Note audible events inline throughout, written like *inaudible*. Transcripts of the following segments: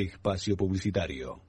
Espacio Publicitario.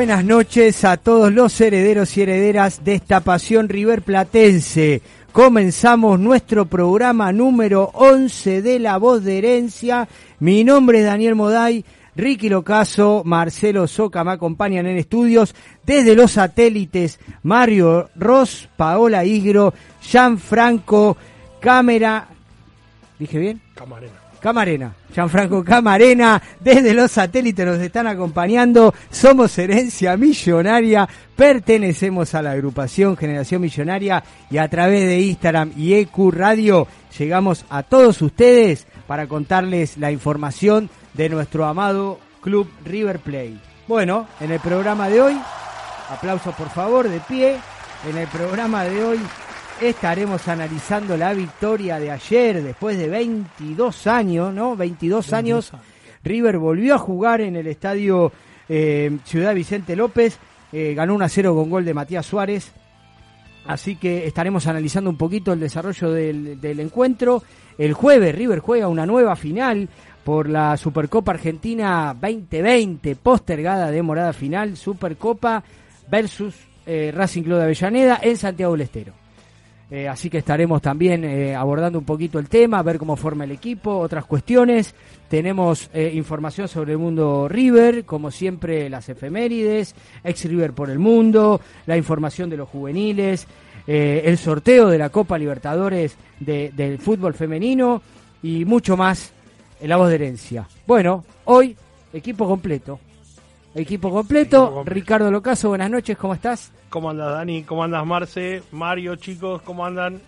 Buenas noches a todos los herederos y herederas de esta pasión River Platense. Comenzamos nuestro programa número 11 de La Voz de Herencia. Mi nombre es Daniel Moday. Ricky Locaso, Marcelo Soca me acompañan en estudios desde los satélites Mario Ross, Paola Igro, Franco, Cámara. ¿Dije bien? Camarena. Camarena, Gianfranco Camarena, desde los satélites nos están acompañando, somos Herencia Millonaria, pertenecemos a la agrupación Generación Millonaria y a través de Instagram y EQ Radio llegamos a todos ustedes para contarles la información de nuestro amado club River Plate. Bueno, en el programa de hoy, aplausos por favor, de pie, en el programa de hoy estaremos analizando la victoria de ayer después de 22 años, ¿no? 22 años. River volvió a jugar en el estadio eh, Ciudad Vicente López, eh, ganó 1 a 0 con gol de Matías Suárez. Así que estaremos analizando un poquito el desarrollo del, del encuentro. El jueves River juega una nueva final por la Supercopa Argentina 2020, postergada de morada final, Supercopa versus eh, Racing Club de Avellaneda en Santiago del Estero. Eh, así que estaremos también eh, abordando un poquito el tema, ver cómo forma el equipo, otras cuestiones. Tenemos eh, información sobre el mundo River, como siempre las efemérides, ex River por el mundo, la información de los juveniles, el sorteo de la Copa Libertadores del fútbol femenino y mucho más en la voz de herencia. Bueno, hoy equipo completo. Equipo completo. Ricardo Locaso, buenas noches, ¿cómo estás? ¿Cómo andas, Dani? ¿Cómo andas, Marce? Mario, chicos, ¿cómo andan?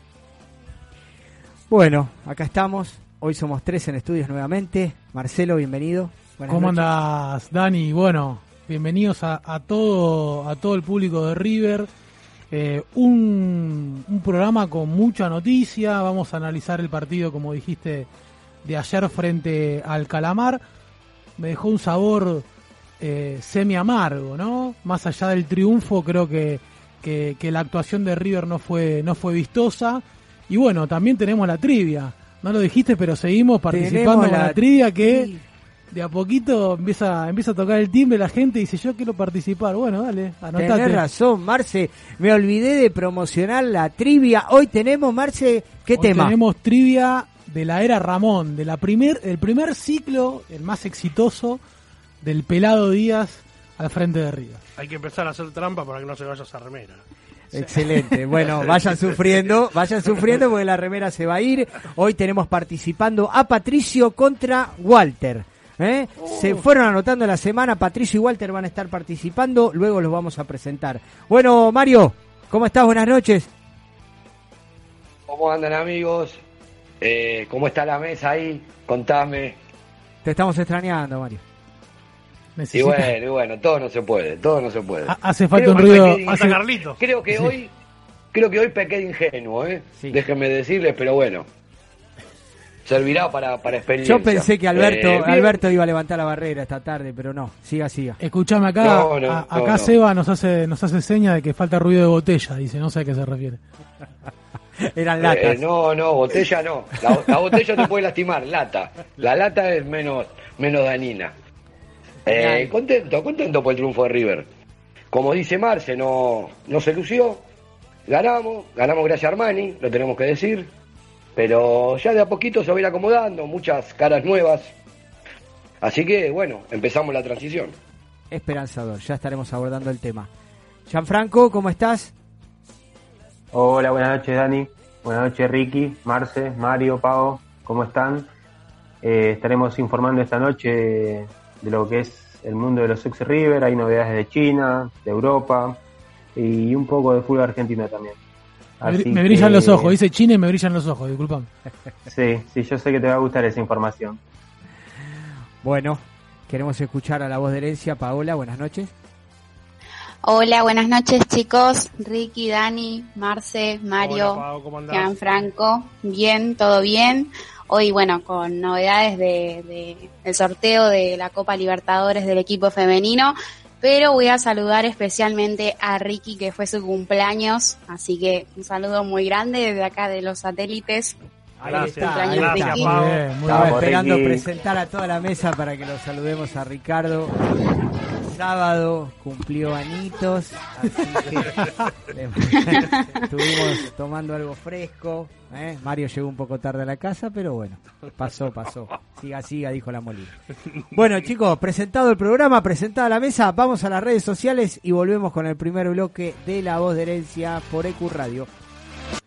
Bueno, acá estamos. Hoy somos tres en estudios nuevamente. Marcelo, bienvenido. ¿Cómo andas, Dani? Bueno, bienvenidos a, todo, a todo el público de River. Eh, un, un programa con mucha noticia. Vamos a analizar el partido, como dijiste, de ayer frente al Calamar. Me dejó un sabor eh, semi amargo, ¿no? Más allá del triunfo, creo que, que, la actuación de River no fue, no fue vistosa. Y bueno, también tenemos la trivia. No lo dijiste, pero seguimos participando en la, trivia que de a poquito empieza, empieza a tocar el timbre la gente y dice yo quiero participar. Bueno, dale, anotate. Tenés razón, Marce. Me olvidé de promocionar la trivia. Hoy tenemos, Marce, ¿qué tema? Tenemos trivia de la era Ramón, de la primer, el primer ciclo, el más exitoso del pelado Díaz al frente de River. Hay que empezar a hacer trampa para que no se vaya esa remera. Excelente. Bueno, *laughs* vayan sufriendo, vayan sufriendo porque la remera se va a ir. Hoy tenemos participando a Patricio contra Walter. ¿eh? Se fueron anotando la semana, Patricio y Walter van a estar participando, luego los vamos a presentar. Bueno, Mario, ¿cómo estás? Buenas noches. ¿Cómo andan amigos? Eh, ¿Cómo está la mesa ahí? Contame. Te estamos extrañando, Mario. Y bueno, y bueno, todo no se puede, todo no se puede. Ha- hace falta Creo un que ruido. Pasa hace- Carlitos. Creo que hoy, creo que hoy pequé de ingenuo, ¿eh? Sí. Déjenme decirles, pero bueno. Servirá para, para experiencia. Yo pensé que Alberto, Eh. Alberto iba a levantar la barrera esta tarde, pero no. Siga, siga. Escuchame acá, No, no, a- no, acá no. Seba nos hace, nos hace seña de que falta ruido de botella, dice, no sé a qué se refiere. *laughs* Eran latas. Eh, no, no, botella no. La, la botella te puede lastimar, lata. La lata es menos, menos dañina. Eh, contento, contento por el triunfo de River. Como dice Marce, no, no se lució. Ganamos, ganamos gracias a Armani, lo tenemos que decir. Pero ya de a poquito se va a ir acomodando, muchas caras nuevas. Así que, bueno, empezamos la transición. Esperanzador, ya estaremos abordando el tema. Gianfranco, ¿cómo estás? Hola, buenas noches Dani, buenas noches Ricky, Marce, Mario, Pau, ¿cómo están? Eh, estaremos informando esta noche de lo que es el mundo de los ex River, hay novedades de China, de Europa y un poco de fútbol argentino también. Me, bri- Así me brillan que- los ojos, dice China y me brillan los ojos, disculpame. *laughs* Sí, sí, yo sé que te va a gustar esa información. Bueno, queremos escuchar a la voz de herencia. Paola, buenas noches. Hola, buenas noches chicos, Ricky, Dani, Marce, Mario, Hola, Pau, ¿cómo andás? Gianfranco, bien, todo bien. Hoy, bueno, con novedades de, de el sorteo de la Copa Libertadores del equipo femenino, pero voy a saludar especialmente a Ricky que fue su cumpleaños, así que un saludo muy grande desde acá de los satélites. Ahí Gracias, está, ahí gracias, está. Ricky. Pau. Muy bien, muy Estaba Vamos, esperando Ricky. presentar a toda la mesa para que lo saludemos a Ricardo. Sábado cumplió anitos, así que *laughs* estuvimos tomando algo fresco. ¿eh? Mario llegó un poco tarde a la casa, pero bueno, pasó, pasó. Siga, siga, dijo la Molina. Bueno, chicos, presentado el programa, presentada la mesa, vamos a las redes sociales y volvemos con el primer bloque de La Voz de Herencia por EQ Radio.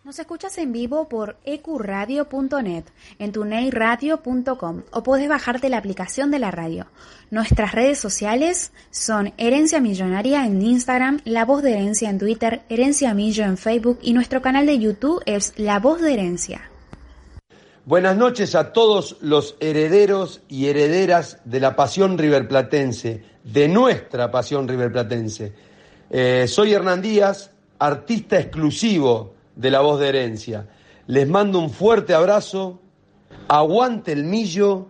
Nos escuchas en vivo por ecuradio.net, en tuneiradio.com o podés bajarte la aplicación de la radio. Nuestras redes sociales son Herencia Millonaria en Instagram, La Voz de Herencia en Twitter, Herencia Millo en Facebook y nuestro canal de YouTube es La Voz de Herencia. Buenas noches a todos los herederos y herederas de la pasión riverplatense, de nuestra pasión riverplatense. Eh, soy Hernán Díaz, artista exclusivo de La Voz de Herencia. Les mando un fuerte abrazo, aguante el millo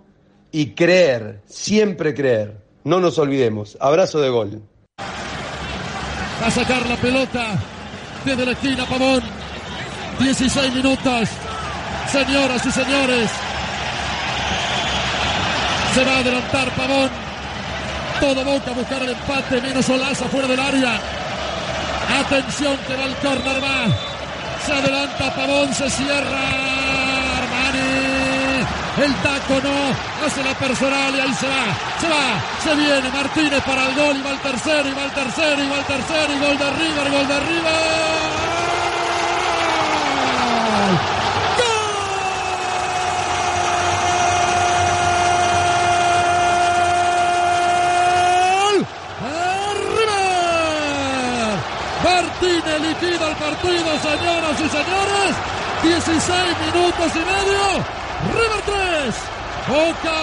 y creer, siempre creer. No nos olvidemos. Abrazo de gol. Va a sacar la pelota desde la esquina Pavón. 16 minutos. Señoras y señores. Se va a adelantar Pavón. Todo Boca a buscar el empate. Menos Olaza fuera del área. Atención que va el córner va. Se adelanta Pavón. Se cierra. Armani. El taco no. Hace la personal y ahí se va. Se va. Se viene Martínez para el gol. Y va el tercero. Y va el tercero. Y va el tercero. Y gol de River. Gol de River. Martínez liquida el partido, señoras y señores. 16 minutos y medio. River 3, Boca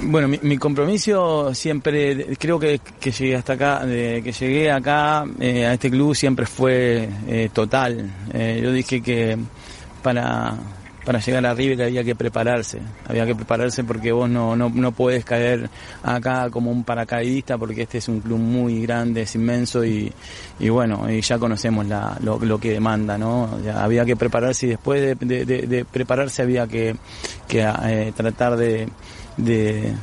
1. Bueno, mi, mi compromiso siempre, creo que, que llegué hasta acá, de que llegué acá eh, a este club siempre fue eh, total. Eh, yo dije que para, para llegar a River había que prepararse, había que prepararse porque vos no, no, no puedes caer acá como un paracaidista porque este es un club muy grande, es inmenso y, y bueno, y ya conocemos la, lo, lo que demanda, ¿no? Había que prepararse y después de, de- de- de prepararse había que, que eh, tratar de, de,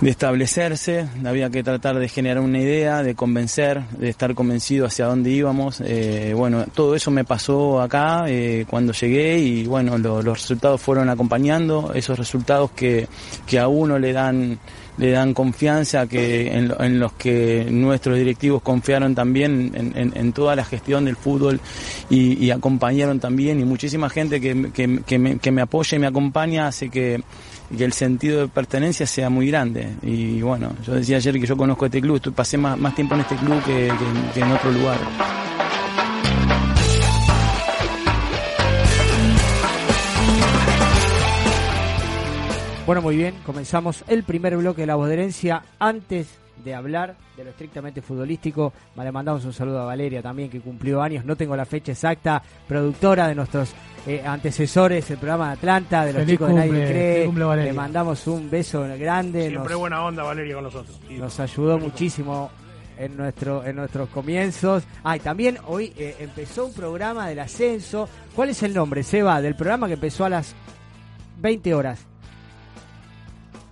de establecerse, había que tratar de generar una idea, de convencer, de estar convencido hacia dónde íbamos. Eh, bueno, todo eso me pasó acá eh, cuando llegué y bueno, lo- los resultados fueron acompañando, esos resultados que, que a uno le dan le dan confianza que en, en los que nuestros directivos confiaron también en, toda la gestión del fútbol y, y acompañaron también y muchísima gente que, que- que me, que me apoya y me acompaña hace que, y que el sentido de pertenencia sea muy grande. Y bueno, yo decía ayer que yo conozco este club, pasé más, más tiempo en este club que, que en otro lugar. Bueno, muy bien, comenzamos el primer bloque de la voz de herencia. Antes de hablar de lo estrictamente futbolístico, le mandamos un saludo a Valeria también, que cumplió años, no tengo la fecha exacta, productora de nuestros eh, antecesores, el programa de Atlanta, de los Feliz chicos de cumple, Nadie feliz Cree. cumple. Le mandamos un beso grande. Siempre nos- buena onda Valeria con nosotros. Y- nos ayudó muchísimo en nuestro en nuestros comienzos. Ah, y también hoy eh, empezó un programa del ascenso. ¿Cuál es el nombre, Seba, del programa que empezó a las 20 horas?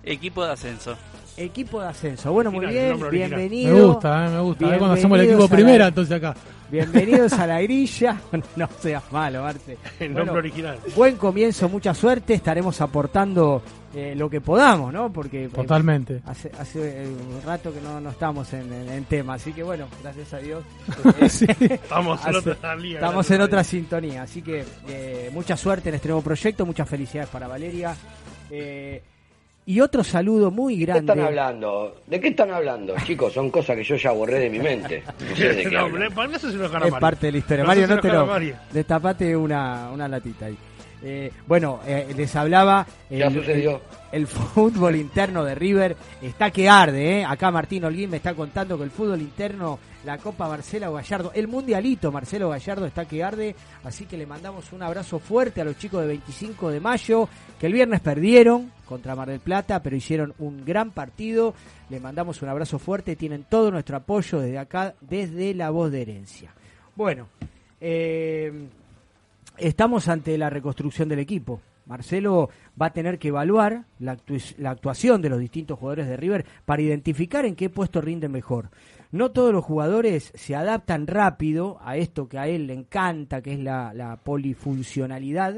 Equipo de ascenso. Equipo de ascenso. Bueno, muy bien, bienvenido. Me gusta, eh, me gusta. A ver cuando hacemos el equipo la- primera, entonces acá. Bienvenidos a la grilla. *laughs* No seas malo, Marte. *laughs* El Bueno, nombre original. Buen comienzo, mucha suerte. Estaremos aportando eh, lo que podamos, ¿no? Porque eh, Totalmente. hace, hace eh, un rato que no, no estamos en, en- en tema, así que bueno, gracias a Dios. *laughs* Sí. Estamos en Hace- otra liga, Estamos en otra sintonía, así que eh, mucha suerte en este nuevo proyecto, muchas felicidades para Valeria. Y otro saludo muy ¿De qué grande. están hablando? ¿De qué están hablando, chicos? Son cosas que yo ya borré de mi mente. *laughs* No sé de qué No, para mí eso Es Mario. parte de la historia. No Mario, no te lo. Destapate una, una latita ahí. Eh, bueno, eh, les hablaba. Ya sucedió. El, el fútbol interno de River está que arde, ¿eh? Acá Martín Holguín me está contando que el fútbol interno, la Copa Marcelo Gallardo, el Mundialito Marcelo Gallardo está que arde. Así que le mandamos un abrazo fuerte a los chicos de 25 de mayo, que el viernes perdieron contra Mar del Plata, pero hicieron un gran partido. Le mandamos un abrazo fuerte, tienen todo nuestro apoyo desde acá, desde la voz de herencia. Bueno, eh, estamos ante la reconstrucción del equipo. Marcelo va a tener que evaluar la, actu- la actuación de los distintos jugadores de River para identificar en qué puesto rinden mejor. No todos los jugadores se adaptan rápido a esto que a él le encanta, que es la polifuncionalidad.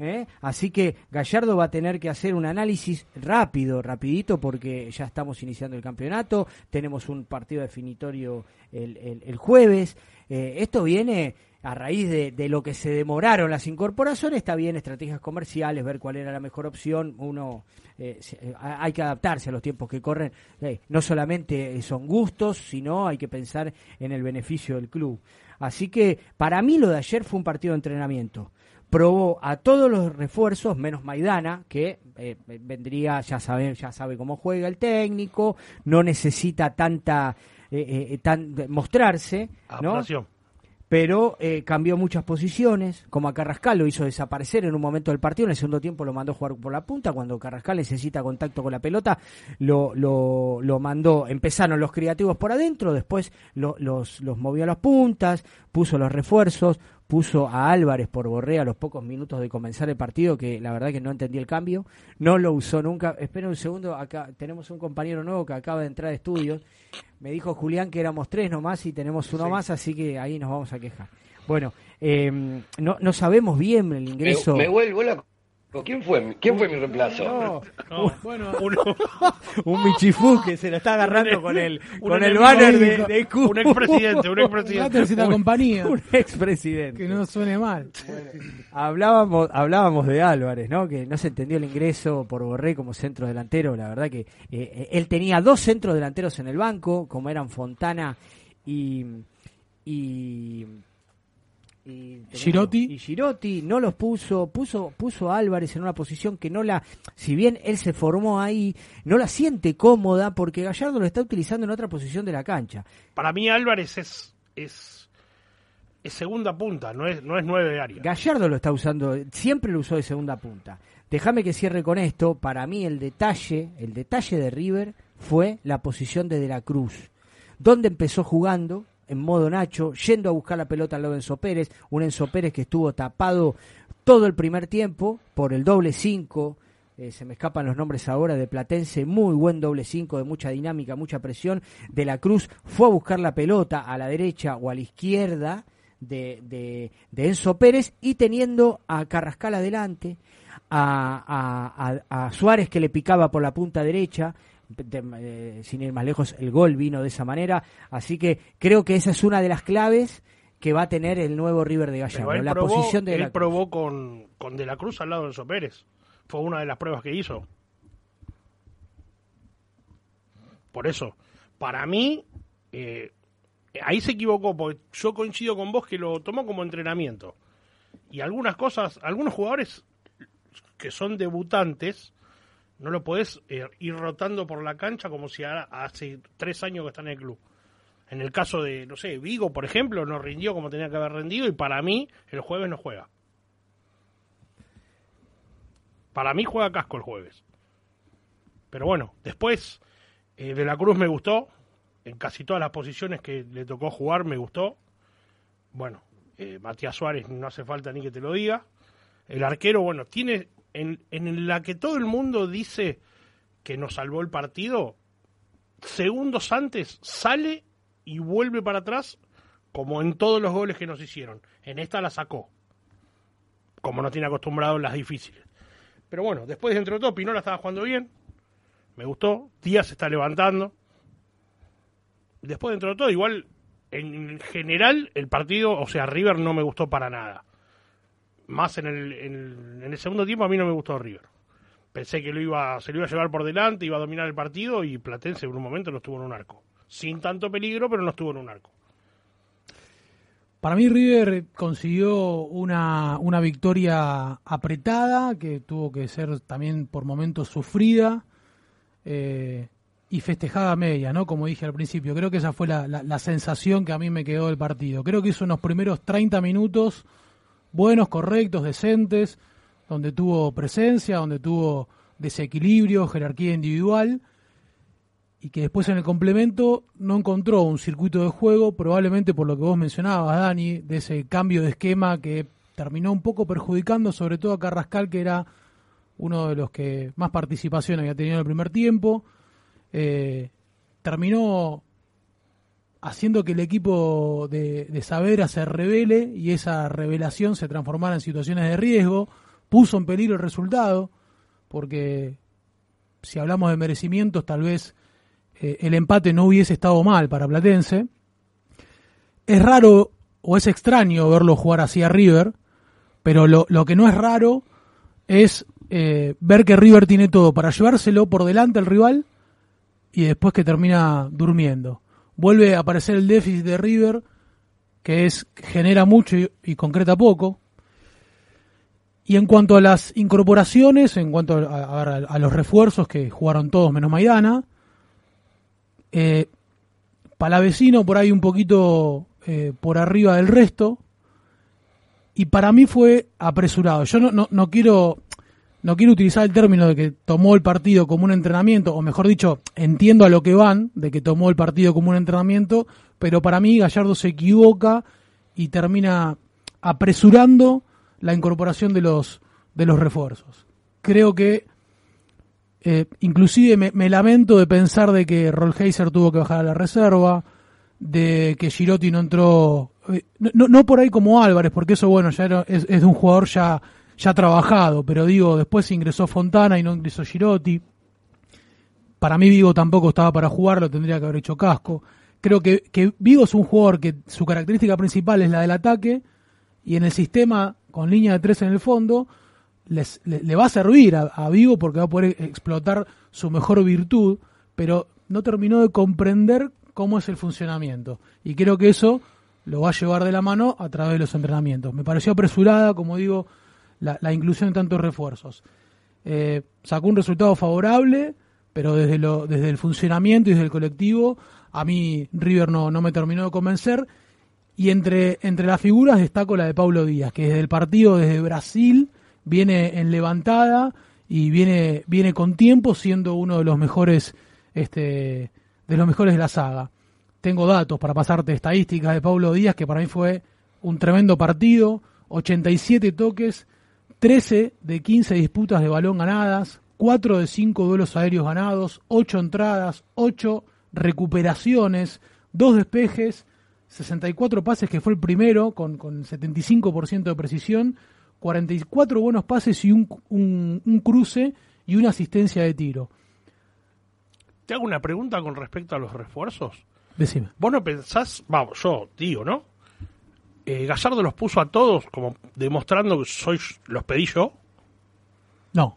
¿Eh? Así que Gallardo va a tener que hacer un análisis rápido, rapidito, porque ya estamos iniciando el campeonato, tenemos un partido definitorio el, jueves. Eh, esto viene a raíz de, lo que se demoraron las incorporaciones, está bien estrategias comerciales, ver cuál era la mejor opción, uno eh, eh, hay que adaptarse a los tiempos que corren, Eh, no solamente son gustos, sino hay que pensar en el beneficio del club. Así que para mí lo de ayer fue un partido de entrenamiento. Probó a todos los refuerzos, menos Maidana, que eh, vendría, ya sabe, ya sabe cómo juega el técnico, no necesita tanta eh, eh, tan, mostrarse, ¿no? Adaptación. pero eh, cambió muchas posiciones, como a Carrascal lo hizo desaparecer en un momento del partido, en el segundo tiempo lo mandó a jugar por la punta, cuando Carrascal necesita contacto con la pelota, lo, lo, lo mandó, empezaron los creativos por adentro, después lo- los, los movió a las puntas, puso los refuerzos, puso a Álvarez por Borré a los pocos minutos de comenzar el partido, que la verdad que no entendí el cambio, no lo usó nunca, espera un segundo, acá tenemos un compañero nuevo que acaba de entrar a estudios, me dijo Julián que éramos tres nomás y tenemos uno más, así que ahí nos vamos a quejar. Bueno, eh, no, no sabemos bien el ingreso. me vuelvo loco. ¿Quién fue, ¿Quién fue mi reemplazo? No, No, Bueno, *laughs* un Michifú que se lo está agarrando con el, un con el banner de, de Q. Un expresidente, un expresidente. Un- compañía. Un expresidente. Que no suene mal. Hablábamos, hablábamos de Álvarez, ¿no? Que no se entendió el ingreso por Borré como centro delantero. La verdad que eh, él tenía dos centros delanteros en el banco, como eran Fontana y. y y Girotti. y Girotti no los puso, puso, puso a Álvarez en una posición que no la, si bien él se formó ahí, no la siente cómoda porque Gallardo lo está utilizando en otra posición de la cancha. Para mí Álvarez es, es, es segunda punta, no es, no es nueve de área. Gallardo lo está usando, siempre lo usó de segunda punta. Déjame que cierre con esto. Para mí el detalle, el detalle de River fue la posición de De la Cruz, donde empezó jugando en modo Nacho, yendo a buscar la pelota al lado de Enzo Pérez, un Enzo Pérez que estuvo tapado todo el primer tiempo por el doble 5, eh, se me escapan los nombres ahora, de Platense, muy buen doble 5, de mucha dinámica, mucha presión. De la Cruz fue a buscar la pelota a la derecha o a la izquierda de, de, Enzo Pérez y teniendo a Carrascal adelante, a- a Suárez que le picaba por la punta derecha, de- eh, sin ir más lejos, el gol vino de esa manera, así que creo que esa es una de las claves que va a tener el nuevo River de Gallardo, él la probó, posición de él la probó con, con De la Cruz al lado de Enzo Pérez. Fue una de las pruebas que hizo. Por eso, para mí, eh, ahí se equivocó, porque yo coincido con vos que lo tomó como entrenamiento. Y algunas cosas, algunos jugadores que son debutantes, No lo podés eh, ir rotando por la cancha como si hace tres años que está en el club. En el caso de, no sé, Vigo, por ejemplo, no rindió como tenía que haber rendido y para mí el jueves no juega. Para mí juega casco el jueves. Pero bueno, después eh, de la Cruz me gustó. En casi todas las posiciones que le tocó jugar me gustó. Bueno, eh, Matías Suárez no hace falta ni que te lo diga. El arquero, bueno, tiene en, en la que todo el mundo dice que nos salvó el partido, segundos antes sale y vuelve para atrás como en todos los goles que nos hicieron. En esta la sacó, como no tiene acostumbrado en las difíciles. Pero bueno, después dentro de todo, Pinola estaba jugando bien, me gustó, Díaz se está levantando. Después dentro de todo, igual, en general, el partido, o sea, River no me gustó para nada. Más en el, en, el segundo tiempo a mí no me gustó River. Pensé que lo iba, se lo iba a llevar por delante, iba a dominar el partido y Platense en un momento no estuvo en un arco. Sin tanto peligro, pero no estuvo en un arco. Para mí River consiguió una, una victoria apretada, que tuvo que ser también por momentos sufrida eh, y festejada media, ¿no? Como dije al principio. Creo que esa fue la, la, sensación que a mí me quedó del partido. Creo que hizo unos primeros 30 minutos buenos, correctos, decentes, donde tuvo presencia, donde tuvo desequilibrio, jerarquía individual y que después en el complemento no encontró un circuito de juego, probablemente por lo que vos mencionabas, Dani, de ese cambio de esquema que terminó un poco perjudicando sobre todo a Carrascal, que era uno de los que más participación había tenido en el primer tiempo. Eh, terminó haciendo que el equipo de, de Saavedra se revele y esa revelación se transformara en situaciones de riesgo, puso en peligro el resultado, porque si hablamos de merecimientos, tal vez eh, el empate no hubiese estado mal para Platense. Es raro o es extraño verlo jugar así a River, pero lo, que no es raro es eh, ver que River tiene todo para llevárselo por delante al rival y después que termina durmiendo. Vuelve a aparecer el déficit de River, que es genera mucho y, concreta poco. Y en cuanto a las incorporaciones, en cuanto a, los refuerzos que jugaron todos menos Maidana, eh, Palavecino por ahí un poquito eh, por arriba del resto. Y para mí fue apresurado. Yo no, no, quiero no quiero utilizar el término de que tomó el partido como un entrenamiento, o mejor dicho, entiendo a lo que van, de que tomó el partido como un entrenamiento, pero para mí Gallardo se equivoca y termina apresurando la incorporación de los, de los refuerzos. Creo que eh, inclusive me, lamento de pensar de que Rollheiser tuvo que bajar a la reserva, de que Girotti no entró, eh, no, no, por ahí como Álvarez, porque eso bueno, ya es, de un jugador ya, ya trabajado, pero digo, después ingresó Fontana y no ingresó Girotti. Para mí Vigo tampoco estaba para jugar, lo tendría que haber hecho casco. Creo que, que Vigo es un jugador que su característica principal es la del ataque y en el sistema con línea de tres en el fondo le, va a servir a, Vigo porque va a poder explotar su mejor virtud, pero no terminó de comprender cómo es el funcionamiento. Y creo que eso lo va a llevar de la mano a través de los entrenamientos. Me pareció apresurada, como digo, la, inclusión de tantos refuerzos. Eh, sacó un resultado favorable, pero desde, lo, desde el funcionamiento y desde el colectivo, a mí River no, no me terminó de convencer. Y entre, entre las figuras destaco la de Pablo Díaz, que desde el partido desde Brasil viene en levantada y viene, viene con tiempo siendo uno de los mejores este, de los mejores de la saga. Tengo datos para pasarte estadísticas de Pablo Díaz, que para mí fue un tremendo partido, 87 toques, 13 de 15 disputas de balón ganadas, 4 de 5 duelos aéreos ganados, 8 entradas, 8 recuperaciones, 2 despejes, 64 pases que fue el primero con, con 75% de precisión 44 buenos pases y un, un, cruce y una asistencia de tiro. Te hago una pregunta con respecto a los refuerzos. Decime. ¿Vos no pensás, vamos, yo digo, ¿no? Eh, Gallardo los puso a todos como demostrando que sois, los pedí yo. No.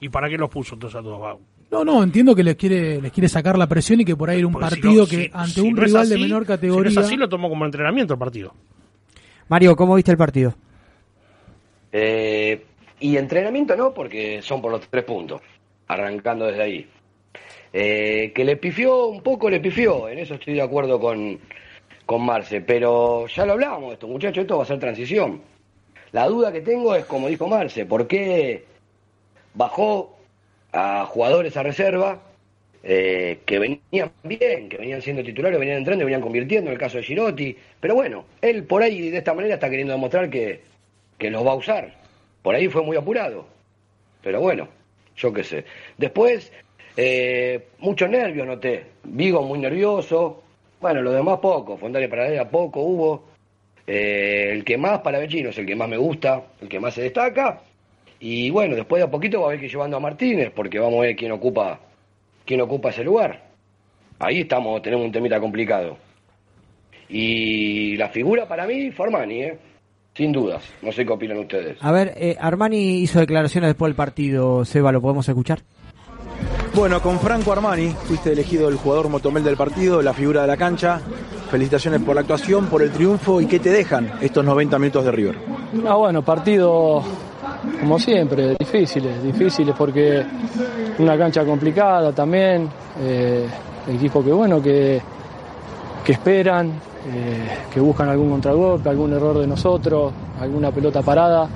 ¿Y para qué los puso entonces a todos? No, no, entiendo que les quiere, les quiere sacar la presión y que por ahí era un partido que ante un rival de menor categoría. Si así, lo tomó como entrenamiento el partido. Mario, ¿cómo viste el partido? Eh, y entrenamiento no, porque son por los tres puntos. arrancando desde ahí. Eh, que le pifió un poco, le pifió, en eso estoy de acuerdo con, con Marce, pero ya lo hablábamos esto, muchachos, esto va a ser transición. La duda que tengo es, como dijo Marce, ¿por qué bajó a jugadores a reserva eh, que venían bien, que venían siendo titulares, venían entrando venían convirtiendo, en el caso de Girotti? Pero bueno, él por ahí de esta manera está queriendo demostrar que, que los va a usar. Por ahí fue muy apurado. Pero bueno, yo qué sé. Después, eh, mucho nervio noté. Vigo muy nervioso. Bueno, lo demás poco. Fondaria Paralela poco hubo. Eh, el que más para Vecino es el que más me gusta, el que más se destaca. Y bueno, después de a poquito va a haber que ir llevando a Martínez, porque vamos a ver quién ocupa, quién ocupa ese lugar. Ahí estamos, tenemos un temita complicado. Y la figura para mí, Formani, ¿eh? sin dudas. No sé qué opinan ustedes. A ver, eh, Armani hizo declaraciones después del partido. Seba, ¿lo podemos escuchar? Bueno, con Franco Armani fuiste elegido el jugador motomel del partido, la figura de la cancha. Felicitaciones por la actuación, por el triunfo y qué te dejan estos 90 minutos de River. No, bueno, partido como siempre, difíciles, difíciles porque una cancha complicada también, eh, equipo que bueno, que, que esperan, eh, que buscan algún contragolpe, algún error de nosotros, alguna pelota parada.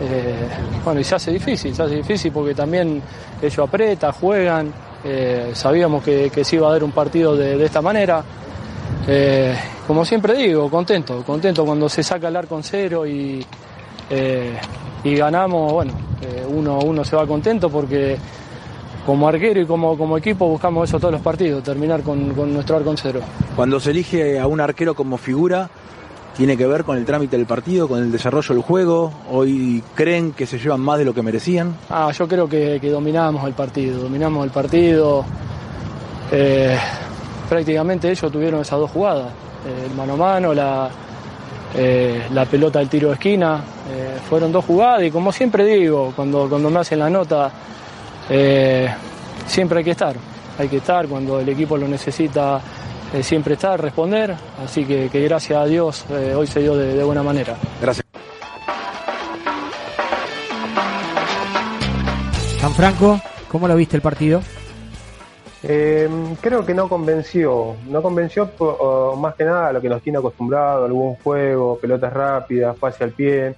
Eh, bueno, y se hace difícil, se hace difícil porque también ellos apretan, juegan, eh, sabíamos que, que se iba a dar un partido de, esta manera. Eh, como siempre digo, contento, contento cuando se saca el arco en cero y, y ganamos, bueno, uno, uno se va contento porque como arquero y como, como equipo buscamos eso todos los partidos, terminar con, con nuestro arco en cero. Cuando se elige a un arquero como figura, tiene que ver con el trámite del partido, con el desarrollo del juego. Hoy creen que se llevan más de lo que merecían. Ah, yo creo que, que dominamos el partido, dominamos el partido. Eh, prácticamente ellos tuvieron esas dos jugadas, eh, el mano a mano, la, eh, la pelota del tiro de esquina. Fueron dos jugadas y como siempre digo, cuando, cuando me hacen la nota, siempre hay que estar. Hay que estar cuando el equipo lo necesita, eh, siempre estar, responder. Así que, que gracias a Dios eh, hoy se dio de, de buena manera. Gracias. Franco, ¿cómo lo viste el partido? Eh, creo que no convenció, no convenció por- más que nada a lo que nos tiene acostumbrado, algún juego, pelotas rápidas, pase al pie.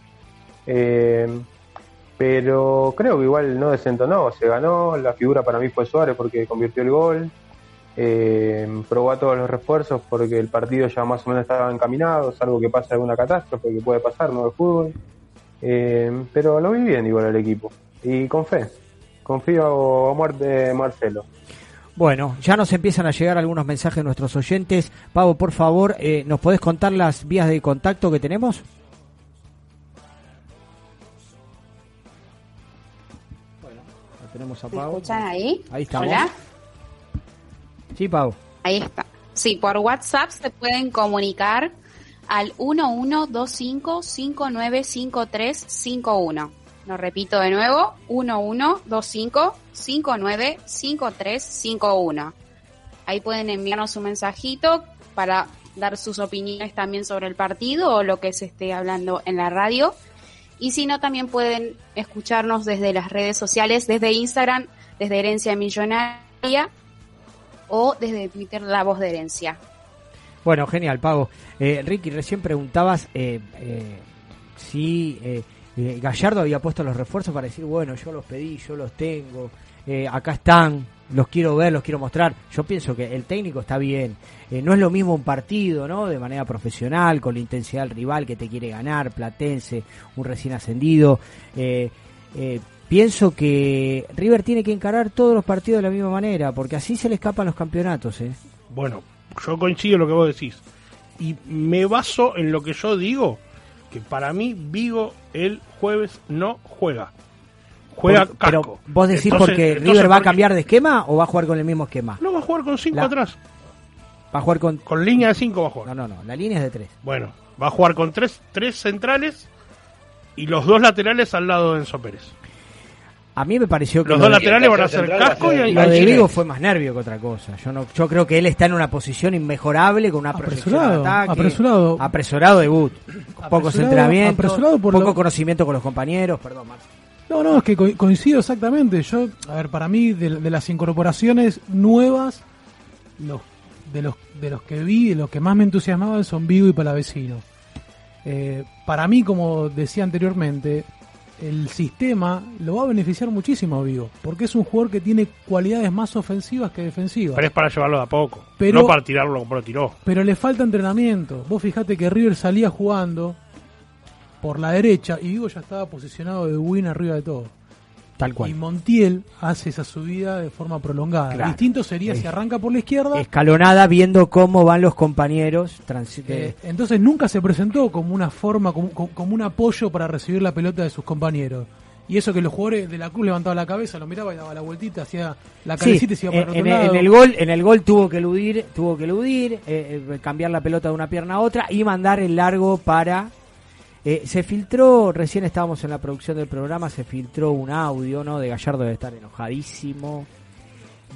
Eh, pero creo que igual no desentonó, se ganó, la figura para mí fue Suárez porque convirtió el gol. Eh, probó a todos los refuerzos porque el partido ya más o menos estaba encaminado, salvo que pase alguna catástrofe que puede pasar, no el fútbol. Eh, pero lo vi bien igual el equipo y con fe. Confío a muerte Marcelo. Bueno, ya nos empiezan a llegar algunos mensajes de nuestros oyentes. Pavo, por favor, eh, ¿nos podés contar las vías de contacto que tenemos? Bueno, lo tenemos a ¿Me Pavo. escuchan ahí? Ahí estamos. Hola. Sí, Pavo. Ahí está. Sí, por WhatsApp se pueden comunicar al 1125-595351. Lo repito de nuevo, 1125-595351. Ahí pueden enviarnos un mensajito para dar sus opiniones también sobre el partido o lo que se esté hablando en la radio. Y si no, también pueden escucharnos desde las redes sociales, desde Instagram, desde Herencia Millonaria o desde Twitter La Voz de Herencia. Bueno, genial, Pavo. Eh, Ricky, recién preguntabas eh, eh, si Gallardo había puesto los refuerzos para decir, bueno, yo los pedí, yo los tengo, acá están, los quiero ver, los quiero mostrar. Yo pienso que el técnico está bien. No es lo mismo un partido, ¿no? De manera profesional, con la intensidad del rival que te quiere ganar, Platense, un recién ascendido. Pienso que River tiene que encarar todos los partidos de la misma manera, porque así se le escapan los campeonatos, ¿eh? Bueno, yo coincido en lo que vos decís. Y me baso en lo que yo digo, que para mí Vigo el jueves no juega. Juega Por- casco. Pero vos decís Entonces- porque entonces, River va a cambiar de esquema o va a jugar con el mismo esquema. No va a jugar con 5 La- atrás. Va a jugar con... Con línea de 5 va a jugar. No, no, no, la línea es de 3. Bueno, va a jugar con tres, tres centrales y los dos laterales al lado de Enzo Pérez. A mí me pareció que Los lo dos de- laterales van a ser casco y lo de. Vigo fue más nervio que otra cosa. Yo no, yo creo que él está en una posición inmejorable con una proyección de Apresurado, ataque, apresurado. apresurado debut, pocos Apresurado- entrenamientos, apresurado por poco lo- conocimiento con los compañeros, perdón, Marcio. No, no, es que co- coincido exactamente. Yo, a ver, para mí, de, de las incorporaciones nuevas, los, de, los, de los que vi, de los que más me entusiasmaban son Vigo y Palavecino. Eh, para mí, como decía anteriormente, el sistema lo va a beneficiar muchísimo a Vigo, porque es un jugador que tiene cualidades más ofensivas que defensivas. Pero es para llevarlo de a poco. Pero- no para tirarlo como lo tiró. Pero le falta entrenamiento. Vos fijate que River salía jugando por la derecha y Vigo ya estaba posicionado de win arriba de todo. Tal cual. Y Montiel hace esa subida de forma prolongada. Claro. Distinto sería si arranca por la izquierda. Escalonada viendo cómo van los compañeros. transi- eh, entonces nunca se presentó como una forma, como, como- un apoyo para recibir la pelota de sus compañeros. Y eso que los jugadores de la Cruz levantaban la cabeza, lo miraba y daba la vueltita, hacía la Sí, cabecita y se iba para en, otro en el- lado. en el gol, en el gol tuvo que eludir, tuvo que eludir, eh, eh, cambiar la pelota de una pierna a otra y mandar el largo para. Eh, se filtró, recién estábamos en la producción del programa, se filtró un audio, ¿no? De Gallardo debe estar enojadísimo,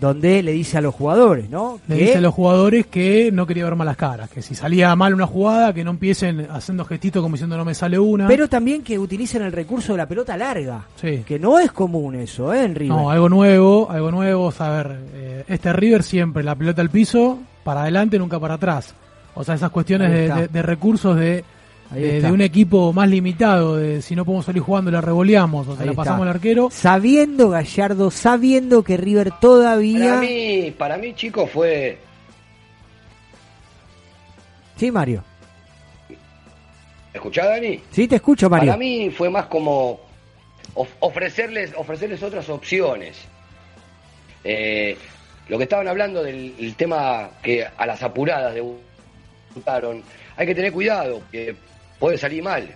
donde le dice a los jugadores, ¿no? Le que- dice a los jugadores que no quería ver malas caras, que si salía mal una jugada, que no empiecen haciendo gestitos como diciendo no me sale una. Pero también que utilicen el recurso de la pelota larga, Sí. que no es común eso, ¿eh? En River. No, algo nuevo, algo nuevo, a ver, eh, este River siempre la pelota al piso, para adelante, nunca para atrás. O sea, esas cuestiones de, de- de recursos de, de, un equipo más limitado, de si no podemos salir jugando la revoleamos o se Ahí la está. pasamos al arquero. Sabiendo Gallardo, sabiendo que River todavía... Para mí, para mí, chicos, fue. Sí, Mario. ¿Escuchá, Dani? Sí, te escucho, Mario. Para mí fue más como of- ofrecerles, ofrecerles otras opciones. Eh, lo que estaban hablando del el tema que a las apuradas debutaron, hay que tener cuidado, que puede salir mal.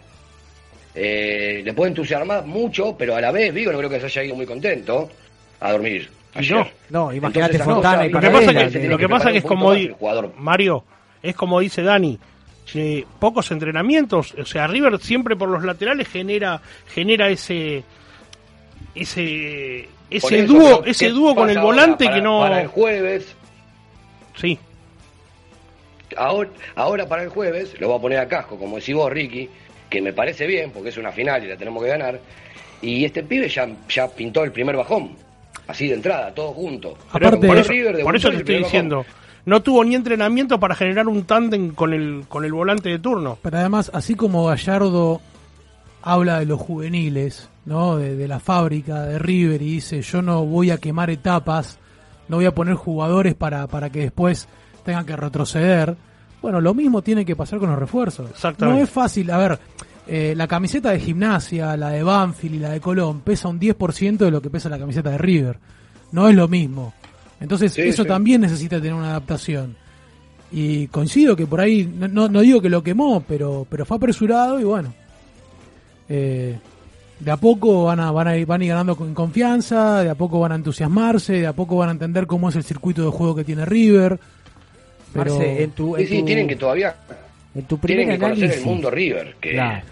Eh, le puede entusiasmar mucho, pero a la vez, Vigo no creo que se haya ido muy contento a dormir. Ayer. No, imagínate Entonces, Fontana no, y Lo que pasa que, lo que, que pasa que es como poquito di- más el jugador. Mario, es como dice Dani, que pocos entrenamientos, o sea, River siempre por los laterales genera genera ese ese ese dúo, ese ¿qué dúo con el ahora? volante Para- que no Para el jueves, Sí. Ahora, ahora para el jueves, lo voy a poner a casco, como decís vos, Ricky, que me parece bien, porque es una final y la tenemos que ganar. Y este pibe ya, ya pintó el primer bajón, así de entrada, todos juntos. Aparte- por eso, River por eso te estoy diciendo, bajón. no tuvo ni entrenamiento para generar un tándem con el con el volante de turno. Pero además, así como Gallardo habla de los juveniles, ¿no? De, de la fábrica de River y dice, yo no voy a quemar etapas, no voy a poner jugadores para, para que después tengan que retroceder. Bueno, lo mismo tiene que pasar con los refuerzos. Exactamente. No es fácil, a ver, eh, la camiseta de gimnasia, la de Banfield y la de Colón pesa un 10% de lo que pesa la camiseta de River. No es lo mismo. Entonces, Sí, eso sí. también necesita tener una adaptación. Y coincido que por ahí, no, no, no digo que lo quemó, pero, pero fue apresurado y bueno. eh, de a poco van a, van a ir, van a ir ganando con confianza, de a poco van a entusiasmarse, de a poco van a entender cómo es el circuito de juego que tiene River. Pero Marce, en tu, en sí, tu- tienen que todavía en tu primer tienen que conocer análisis, el mundo River. Que Claro,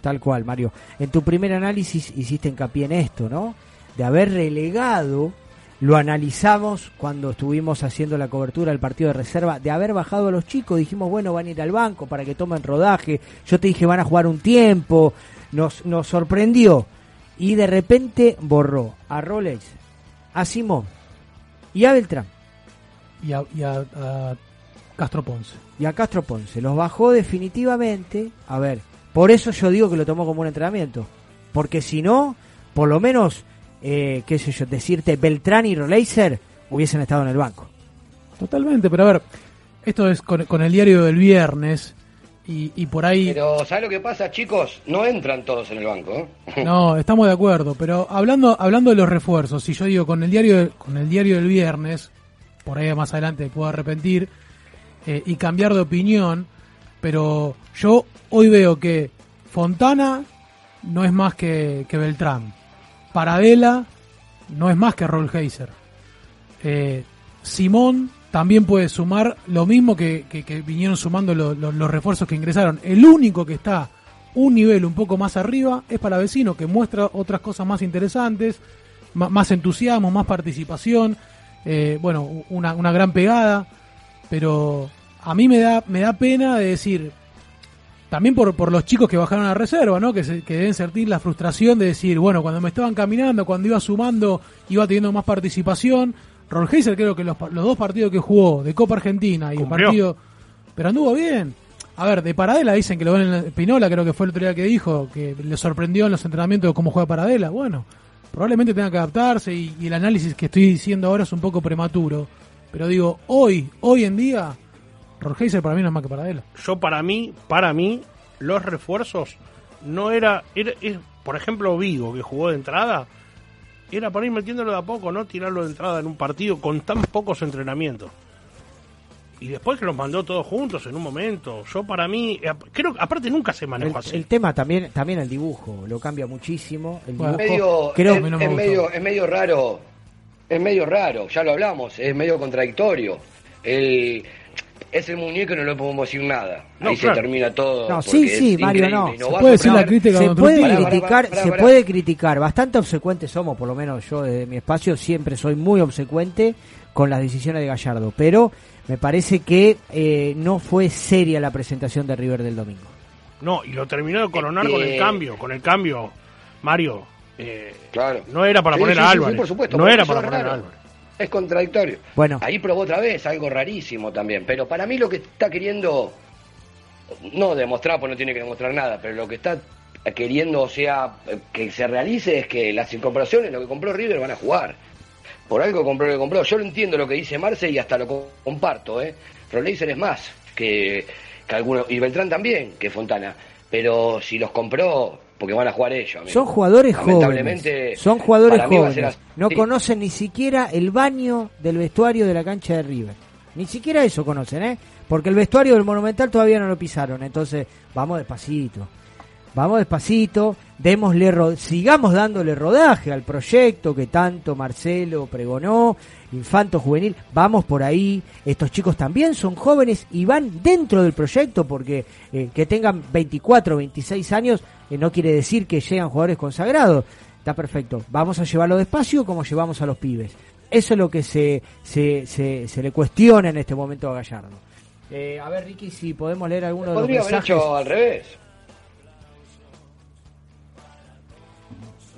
tal cual, Mario. En tu primer análisis hiciste hincapié en esto, ¿no? De haber relegado, lo analizamos cuando estuvimos haciendo la cobertura del partido de reserva, de haber bajado a los chicos, dijimos, bueno, van a ir al banco para que tomen rodaje, yo te dije, van a jugar un tiempo, nos, nos sorprendió, y de repente borró a Rolex, a Simón y a Beltrán. y a, y a- a Castro Ponce. y a Castro Ponce. Los bajó definitivamente. A ver, por eso yo digo que lo tomó como un entrenamiento. Porque si no, por lo menos, eh, qué sé yo, decirte Beltrán y Roleiser hubiesen estado en el banco. Totalmente, pero a ver, esto es con, con el diario del viernes y, y por ahí... Pero, ¿sabes lo que pasa, chicos? No entran todos en el banco. ¿eh? *laughs* No, estamos de acuerdo, pero hablando hablando de los refuerzos, si yo digo con el diario con el diario del viernes, por ahí más adelante me puedo arrepentir eh, y cambiar de opinión, pero yo hoy veo que Fontana no es más que, que Beltrán, Paradela no es más que Rollheiser, eh, Simón también puede sumar lo mismo que, que- vinieron sumando lo- lo- los refuerzos que ingresaron. El único que está un nivel un poco más arriba es para vecino que muestra otras cosas más interesantes, más entusiasmo, más participación, eh, bueno, una, una gran pegada, pero a mí me da, me da pena de decir, también por, por los chicos que bajaron a reserva, ¿no? Que, se- que deben sentir la frustración de decir, bueno, cuando me estaban caminando, cuando iba sumando, iba teniendo más participación. Rolheiser creo que los, los dos partidos que jugó de Copa Argentina y el partido... Pero anduvo bien. A ver, de Paradela dicen que lo ven en la- Pinola, creo que fue el otro día que dijo, que le sorprendió en los entrenamientos cómo juega Paradela. Bueno, probablemente tenga que adaptarse y, y el análisis que estoy diciendo ahora es un poco prematuro. Pero digo, hoy, hoy en día, Rolheiser para mí no es más que Paradela. Yo para mí, para mí, los refuerzos no era, por ejemplo, Vigo, que jugó de entrada, era para ir metiéndolo de a poco, no tirarlo de entrada en un partido con tan pocos entrenamientos. Y después que los mandó todos juntos en un momento. Yo para mí, eh, creo aparte nunca se manejó El, así. el tema también, también el dibujo, lo cambia muchísimo. El Es dibujo, medio, creo, es, es medio, es medio raro, es medio raro, ya lo hablamos, es medio contradictorio. El, es el muñeco y no le podemos decir nada. No, Ahí claro. se termina todo. No, sí, sí, Mario, no. Y nos va a sorprender. se puede criticar, se puede criticar. Bastante obsecuentes somos, por lo menos yo desde mi espacio siempre soy muy obsecuente con las decisiones de Gallardo, pero me parece que eh, no fue seria la presentación de River del domingo. No, y lo terminó de coronar con el cambio, con el cambio, Mario. eh, Claro. No era para Sí, poner sí, a sí, sí, Álvarez. por supuesto, no era para poner a. Álvarez. Es contradictorio. Bueno. Ahí probó otra vez algo rarísimo también. Pero para mí lo que está queriendo, no demostrar, pues no tiene que demostrar nada, pero lo que está queriendo, o sea, que se realice es que las incorporaciones, lo que compró River, van a jugar. Por algo compró lo que compró. Yo lo entiendo lo que dice Marce y hasta lo co- comparto, ¿eh? Roleiser es más que, que alguno, y Beltrán también, que Fontana. Pero si los compró, porque van a jugar ellos. amigo. Son jugadores jóvenes. Lamentablemente, Son jugadores jóvenes. así. No conocen ni siquiera el baño del vestuario de la cancha de River. Ni siquiera eso conocen, ¿eh? Porque el vestuario del Monumental todavía no lo pisaron. Entonces, vamos despacito. Vamos despacito, démosle sigamos dándole rodaje al proyecto que tanto Marcelo pregonó, Infanto Juvenil, vamos por ahí, estos chicos también son jóvenes y van dentro del proyecto porque eh, que tengan 24, 26 años eh, no quiere decir que llegan jugadores consagrados, está perfecto, vamos a llevarlo despacio como llevamos a los pibes. Eso es lo que se, se, se, se le cuestiona en este momento a Gallardo. Eh, a ver, Ricky, si podemos leer alguno de los Podría haber mensajes. hecho al revés.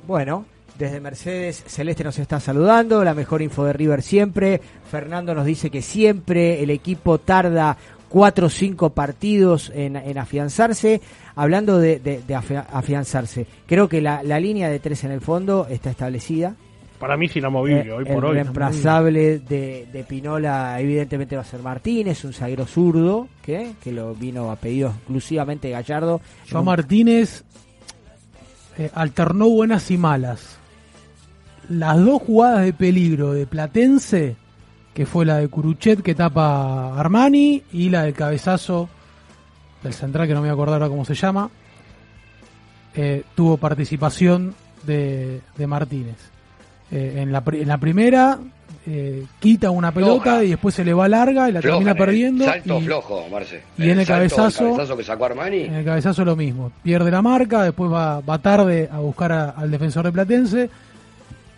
Bueno, desde Mercedes Celeste nos está saludando, la mejor info de River siempre. Fernando nos dice que siempre el equipo tarda cuatro o cinco partidos en, en afianzarse. Hablando de, de- de afi- afianzarse, creo que la, la línea de tres en el fondo está establecida. Para mí es inamovible, Eh, hoy el por hoy. reemplazable de, de Pinola evidentemente va a ser Martínez, un zaguero zurdo, que, que lo vino a pedido exclusivamente Gallardo. Joao Martínez eh, alternó buenas y malas. Las dos jugadas de peligro de Platense, que fue la de Curuchet que tapa Armani y la del cabezazo del central, que no me voy a acordar ahora cómo se llama, eh, tuvo participación de, Martínez. Eh, en la primera eh, quita una pelota y después se le va larga y la Floja, termina el perdiendo. Salto y- flojo, Marce. y en el salto, cabezazo- el cabezazo que sacó Armani. en el cabezazo lo mismo. Pierde la marca, después va, va tarde a buscar a- al defensor de Platense.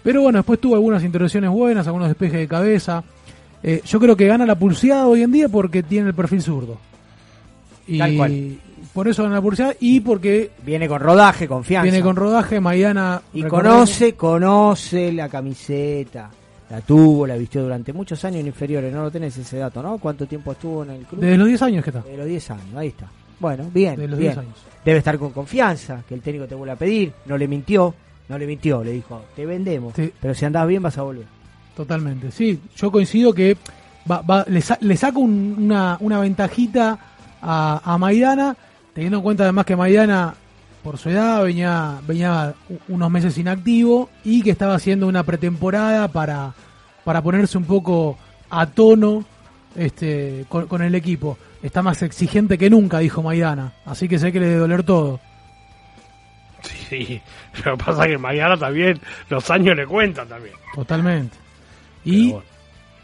Pero bueno, después tuvo algunas intervenciones buenas, algunos despejes de cabeza. Eh, yo creo que gana la pulseada hoy en día porque tiene el perfil zurdo. Y Tal cual. por eso gana la pulseada y porque Viene con rodaje, confianza. viene con rodaje. Maidana Y conoce, conoce la camiseta. La tuvo, la vistió durante muchos años en inferiores. No lo tenés ese dato, ¿no? ¿Cuánto tiempo estuvo en el club? Desde los 10 años que está. De los 10 años, ahí está. Bueno, bien, De los bien. 10 años. Debe estar con confianza, que el técnico te vuelva a pedir. No le mintió, no le mintió. Le dijo, te vendemos. Pero si andás bien vas a volver. Totalmente, sí. Yo coincido que va- va- le, sa- le saco un- una, una ventajita a, a Maidana, teniendo en cuenta además que Maidana, por su edad, venía, venía unos meses inactivo y que estaba haciendo una pretemporada para, para ponerse un poco a tono este, con, con el equipo. Está más exigente que nunca, dijo Maidana, así que sé que le debe doler todo. Sí, *laughs* lo que pasa es que mañana también los años le cuentan también. Totalmente. Y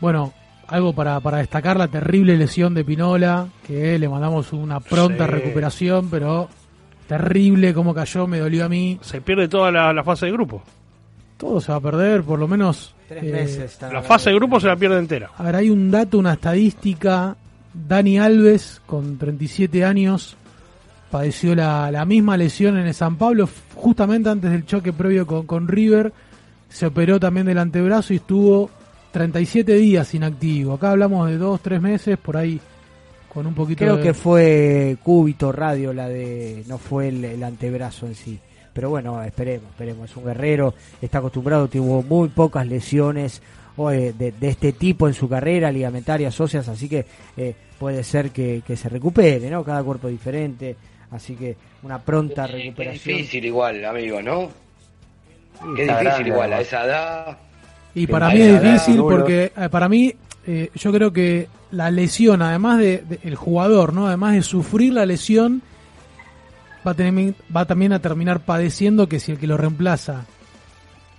bueno, algo para, para destacar la terrible lesión de Pinola, que le mandamos una pronta Sí. recuperación, pero terrible cómo cayó, me dolió a mí. Se pierde toda la, la fase de grupo. Todo se va a perder, por lo menos. Tres eh, meses. La fase de grupo se la pierde entera. A ver, hay un dato, una estadística. Dani Alves, con 37 años, padeció la, la misma lesión en el San Pablo, justamente antes del choque previo con, con River. Se operó también del antebrazo y estuvo 37 días inactivo. Acá hablamos de dos, tres meses, por ahí con un poquito Creo de... que fue Cúbito Radio la de, no fue el, el antebrazo en sí. Pero bueno, esperemos, esperemos. Es un guerrero, está acostumbrado, tuvo muy pocas lesiones o, eh, de, de este tipo en su carrera, ligamentarias, óseas, así que eh, puede ser que, que se recupere, ¿no? Cada cuerpo diferente, así que una pronta Qué recuperación. difícil igual, amigo, ¿no? Qué difícil igual, a esa edad. Y para A mí es difícil porque eh, para mí eh, yo creo que la lesión, además de, de- el jugador, no, además de sufrir la lesión, va a tener, va también a terminar padeciendo que si el que lo reemplaza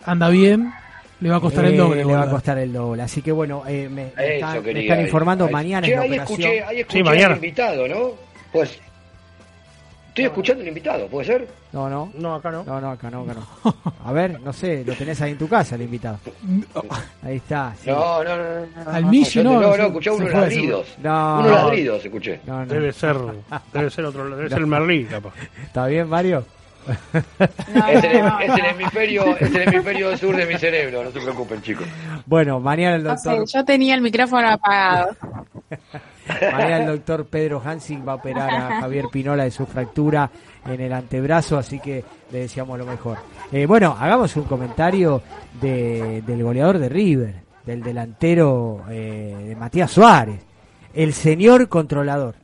anda bien, le va a costar el Eh, doble. Le va a costar el doble. Así que bueno, eh, me, están, me están informando Ahí- mañana Che, es la ahí operación. escuché, ahí escuché Sí, mañana. al invitado, ¿no? Pues. Estoy escuchando al invitado, ¿puede ser? No, no. No, acá no. No, no, acá no, acá no. A ver, no sé, lo tenés ahí en tu casa el invitado. Ahí está. sí. No, no, no. no, Al te- no, No, no, escuché unos ladridos. No, Unos no. ladridos escuché. No, no. Debe ser, debe ser otro, debe ser el Merlí, capaz. ¿Está bien, Mario? Es el, es el hemisferio, es el hemisferio sur de mi cerebro, no se preocupen, chicos. Bueno, mañana el No sé, doctor, yo tenía el micrófono apagado. *laughs* mañana el doctor Pedro Hansing va a operar a Javier Pinola de su fractura en el antebrazo, así que le deseamos lo mejor. Eh, bueno, hagamos un comentario de, del goleador de River, del delantero eh, de Matías Suárez, el señor controlador.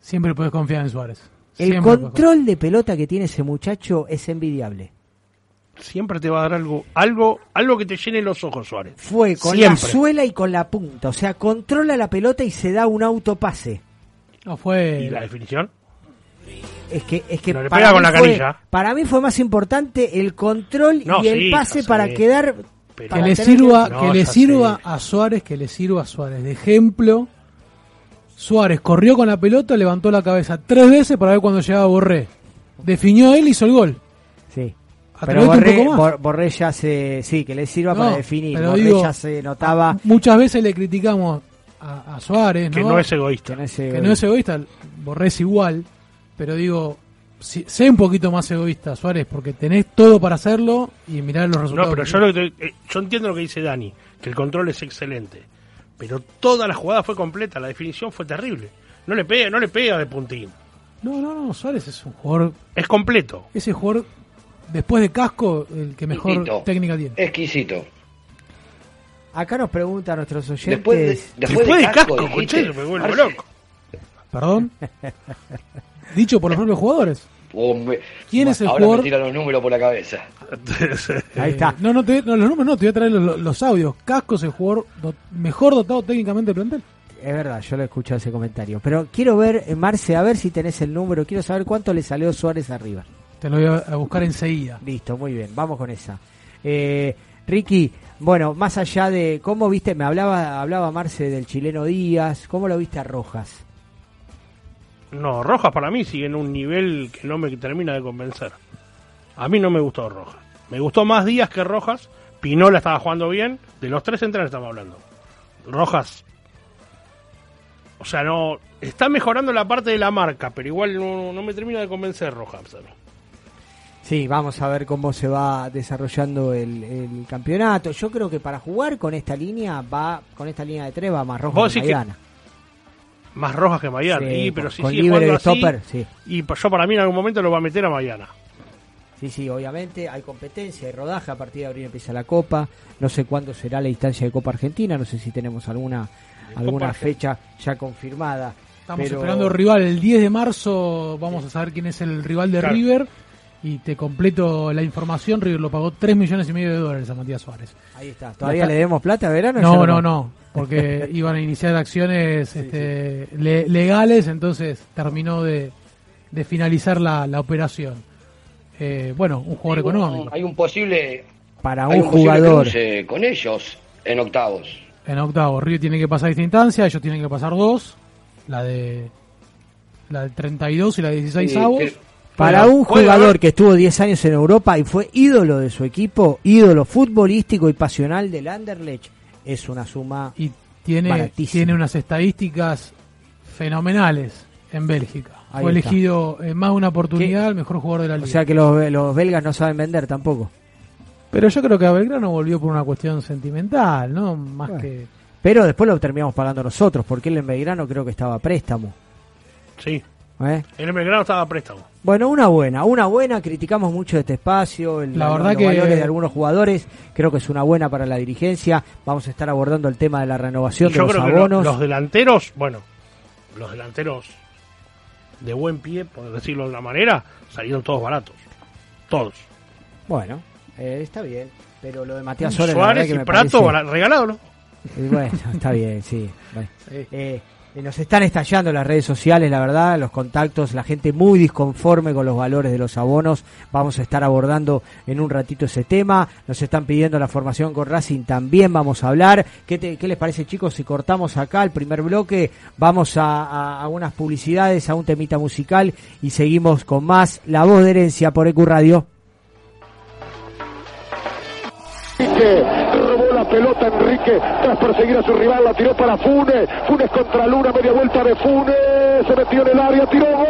Siempre puedes confiar en Suárez. El Siempre control de pelota que tiene ese muchacho es envidiable. Siempre te va a dar algo, algo, algo que te llene los ojos, Suárez. Fue con Siempre. la suela y con la punta, o sea, controla la pelota y se da un autopase. No fue. ¿Y la definición? Es que, es que No le para, pega mí con la fue, canilla. para mí fue más importante el control No, y el sí, pase para sé. quedar. Pero- que le sirva, No, que le sirva sé. a Suárez, que le sirva a Suárez. De ejemplo, Suárez corrió con la pelota, levantó la cabeza tres veces para ver cuando llegaba Borré. Definió él, hizo el gol. Pero un Borré, poco más. Bor- Borré ya se. Sí, que le sirva No, para definir. pero Borré digo, ya se notaba. Muchas veces le criticamos a, a Suárez, Que ¿no? no es egoísta. que no es que egoísta. no es egoísta, Borré es igual, pero digo, si, sé un poquito más egoísta, Suárez, porque tenés todo para hacerlo y mirar los No, resultados. pero que yo, lo que te- eh, yo entiendo lo que dice Dani, que el control es excelente. Pero toda la jugada fue completa, la definición fue terrible. No le pega, no le pega de puntín. No, no, no, Suárez es un jugador, Es completo. ese jugador, después de Casco, el que mejor Exquisito. técnica tiene. Exquisito. Acá nos preguntan nuestros oyentes. Después de, después Después de de casco, casco, conchero, me vuelvo loco. Perdón. *laughs* Dicho por los propios jugadores. Oh, me- ¿Quién es el Ahora jugador? me tiran los números por la cabeza. *laughs* Ahí está. No, no, te, no, los números no, te voy a traer los, los audios. Casco es el jugador do- mejor dotado técnicamente del plantel. Es verdad, yo lo he escuchado ese comentario. Pero quiero ver, eh, Marce, a ver si tenés el número. Quiero saber cuánto le salió Suárez arriba. Te lo voy a, buscar enseguida. Listo, muy bien, vamos con esa. Eh, Ricky, bueno, más allá de cómo viste, me hablaba, hablaba Marce del chileno Díaz, ¿cómo lo viste a Rojas? No, Rojas para mí sigue en un nivel que no me termina de convencer. A mí no me gustó Rojas. Me gustó más Díaz que Rojas. Pinola estaba jugando bien. De los tres centrales estamos hablando. Rojas. O sea, no. Está mejorando la parte de la marca, pero igual no, no me termina de convencer Rojas. mí. Sí, vamos a ver cómo se va desarrollando el, el campeonato. Yo creo que para jugar con esta línea va, con esta línea de tres va más Vos Rojas que Maidana. Más Rojas que Maidana. Sí, y, pero con- si con sigue libre así, stopper, sí. Y yo para mí en algún momento lo va a meter a Maidana. Sí, sí, obviamente hay competencia, hay rodaje, a partir de abril empieza la Copa, no sé cuándo será la instancia de Copa Argentina, no sé si tenemos alguna alguna fecha ya confirmada. Estamos pero- esperando rival el 10 de marzo. Vamos a saber quién es el rival de Claro. River. Y te completo la información. River lo pagó 3 millones y medio de dólares a Matías Suárez. Ahí está. ¿Todavía Está- le demos plata a verano? No, no, no. Porque *laughs* iban a iniciar acciones este, le- legales. Entonces terminó de, de finalizar la, la operación. Eh, bueno, un jugador económico. Hay un posible, Para un un posible jugador. cruce con ellos en octavos. En octavo, River tiene que pasar esta instancia. Ellos tienen que pasar dos. La de la de 32 y la de 16 Sí, avos. Para un jugador haber- que estuvo 10 años en Europa y fue ídolo de su equipo, ídolo futbolístico y pasional del Anderlecht, es una suma y tiene, tiene unas estadísticas fenomenales. en Bélgica. Ahí Fue está. elegido en más de una oportunidad el mejor jugador de la O liga. sea que los, los belgas no saben vender tampoco. Pero yo creo que a Belgrano volvió por una cuestión sentimental, ¿no? Más Bueno. que... Pero después lo terminamos pagando nosotros, porque él en Belgrano creo que estaba a préstamo. Sí. ¿eh? En el Belgrano estaba a préstamo. Bueno, una buena, una buena, criticamos mucho este espacio, el, La los- verdad los que- valores de algunos jugadores, creo que es una buena para la dirigencia, vamos a estar abordando el tema de la renovación Y de yo los creo que lo- abonos. los delanteros, bueno, los delanteros de buen pie, por decirlo de una manera, salieron todos baratos. Todos. Bueno, eh, está bien, pero lo de Matías Suárez, la Suárez verdad que y me Prato parece- regalado, ¿no? Y bueno, está bien, sí. bueno. *laughs* Eh, eh, nos están estallando las redes sociales, la verdad, los contactos, la gente muy disconforme con los valores de los abonos. Vamos a estar abordando en un ratito ese tema. Nos están pidiendo la formación con Racing, también vamos a hablar. ¿Qué, qué les parece, chicos, si cortamos acá el primer bloque? Vamos a, a, a unas publicidades, a un temita musical y seguimos con más La Voz de Herencia por EQ Radio. La pelota Enrique tras perseguir a su rival, la tiró para Funes, Funes contra Luna, media vuelta de Funes, se metió en el área, tiró gol.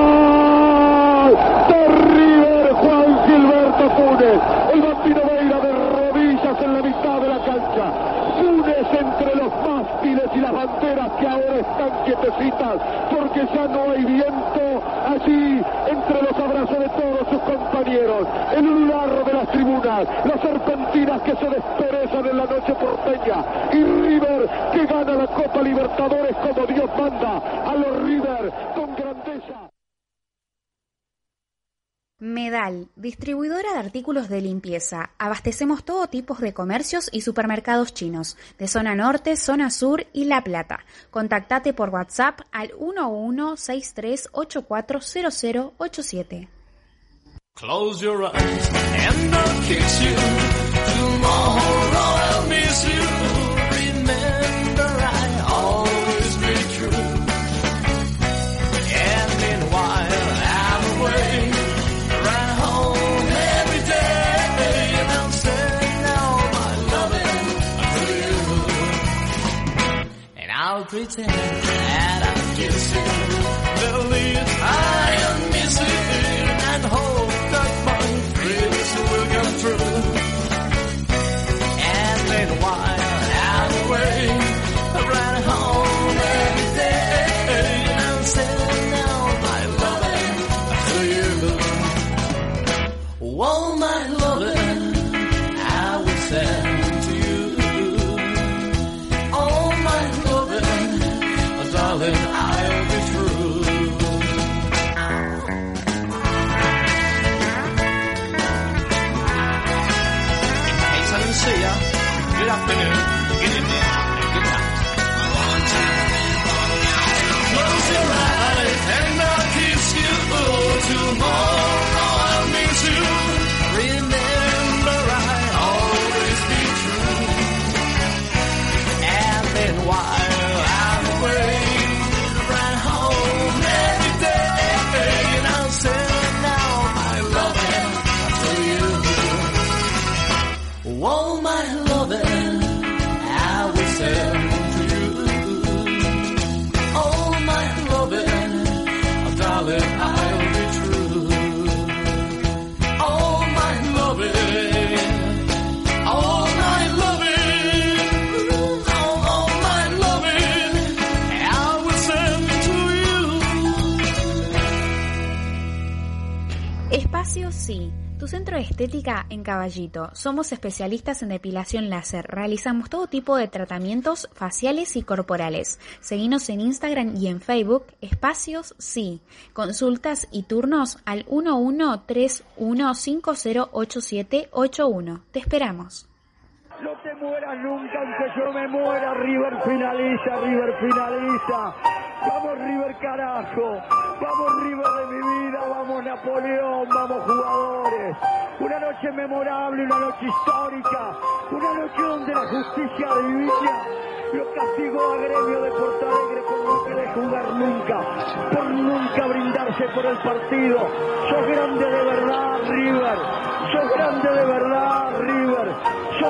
¡Gol! De River, Juan Gilberto Funes, el bambino Veira de rodillas en la mitad de la cancha. Funes entre los mástiles y las banderas que ahora están quietecitas porque ya no hay viento allí entre los abrazos de todos sus compañeros. El ulular de las tribunas, las serpentinas que se desperezan en la noche porteña y River que gana la Copa Libertadores como Dios manda a los River con grandeza. Medal, distribuidora de artículos de limpieza. Abastecemos todo tipo de comercios y supermercados chinos, de zona norte, zona sur y La Plata. Contactate por WhatsApp al 1163840087. Close your eyes and I'll kiss you. Pretend estética en Caballito. Somos especialistas en depilación láser. Realizamos todo tipo de tratamientos faciales y corporales. Seguinos en Instagram y en Facebook. Espacios Sí. Consultas y turnos al 1131508781. Te esperamos. No te mueras nunca, aunque yo me muera. River finaliza, River finaliza. Vamos River carajo. Vamos River de mi vida. Napoleón. Vamos jugadores. Una noche memorable, una noche histórica. Una noche donde la justicia divina lo castigó a Gremio de Porto Alegre por no querer jugar nunca. Por nunca brindar noche por el partido. Sos grande de verdad, River. Sos grande de verdad, River.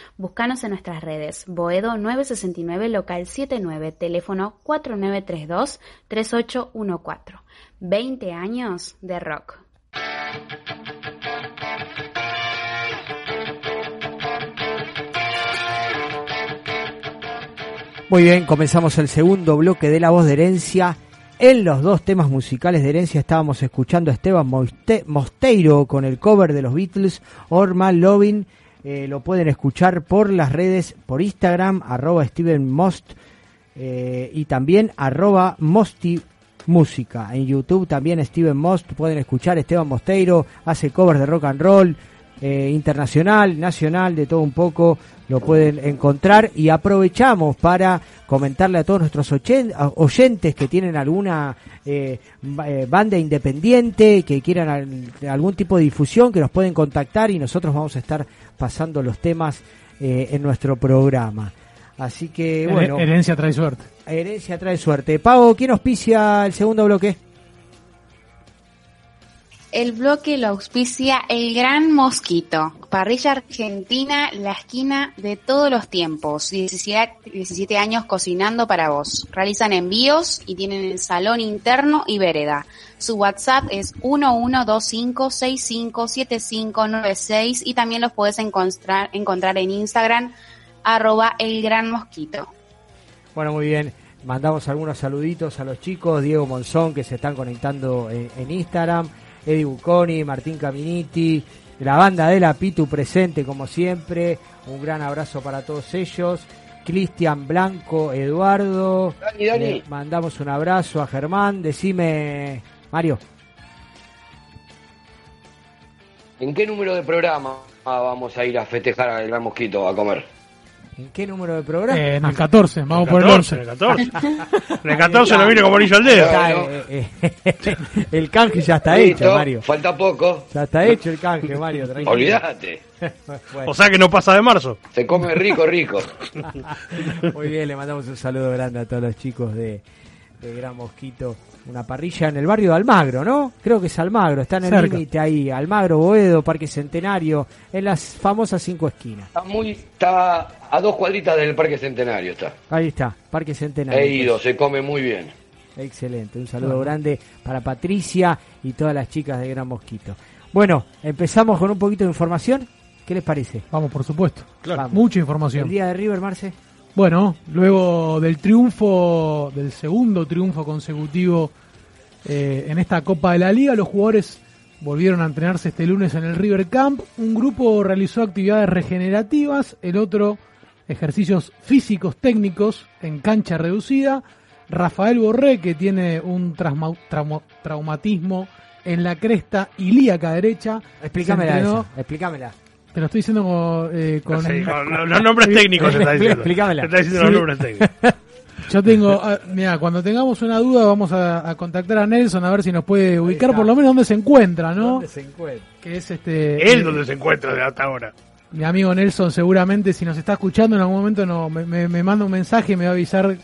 Búscanos en nuestras redes. Boedo 969 local 79, teléfono 4932-3814. 20 años de rock. Muy bien, comenzamos el segundo bloque de La Voz de Herencia. En los dos temas musicales de Herencia estábamos escuchando a Esteban Mosteiro con el cover de los Beatles, Orma Lovin. Eh, lo pueden escuchar por las redes, por Instagram, arroba Steven Most eh, y también arroba Mosti Música. En YouTube también Steven Most, pueden escuchar Esteban Mosteiro, hace covers de rock and roll, eh, internacional, nacional, de todo un poco, lo pueden encontrar y aprovechamos para comentarle a todos nuestros oyentes que tienen alguna eh, eh, banda independiente, que quieran al- algún tipo de difusión, que nos pueden contactar y nosotros vamos a estar pasando los temas eh, en nuestro programa. Así que bueno, Herencia trae suerte. herencia trae suerte. Pago, ¿quién auspicia el segundo bloque? El bloque lo auspicia El Gran Mosquito, parrilla argentina, la esquina de todos los tiempos. 17, 17 años cocinando para vos. Realizan envíos y tienen el salón interno y vereda. Su WhatsApp es 1125657596 y también los puedes encontrar, encontrar en Instagram arroba El Gran Mosquito. Bueno, muy bien. Mandamos algunos saluditos a los chicos, Diego Monzón, que se están conectando en Instagram, Eddie Buconi, Martín Caminiti, la banda de la Pitu presente como siempre. Un gran abrazo para todos ellos. Cristian Blanco, Eduardo. Dani, Dani. Mandamos un abrazo a Germán. Decime, Mario. ¿En qué número de programa vamos a ir a festejar al Gran Mosquito a comer? ¿En qué número de programa? Eh, en el 14, vamos por el 14, 11. el 14. En el 14 no viene como anillo al dedo. Eh, eh, *laughs* el canje ya está Listo, hecho, Mario. Falta poco. Ya está hecho el canje, Mario. tranquilo. Olvídate. *laughs* Bueno. O sea que no pasa de marzo. Se come rico, rico. *laughs* Muy bien, le mandamos un saludo grande a todos los chicos de, de Gran Mosquito. Una parrilla en el barrio de Almagro, ¿no? Creo que es Almagro, está en el límite ahí. Almagro, Boedo, Parque Centenario, en las famosas cinco esquinas. Está muy, está a dos cuadritas del Parque Centenario está. Ahí está, Parque Centenario. He ido, se come muy bien. Excelente, un saludo grande para Patricia y todas las chicas de Gran Mosquito. Bueno, empezamos con un poquito de información. ¿Qué les parece? Vamos, por supuesto. Vamos. Mucha información. El día de River, Marce. Bueno, luego del triunfo, del segundo triunfo consecutivo eh, en esta Copa de la Liga, los jugadores volvieron a entrenarse este lunes en el River Camp. Un grupo realizó actividades regenerativas, el otro ejercicios físicos técnicos en cancha reducida. Rafael Borré, que tiene un trauma- traumatismo en la cresta ilíaca derecha. Explícamela esa, explícamela. Te lo estoy diciendo como, eh, con... Sí, con los- los nombres técnicos se está diciendo. Explícamela. Se está diciendo los nombres técnicos. *laughs* Yo tengo, ah, mira, cuando tengamos una duda vamos a, a contactar a Nelson a ver si nos puede ubicar por lo menos dónde se encuentra, ¿no? ¿Dónde se encuentra? Que es este... Él eh, donde se encuentra de hasta ahora. Mi amigo Nelson seguramente si nos está escuchando en algún momento no, me, me- me manda un mensaje y me va a avisar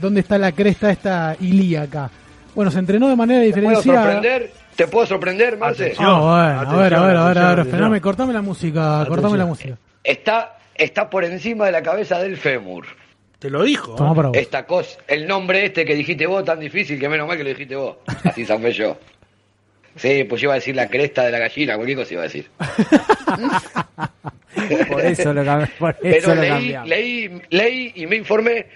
dónde está la cresta esta ilíaca. Bueno, se entrenó de manera ¿Te puedo diferenciada. sorprender? ¿Te puedo sorprender, Marce? Atención. Ah, bueno, a ver, a Atención, ver, a ver, a ver, atención, frename, cortame la música, cortame la música. Está, está por encima de la cabeza del fémur. Te lo dijo. Toma ¿eh? para vos. Esta cosa, el nombre este que dijiste vos tan difícil que menos mal que lo dijiste vos. Así zafé yo. Sí, pues yo iba a decir la cresta de la gallina, cualquier cosa iba a decir. *laughs* Por eso lo, cam- por eso Pero lo leí, cambiamos. leí, leí y me informé.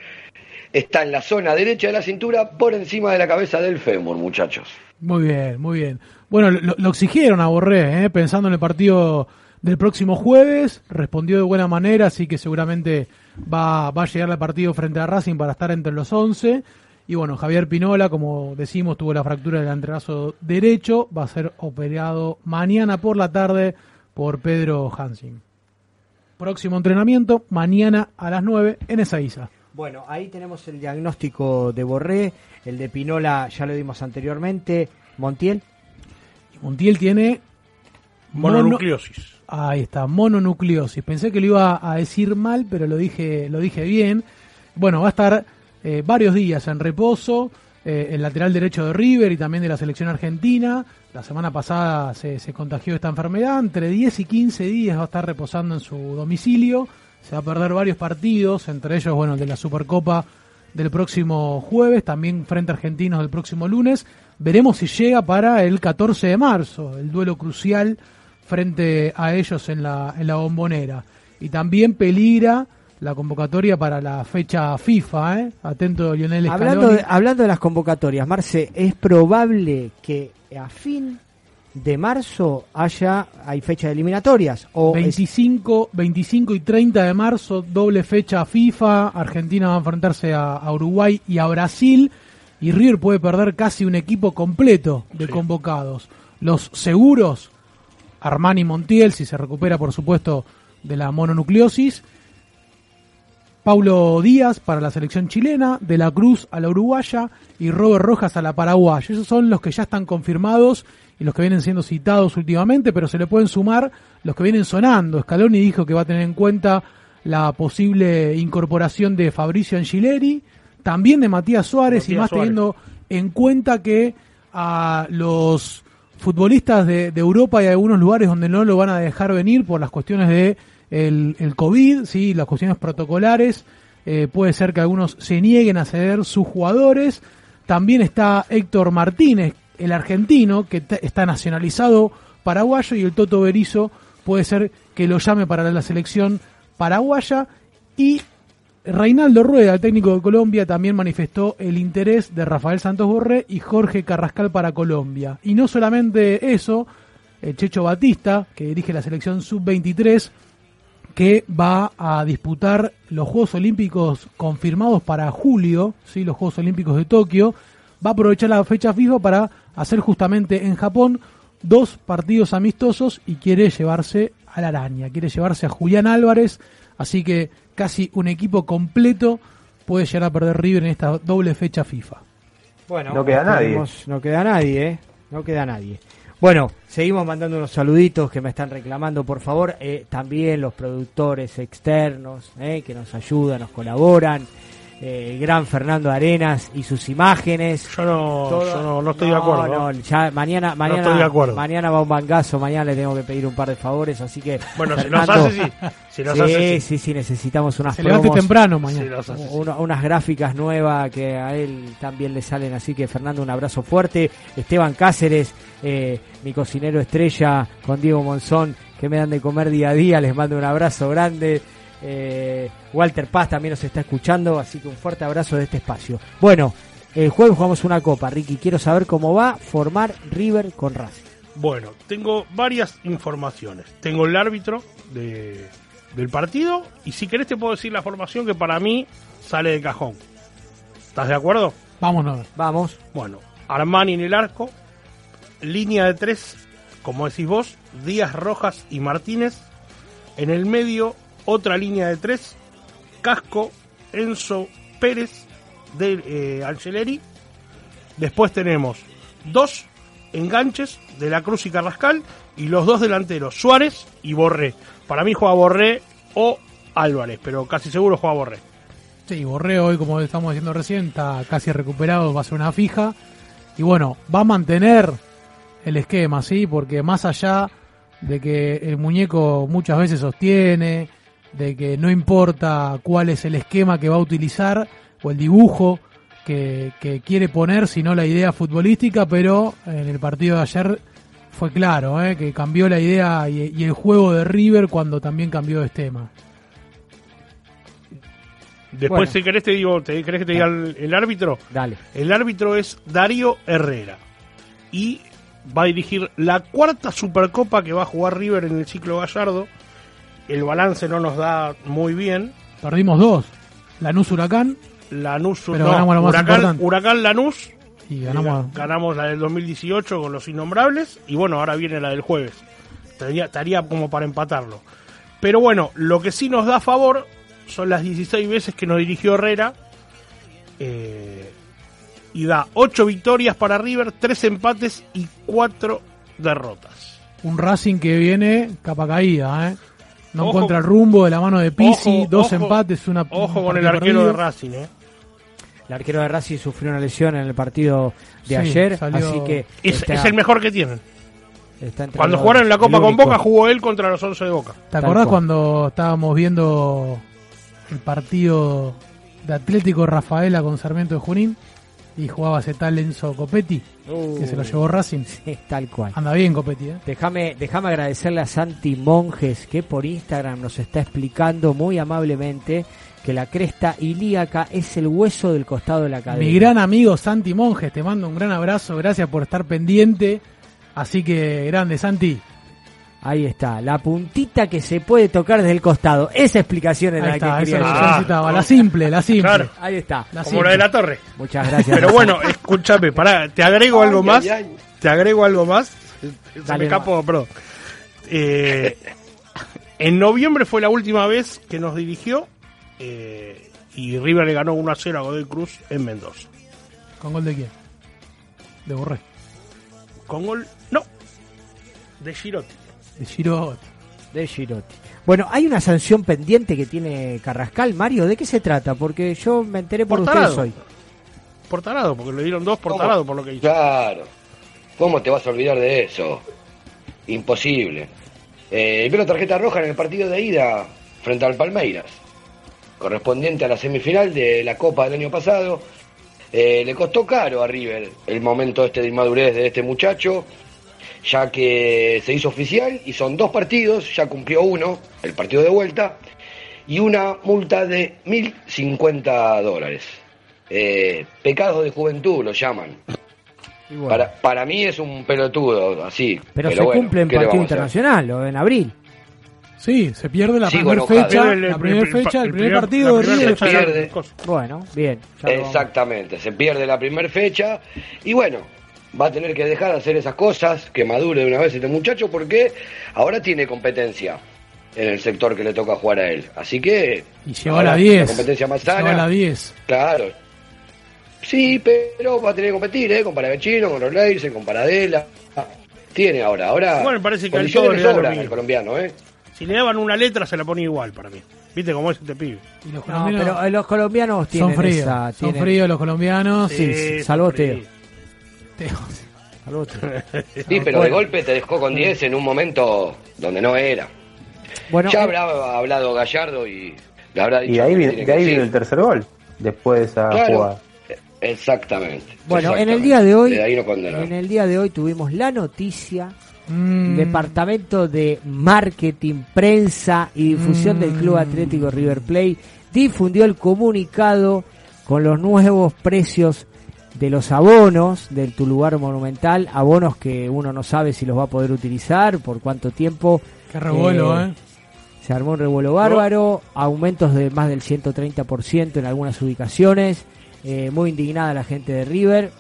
Está en la zona derecha de la cintura por encima de la cabeza del fémur, muchachos. Muy bien, muy bien. Bueno, lo, exigieron a Borré, ¿eh? pensando en el partido del próximo jueves. Respondió de buena manera, así que seguramente va, va a llegar al partido frente a Racing para estar entre los 11. Y bueno, Javier Pinola, como decimos, tuvo la fractura del antebrazo derecho, va a ser operado mañana por la tarde por Pedro Hansing. Próximo entrenamiento, mañana a las 9 en Ezeiza. Bueno, ahí tenemos el diagnóstico de Borré, el de Pinola ya lo dimos anteriormente. Montiel. Montiel tiene mono- Mononucleosis. Ahí está, mononucleosis. Pensé que lo iba a decir mal, pero lo dije, lo dije bien. Bueno, va a estar eh, varios días en reposo, eh, el lateral derecho de River y también de la selección argentina. La semana pasada se, se contagió esta enfermedad. Entre 10 y 15 días va a estar reposando en su domicilio. Se va a perder varios partidos, entre ellos, bueno, el de la Supercopa del próximo jueves, también frente a Argentinos del próximo lunes. Veremos si llega para el 14 de marzo, el duelo crucial frente a ellos en la, en la bombonera. Y también peligra la convocatoria para la fecha FIFA, ¿eh? Atento Lionel Scaloni. Hablando de, hablando de las convocatorias, Marce, es probable que a fin de marzo haya hay fecha de eliminatorias o es- 25, 25 y 30 de marzo, doble fecha FIFA. Argentina va a enfrentarse a, a Uruguay y a Brasil. Y River puede perder casi un equipo completo de convocados. Los seguros, Armani Montiel, si se recupera, por supuesto, de la mononucleosis. Paulo Díaz para la selección chilena, De la Cruz a la uruguaya y Robert Rojas a la paraguaya. Esos son los que ya están confirmados y los que vienen siendo citados últimamente, pero se le pueden sumar los que vienen sonando. Scaloni dijo que va a tener en cuenta la posible incorporación de Fabricio Angileri, también de Matías Suárez y más Suárez. teniendo en cuenta que a los futbolistas de, de Europa y algunos lugares donde no lo van a dejar venir por las cuestiones de el, COVID, sí, las cuestiones protocolares, eh, puede ser que algunos se nieguen a ceder sus jugadores. También está Héctor Martínez, el argentino, que está nacionalizado paraguayo, y el Toto Berizo puede ser que lo llame para la selección paraguaya. Y Reinaldo Rueda, el técnico de Colombia, también manifestó el interés de Rafael Santos Borré y Jorge Carrascal para Colombia. Y no solamente eso, el Checho Batista, que dirige la selección sub-23, que va a disputar los Juegos Olímpicos confirmados para julio, ¿sí? los Juegos Olímpicos de Tokio, va a aprovechar la fecha FIFA para hacer justamente en Japón dos partidos amistosos y quiere llevarse a la araña, quiere llevarse a Julián Álvarez, así que casi un equipo completo puede llegar a perder River en esta doble fecha FIFA. Bueno, No queda nadie. No queda nadie, ¿eh? No queda nadie. Bueno, seguimos mandando unos saluditos que me están reclamando, por favor. Eh, también los productores externos eh, que nos ayudan, nos colaboran. Eh, el gran Fernando Arenas y sus imágenes. Yo no, Todo- yo no, no estoy de acuerdo. No, ya mañana, mañana, estoy de acuerdo. mañana va un bangazo, mañana le tengo que pedir un par de favores, así que. Bueno, si nos hace, sí. Si nos sí, hace, sí. sí, sí, necesitamos unas Se promos. temprano mañana. Hace. Una- unas gráficas nuevas que a él también le salen. Así que Fernando, un abrazo fuerte. Esteban Cáceres, eh, mi cocinero estrella, con Diego Monzón, que me dan de comer día a día. Les mando un abrazo grande. Eh, Walter Paz también nos está escuchando, así que un fuerte abrazo de este espacio. Bueno, el jueves jugamos una copa, Ricky. Quiero saber cómo va a formar River con Racing. Bueno, tengo varias informaciones. Tengo el árbitro de, del partido y si querés te puedo decir la formación que para mí sale de cajón. ¿Estás de acuerdo? Vámonos. Vamos. Bueno, Armani en el arco, línea de tres, como decís vos, Díaz Rojas y Martínez. En el medio, otra línea de tres, Casco, Enzo Pérez de eh, Angeleri. Después tenemos dos enganches de la Cruz y Carrascal y los dos delanteros, Suárez y Borré. Para mí juega Borré o Álvarez, pero casi seguro juega Borré. Sí, Borré hoy, como estamos diciendo recién, está casi recuperado, va a ser una fija. Y bueno, va a mantener el esquema, ¿sí? Porque más allá de que el muñeco muchas veces sostiene, de que no importa cuál es el esquema que va a utilizar o el dibujo que, que quiere poner, sino la idea futbolística, pero en el partido de ayer fue claro, ¿eh? que cambió la idea y, y el juego de River cuando también cambió de esquema. Después, Bueno. si querés, te digo, te, ¿querés que te diga el, el árbitro? Dale. El árbitro es Darío Herrera. Y va a dirigir la cuarta Supercopa que va a jugar River en el ciclo Gallardo. El balance no nos da muy bien. Perdimos dos. Lanús Huracán Lanús, Pero no, ganamos lo más Huracán, importante. Huracán Lanús. Y ganamos. ganamos la del 2018 con los innombrables. Y bueno, ahora viene la del jueves. Estaría, estaría como para empatarlo. Pero bueno, lo que sí nos da favor son las 16 veces que nos dirigió Herrera. eh, y da 8 victorias para River, 3 empates y 4 derrotas. Un Racing que viene capa caída, ¿eh? No Ojo. encuentra el rumbo de la mano de Pisi, Ojo, dos ojo, empates, una Ojo con el arquero de. Racing, ¿eh? El arquero de Racing sufrió una lesión en el partido de Sí, ayer, salió- así que Es, está- es el mejor que tienen. Cuando jugaron en la Copa con. Boca, jugó él contra los 11 de Boca. ¿Te acordás cuando estábamos viendo el partido de Atlético Rafaela con Sarmiento de Junín? Y jugaba ese tal Enzo Copetti, que se lo llevó Racing. *laughs* Sí, tal cual. Anda bien Copetti, ¿eh? Déjame, déjame agradecerle a Santi Monjes que por Instagram nos está explicando muy amablemente que la cresta ilíaca es el hueso del costado de la cadera. Mi gran amigo Santi Monjes, te mando un gran abrazo, gracias por estar pendiente. Así que grande, Santi. Ahí está, la puntita que se puede tocar desde el costado. Esa explicación era la está, que quería lo necesitaba. La simple, la simple. Claro. Ahí está. La Como simple. la de la torre. Muchas gracias. Pero bueno, escúchame, pará, te agrego algo Ay, más. ay, ay. Te agrego algo más. Se Dale me escapó, perdón. Eh, en noviembre fue la última vez que nos dirigió eh, y River le ganó 1 a 0 a Godoy Cruz en Mendoza. ¿Con gol de quién? De Borré. Con gol, no, de Girotti. De Girotti. De Girotti. Bueno, hay una sanción pendiente que tiene Carrascal. Mario, ¿de qué se trata? Porque yo me enteré por, Por ustedes tarado. hoy. Por tarado, porque le dieron dos por ¿Cómo? tarado por lo que hizo. Claro. ¿Cómo te vas a olvidar de eso? Imposible. Eh, vio la tarjeta roja en el partido de ida frente al Palmeiras, correspondiente a la semifinal de la Copa del año pasado. Eh, le costó caro a River el momento este de inmadurez de este muchacho, ya que se hizo oficial y son dos partidos, ya cumplió uno, el partido de vuelta, y una multa de 1.050 dólares. Eh, pecados de juventud lo llaman. Bueno, Para, para mí es un pelotudo, así. pero, se bueno, cumple en ¿qué le partido internacional, o en abril. Sí, se pierde la primera fecha. El- el- La primera fecha, el el primer partido de River. pierde. Bueno, bien. Exactamente, se pierde la primera fecha y bueno, va a tener que dejar de hacer esas cosas, que madure de una vez este muchacho porque ahora tiene competencia en el sector que le toca jugar a él. Así que... Y llegó a ahora la 10. competencia más Llegó a sana. la 10. Claro. Sí, pero va a tener que competir, ¿eh? Con Paravecino, con Roleirse, con Paradela. Tiene ahora, ahora... Bueno, parece que al todo le sobran al colombiano, ¿eh? Si le daban una letra, se la ponía igual para mí. ¿Viste cómo es este pibe? Y los No, colombianos pero eh, los colombianos tienen son fríos. esa... Son fríos los colombianos. Sí, sí, salvo Sí, pero de golpe te dejó con 10 en un momento donde no era. Bueno, ya eh, habrá hablado Gallardo y le habrá dicho Y de ahí, vi- de ahí vino el tercer gol, después de esa Claro. jugada. Exactamente. Bueno, en el día de hoy, De ahí no en el día de hoy tuvimos la noticia Mm, Departamento de Marketing, Prensa y Difusión del Club Mm. Atlético River Plate difundió el comunicado con los nuevos precios de los abonos del Tu Lugar Monumental, abonos que uno no sabe si los va a poder utilizar, por cuánto tiempo. Qué revuelo, Eh, ¿eh? Se armó un revuelo bárbaro, aumentos de más del 130% en algunas ubicaciones, eh, muy indignada la gente de River,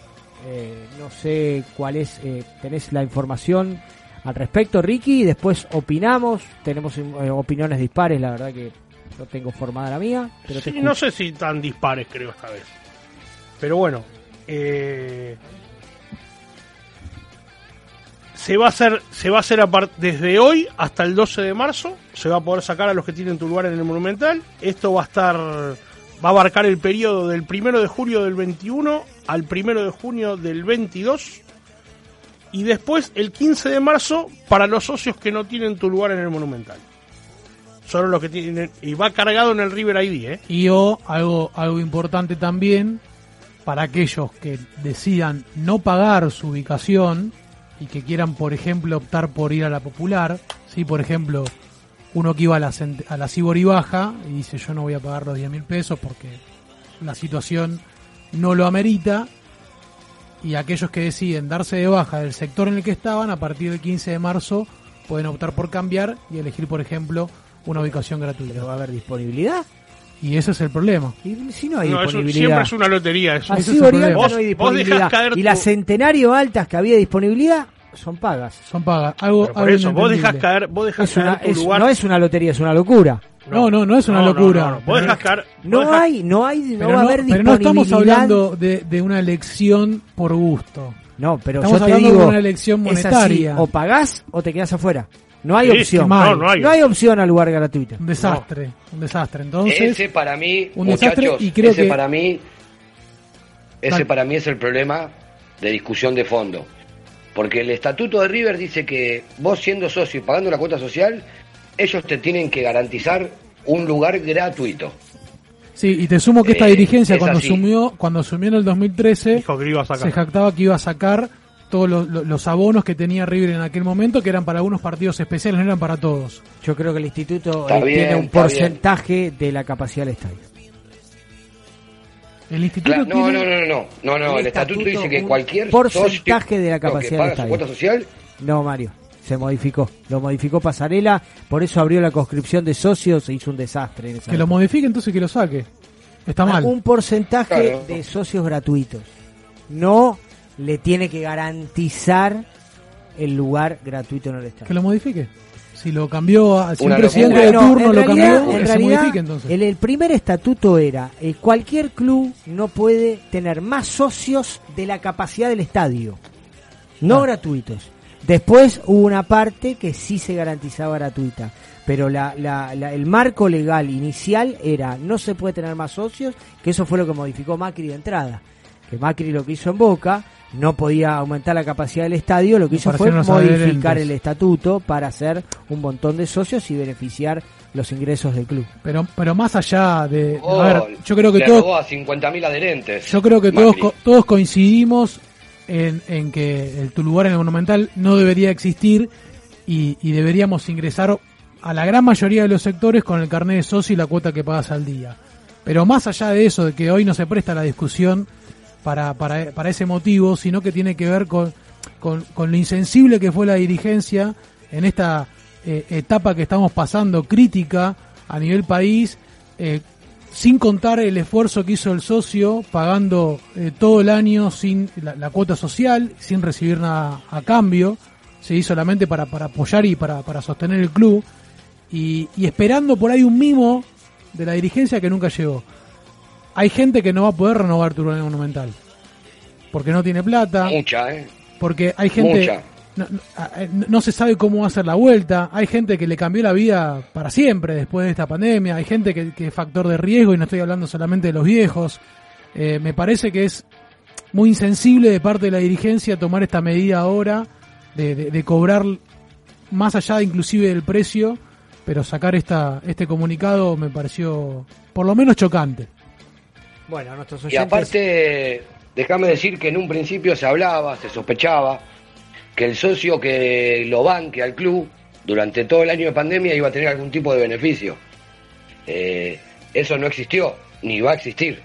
eh, no sé cuál es, eh, tenés la información al respecto Ricky, y después opinamos, tenemos eh, opiniones dispares, la verdad que no tengo formada la mía, pero Sí, no sé si tan dispares creo esta vez. Pero bueno, eh, se va a hacer, se va a hacer desde hoy hasta el 12 de marzo. Se va a poder sacar a los que tienen tu lugar en el Monumental. Esto va a estar, va a abarcar el periodo del primero de julio del 21 al primero de junio del 22. Y después el 15 de marzo para los socios que no tienen tu lugar en el Monumental. Solo los que tienen. Y va cargado en el River ID, ¿eh? Y o algo, algo importante también para aquellos que decidan no pagar su ubicación y que quieran, por ejemplo, optar por ir a la popular. Sí, por ejemplo, uno que iba a la, a la Cibor y baja y dice yo no voy a pagar los 10 mil pesos porque la situación no lo amerita. Y aquellos que deciden darse de baja del sector en el que estaban, a partir del 15 de marzo pueden optar por cambiar y elegir, por ejemplo, una ubicación gratuita. ¿Pero va a haber disponibilidad? Y ese es el problema. Y si no hay No, es disponibilidad. siempre es una lotería eso. Así Oriente Vos- no hay disponibilidad. caer Y las centenario altas que había disponibilidad son pagas. Son pagas. Algo, por algo eso, vos dejás inentendible. caer, vos dejás Es una- caer tu es- lugar. no es una lotería, es una locura. No, no, no es una No, no, locura. no, no. Vos dejás caer. No hay, no hay, no Pero va a no, haber pero no estamos disponibilidad. hablando de, de una elección por gusto. No, pero Estamos yo te hablando digo, de una elección es así, monetaria. o pagás o te quedás afuera. No hay Sí, opción. No, no hay opción al lugar gratuito. Un desastre, un desastre. Entonces, ese para mí, un desastre muchachos, y creo ese que- para mí, ese para mí es el problema de discusión de fondo. Porque el estatuto de River dice que vos siendo socio y pagando la cuota social, ellos te tienen que garantizar un lugar gratuito. sí, y te sumo que esta Eh, dirigencia es cuando así. asumió, cuando asumió en el 2013, Dijo que lo iba a sacar. se jactaba que iba a sacar todos los, abonos que tenía River en aquel momento, que eran para algunos partidos especiales, no eran para todos. Yo creo que el instituto eh, bien, tiene un porcentaje de la capacidad del estadio. El instituto no, tiene- no, no, no, no, no, no, El el estatuto estatuto, dice que cualquier porcentaje de la capacidad que del paga estadio. cuota social No, Mario, se modificó. Lo modificó Pasarela, por eso abrió la conscripción de socios, se hizo un desastre. En esa Que lo modifique entonces que lo saque. Está mal. Un porcentaje Claro. de socios gratuitos. No le tiene que garantizar el lugar gratuito en el estadio. Que lo modifique. Si lo cambió, a, si un Una presidente de No, turno lo realidad- cambió, en que se realidad, modifique entonces. El, el primer estatuto era eh, cualquier club no puede tener más socios de la capacidad del estadio, no Ah. gratuitos. Después hubo una parte que sí se garantizaba gratuita, pero la, la- la- el marco legal inicial era no se puede tener más socios, que eso fue lo que modificó Macri de entrada. Que Macri lo que hizo en Boca no podía aumentar la capacidad del estadio, lo que hizo fue modificar adherentes. el estatuto para hacer un montón de socios y beneficiar los ingresos del club. Pero, pero más allá de... Oh, a ver, yo creo que todos... robó a 50.000 adherentes. Yo creo que todos, Macri. todos coincidimos en, en que el, tu lugar en el Monumental no debería existir y, y deberíamos ingresar a la gran mayoría de los sectores con el carnet de socio y la cuota que pagas al día. Pero más allá de eso, de que hoy no se presta la discusión para, para, para ese motivo, sino que tiene que ver con, con, lo insensible que fue la dirigencia en esta eh, etapa que estamos pasando, crítica a nivel país, eh, sin contar el esfuerzo que hizo el socio pagando eh, todo el año sin la, cuota social, sin recibir nada a cambio, hizo solamente para, para apoyar y para, para sostener el club, y esperando por ahí un mimo de la dirigencia que nunca llegó. Hay gente que no va a poder renovar tu lugar monumental, porque no tiene plata, Mucha, ¿eh? porque hay gente Mucha. no, no- a- no se sabe cómo va a ser la vuelta, hay gente que le cambió la vida para siempre después de esta pandemia, hay gente que, que es factor de riesgo y no estoy hablando solamente de los viejos. Eh, me parece que es muy insensible de parte de la dirigencia tomar esta medida ahora de, de- de cobrar más allá inclusive del precio, pero sacar esta este comunicado me pareció por lo menos chocante. Bueno, nuestros Y aparte, déjame decir que en un principio se hablaba, se sospechaba, que el socio que lo banque al club durante todo el año de pandemia iba a tener algún tipo de beneficio. Eh, eso no existió, ni va a existir.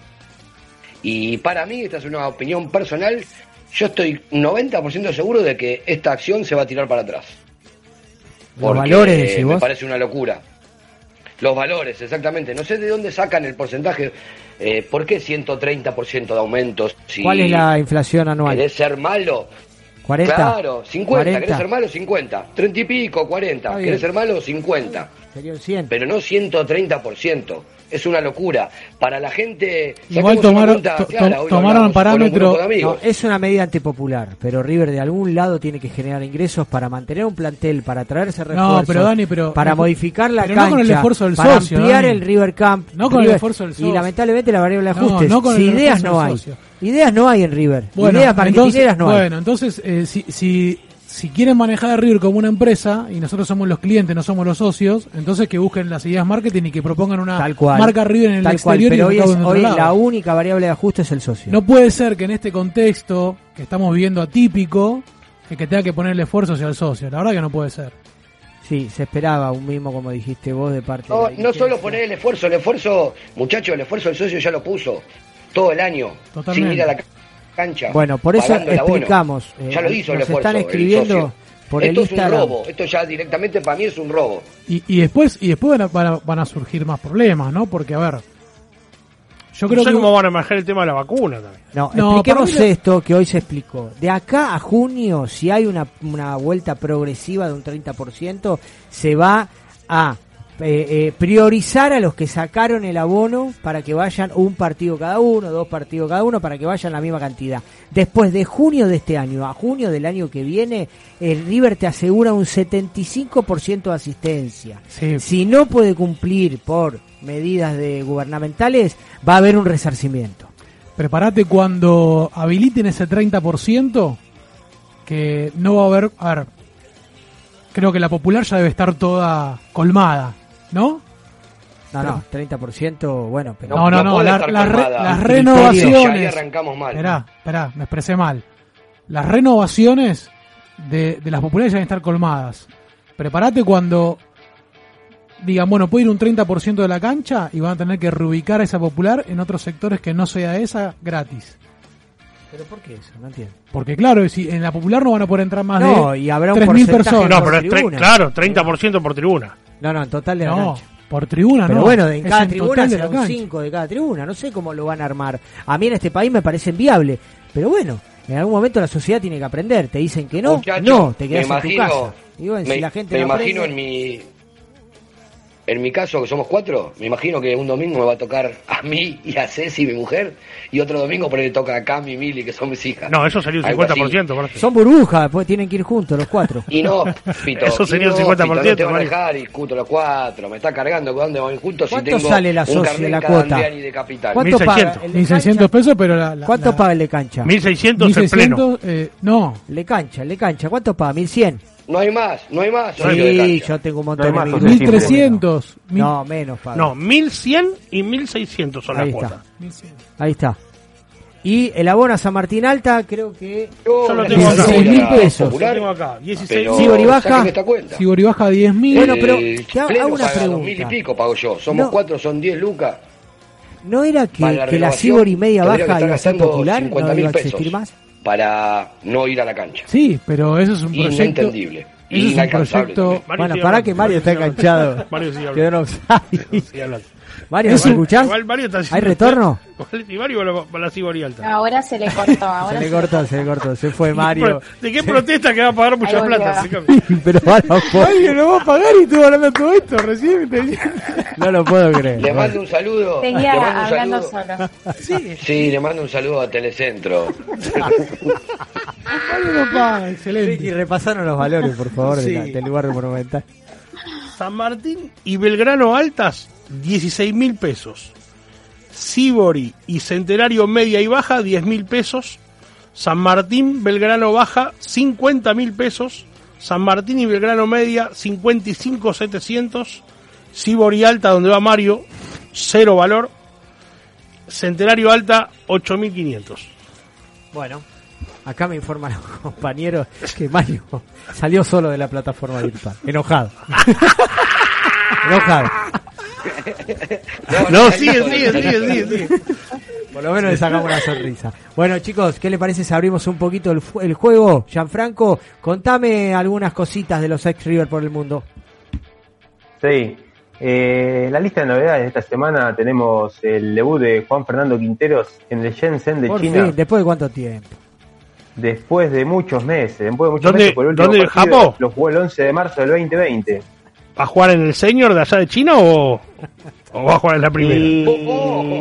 Y para mí, esta es una opinión personal, yo estoy 90% seguro de que esta acción se va a tirar para atrás. Los valores, me parece una locura. Los valores, exactamente. No sé de dónde sacan el porcentaje. Eh, ¿Por qué 130% de aumentos? Si ¿Cuál es la inflación anual? ¿Querés ser malo? 40. Claro, 50. 40. ¿Querés ser malo? 50. 30 y pico, 40. Está bien. ¿Querés ser malo? 50. Sería un 100. Pero no 130%. Es una locura. Para la gente... Igual tomaron- to- clara, to- tomaron hablamos con un parámetro-. No, es una medida antipopular, pero River de algún lado tiene que generar ingresos para mantener un plantel, para traerse refuerzos, pero Dani, pero- para no- modificar la pero cancha, no con el esfuerzo del para socio, ampliar Dani. el River Camp. No con el River- esfuerzo del Y socio. lamentablemente la variable de No, ajustes. no con Si el ideas esfuerzo no del hay. socio. Ideas no hay en River. Bueno, ideas entonces, marketineras no hay. bueno, entonces eh, si, si, si quieren manejar a River como una empresa y nosotros somos los clientes, no somos los socios, entonces que busquen las ideas marketing y que propongan una Tal cual. marca River en el Tal cual, exterior pero y hoy, es- en otro hoy lado. la única variable de ajuste es el socio. No puede ser que en este contexto que estamos viviendo atípico, que, que tenga que poner el esfuerzo hacia el socio. La verdad que no puede ser. Sí, se esperaba un mismo, como dijiste vos, de parte de No, la no solo poner el esfuerzo, el esfuerzo, muchachos, el esfuerzo del socio ya lo puso todo el año, Totalmente. sin ir a la cancha. Bueno, por eso el explicamos, eh, ya lo hizo el nos esfuerzo. están el escribiendo socio. por el esto es Instagram. un robo, esto ya directamente para mí es un robo. Y, y después y después van a, van a- van a surgir más problemas, ¿no? Porque, a ver, Yo no creo sé que cómo van a manejar el tema de la vacuna también. No, No, expliquemos esto que hoy se explicó. De acá a junio, si hay una, una vuelta progresiva de un 30%, se va a eh, eh, priorizar a los que sacaron el abono para que vayan un partido cada uno, dos partidos cada uno, para que vayan la misma cantidad. Después de junio de este año a junio del año que viene, el River te asegura un 75% de asistencia. Sí. Si no puede cumplir por medidas de gubernamentales, va a haber un resarcimiento. Prepárate cuando habiliten ese 30%, que no va a haber... A ver, creo que la popular ya debe estar toda colmada, ¿no? No, no, 30%, bueno, pero... No, no, no, la- las re- las Ya renovaciones... arrancamos mal. Esperá, esperá, me expresé mal. Las renovaciones de, de las populares ya deben estar colmadas. Prepárate cuando digan, bueno, puede ir un 30% de la cancha y van a tener que reubicar a esa popular en otros sectores que no sea esa gratis. ¿Pero por qué eso? No entiendo. Porque claro, si en la popular no van a poder entrar más No, de y habrá un 3.000 porcentaje personas. No, por pero es claro, 30% por tribuna. No, no, en total de la No, cancha. por tribuna Pero no. bueno, en es cada en tribuna total de será la un cancha. 5 de cada tribuna. No sé cómo lo van a armar. A mí en este país me parece viable. Pero bueno, en algún momento la sociedad tiene que aprender. Te dicen que no, Muchacho, no, te quedas en tu imagino- casa. Y bueno, me, si la gente me no imagino aprende- en mi en mi caso que somos cuatro me imagino que un domingo me va a tocar a mí y a Ceci mi mujer y otro domingo por ahí le toca a Cami y Mili que son mis hijas No, eso sería un Algo así. 50%. parece. Son burbujas, pues tienen que ir juntos los cuatro. y no *laughs* Fito Eso sería un no, 50%, Fito, no te van a dejar y juntos los cuatro me está cargando con dónde van juntos si ¿Cuánto tengo sale la un socia, carnet la cada cuota? Andean y de capital ¿Cuánto 1600. paga el de 1.600 cancha? pesos, pero la... la- ¿Cuánto la- paga el de cancha? 1600 en pleno. 1.600, eh, no, El de cancha, el de cancha. ¿Cuánto paga? ¿1100? No hay más no hay más Sí, yo tengo un No montón hay de más, amigos. José, 1.300. mil- No, menos paga. No, 1100 y 1600 son Ahí las está. cuotas. 1.100. Ahí está. Y el abono a San Martín Alta, creo que Yo Yo lo tengo acá. 16.000 16.000 pesos. Lo tengo acá. 16 pero Sibori baja. Sibori baja 10.000. Bueno, pero te hago- una dos mil y pregunta. pico pago yo somos No. cuatro son 10 lucas ¿No era que, la que la y media baja iba a ser popular? ¿No 50.000 iba a existir pesos. más? Para no ir a la cancha. Sí, pero eso es un proyecto... Inentendible. Eso es un proyecto... Bueno, para que Mario está sigue hablando. enganchado. Mario sigue Quedó en hablando. Hablando. Mario, ¿me escuchás? Igual Mario está ¿Hay retorno? *laughs* ¿Y Mario la- va a la Sibori alta? Ahora se le cortó, *laughs* ahora Se le cortó, se le cortó. Se fue Mario. ¿De qué protesta que va a pagar mucha plata? Se *laughs* Pero lo va a pagar y estoy hablando todo esto recién. te- no lo puedo creer. Le mando un saludo. Le mando un hablando saludo. solo. Sí, le mando un saludo a Telecentro. Mario no paga, excelente. Ricky, repasaron los valores, por favor, de Sí. la- del lugar monumental. San Martín y Belgrano Altas, 16 mil pesos. Sibori y Centenario Media y Baja, 10 mil pesos. San Martín, Belgrano Baja, 50 mil pesos. San Martín y Belgrano Media, 55 700. Sibori Alta, donde va Mario, cero valor. Centenario Alta, 8500. Bueno, acá me informan los *laughs* compañeros que Mario salió solo de la plataforma virtual. Enojado. *laughs* Enojado. No, sigue, sigue, sigue, sigue, sigue. Por lo menos le sacamos una sonrisa. Bueno, chicos, ¿qué le parece si abrimos un poquito el, el juego? Gianfranco, contame algunas cositas de los ex River por el mundo. Sí. Eh, en la lista de novedades de esta semana tenemos el debut de Juan Fernando Quinteros en el Shenzhen de Por China fin, ¿después de cuánto tiempo? después de muchos meses. Después de muchos ¿Dónde- meses por el último dónde, partido, Japón? Lo jugó el 11 de marzo del 2020. ¿Va a jugar en el senior de allá de China o, o va a jugar en la primera? Y,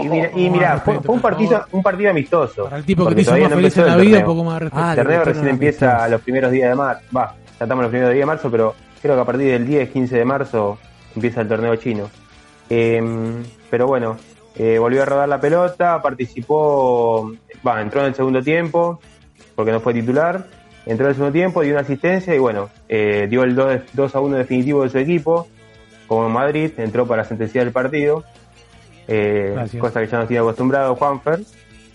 y mira, y mira, fue, fue un partido un partido amistoso. Para el tipo que te hizo más no feliz en la vida, un torneo. poco más de respeto. Ah, El torneo recién empieza amistosos. a los primeros días de marzo. Va, ya estamos en los primeros días de marzo, pero creo que a partir del 10, 15 de marzo empieza el torneo chino. Eh, pero bueno, eh, volvió a rodar la pelota, participó, va, entró en el segundo tiempo, porque no fue titular, entró en el segundo tiempo, dio una asistencia y bueno, eh, dio el 2, 2 a 1 definitivo de su equipo, como en Madrid, entró para sentenciar el partido, eh, cosa que ya nos tiene acostumbrado Juanfer.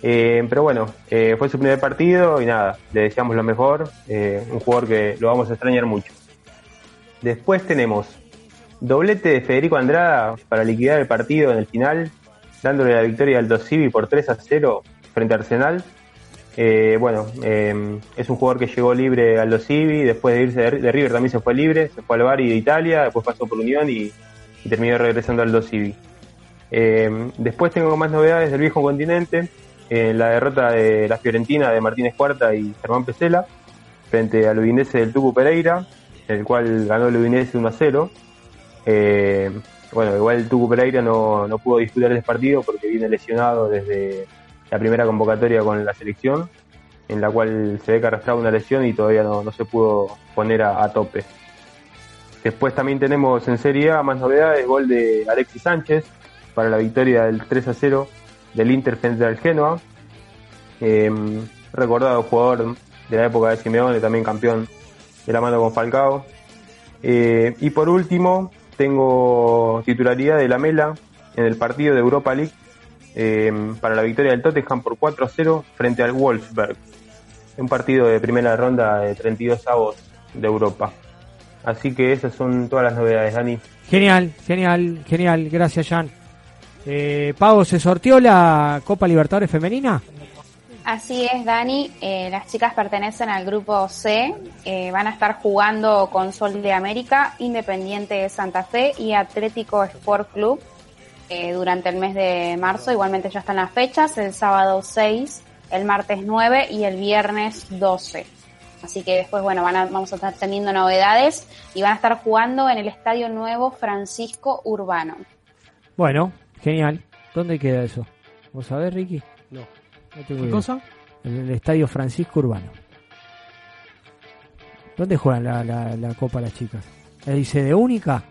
Eh, pero bueno, fue su primer partido y nada, le deseamos lo mejor, un jugador que lo vamos a extrañar mucho. Después tenemos doblete de Federico Andrada para liquidar el partido en el final, dándole la victoria al Dosivi por 3 a 0 frente a Arsenal. Eh, bueno, eh, es un jugador que llegó libre al Dosivi, después de irse de, River también se fue libre, se fue al Bari de Italia, después pasó por Unión y, terminó regresando al Dosivi. Eh, después tengo más novedades del viejo continente, eh, la derrota de la Fiorentina de Martínez Cuarta y Germán Pesela frente al Udinese del Tucu Pereira, el cual ganó el Udinese 1 a 0. Eh, bueno, igual el Tucu Pereira no, no pudo disputar el partido porque viene lesionado desde la primera convocatoria con la selección, en la cual se ve que arrastraba una lesión y todavía no, no se pudo poner a, tope. Después también tenemos en Serie A más novedades, gol de Alexis Sánchez para la victoria del 3 a 0 del Inter frente al Genoa. Eh, recordado jugador de la época de Simeone, también campeón de la mano con Falcao. Eh, y por último, tengo titularidad de la Mela en el partido de Europa League eh, para la victoria del Tottenham por 4 a 0 frente al Wolfsburg. Un partido de primera ronda de 32 avos de Europa. Así que esas son todas las novedades, Dani. Genial, genial, genial. Gracias, Jan. Eh, Pau, ¿se sorteó la Copa Libertadores Femenina? Así es, Dani. Eh, las chicas pertenecen al grupo C. Eh, van a estar jugando con Sol de América, Independiente de Santa Fe y Atlético Sport Club eh, durante el mes de marzo. Igualmente ya están las fechas, el sábado 6, el martes 9 y el viernes 12. Así que después, bueno, van a- vamos a estar teniendo novedades y van a estar jugando en el Estadio Nuevo Francisco Urbano. Bueno, genial. ¿Dónde queda eso? ¿Vos sabés, Ricky? No. tengo ¿Qué idea. cosa? En el Estadio Francisco Urbano. ¿Dónde juegan la, la, la Copa las chicas? ¿Es dice de única?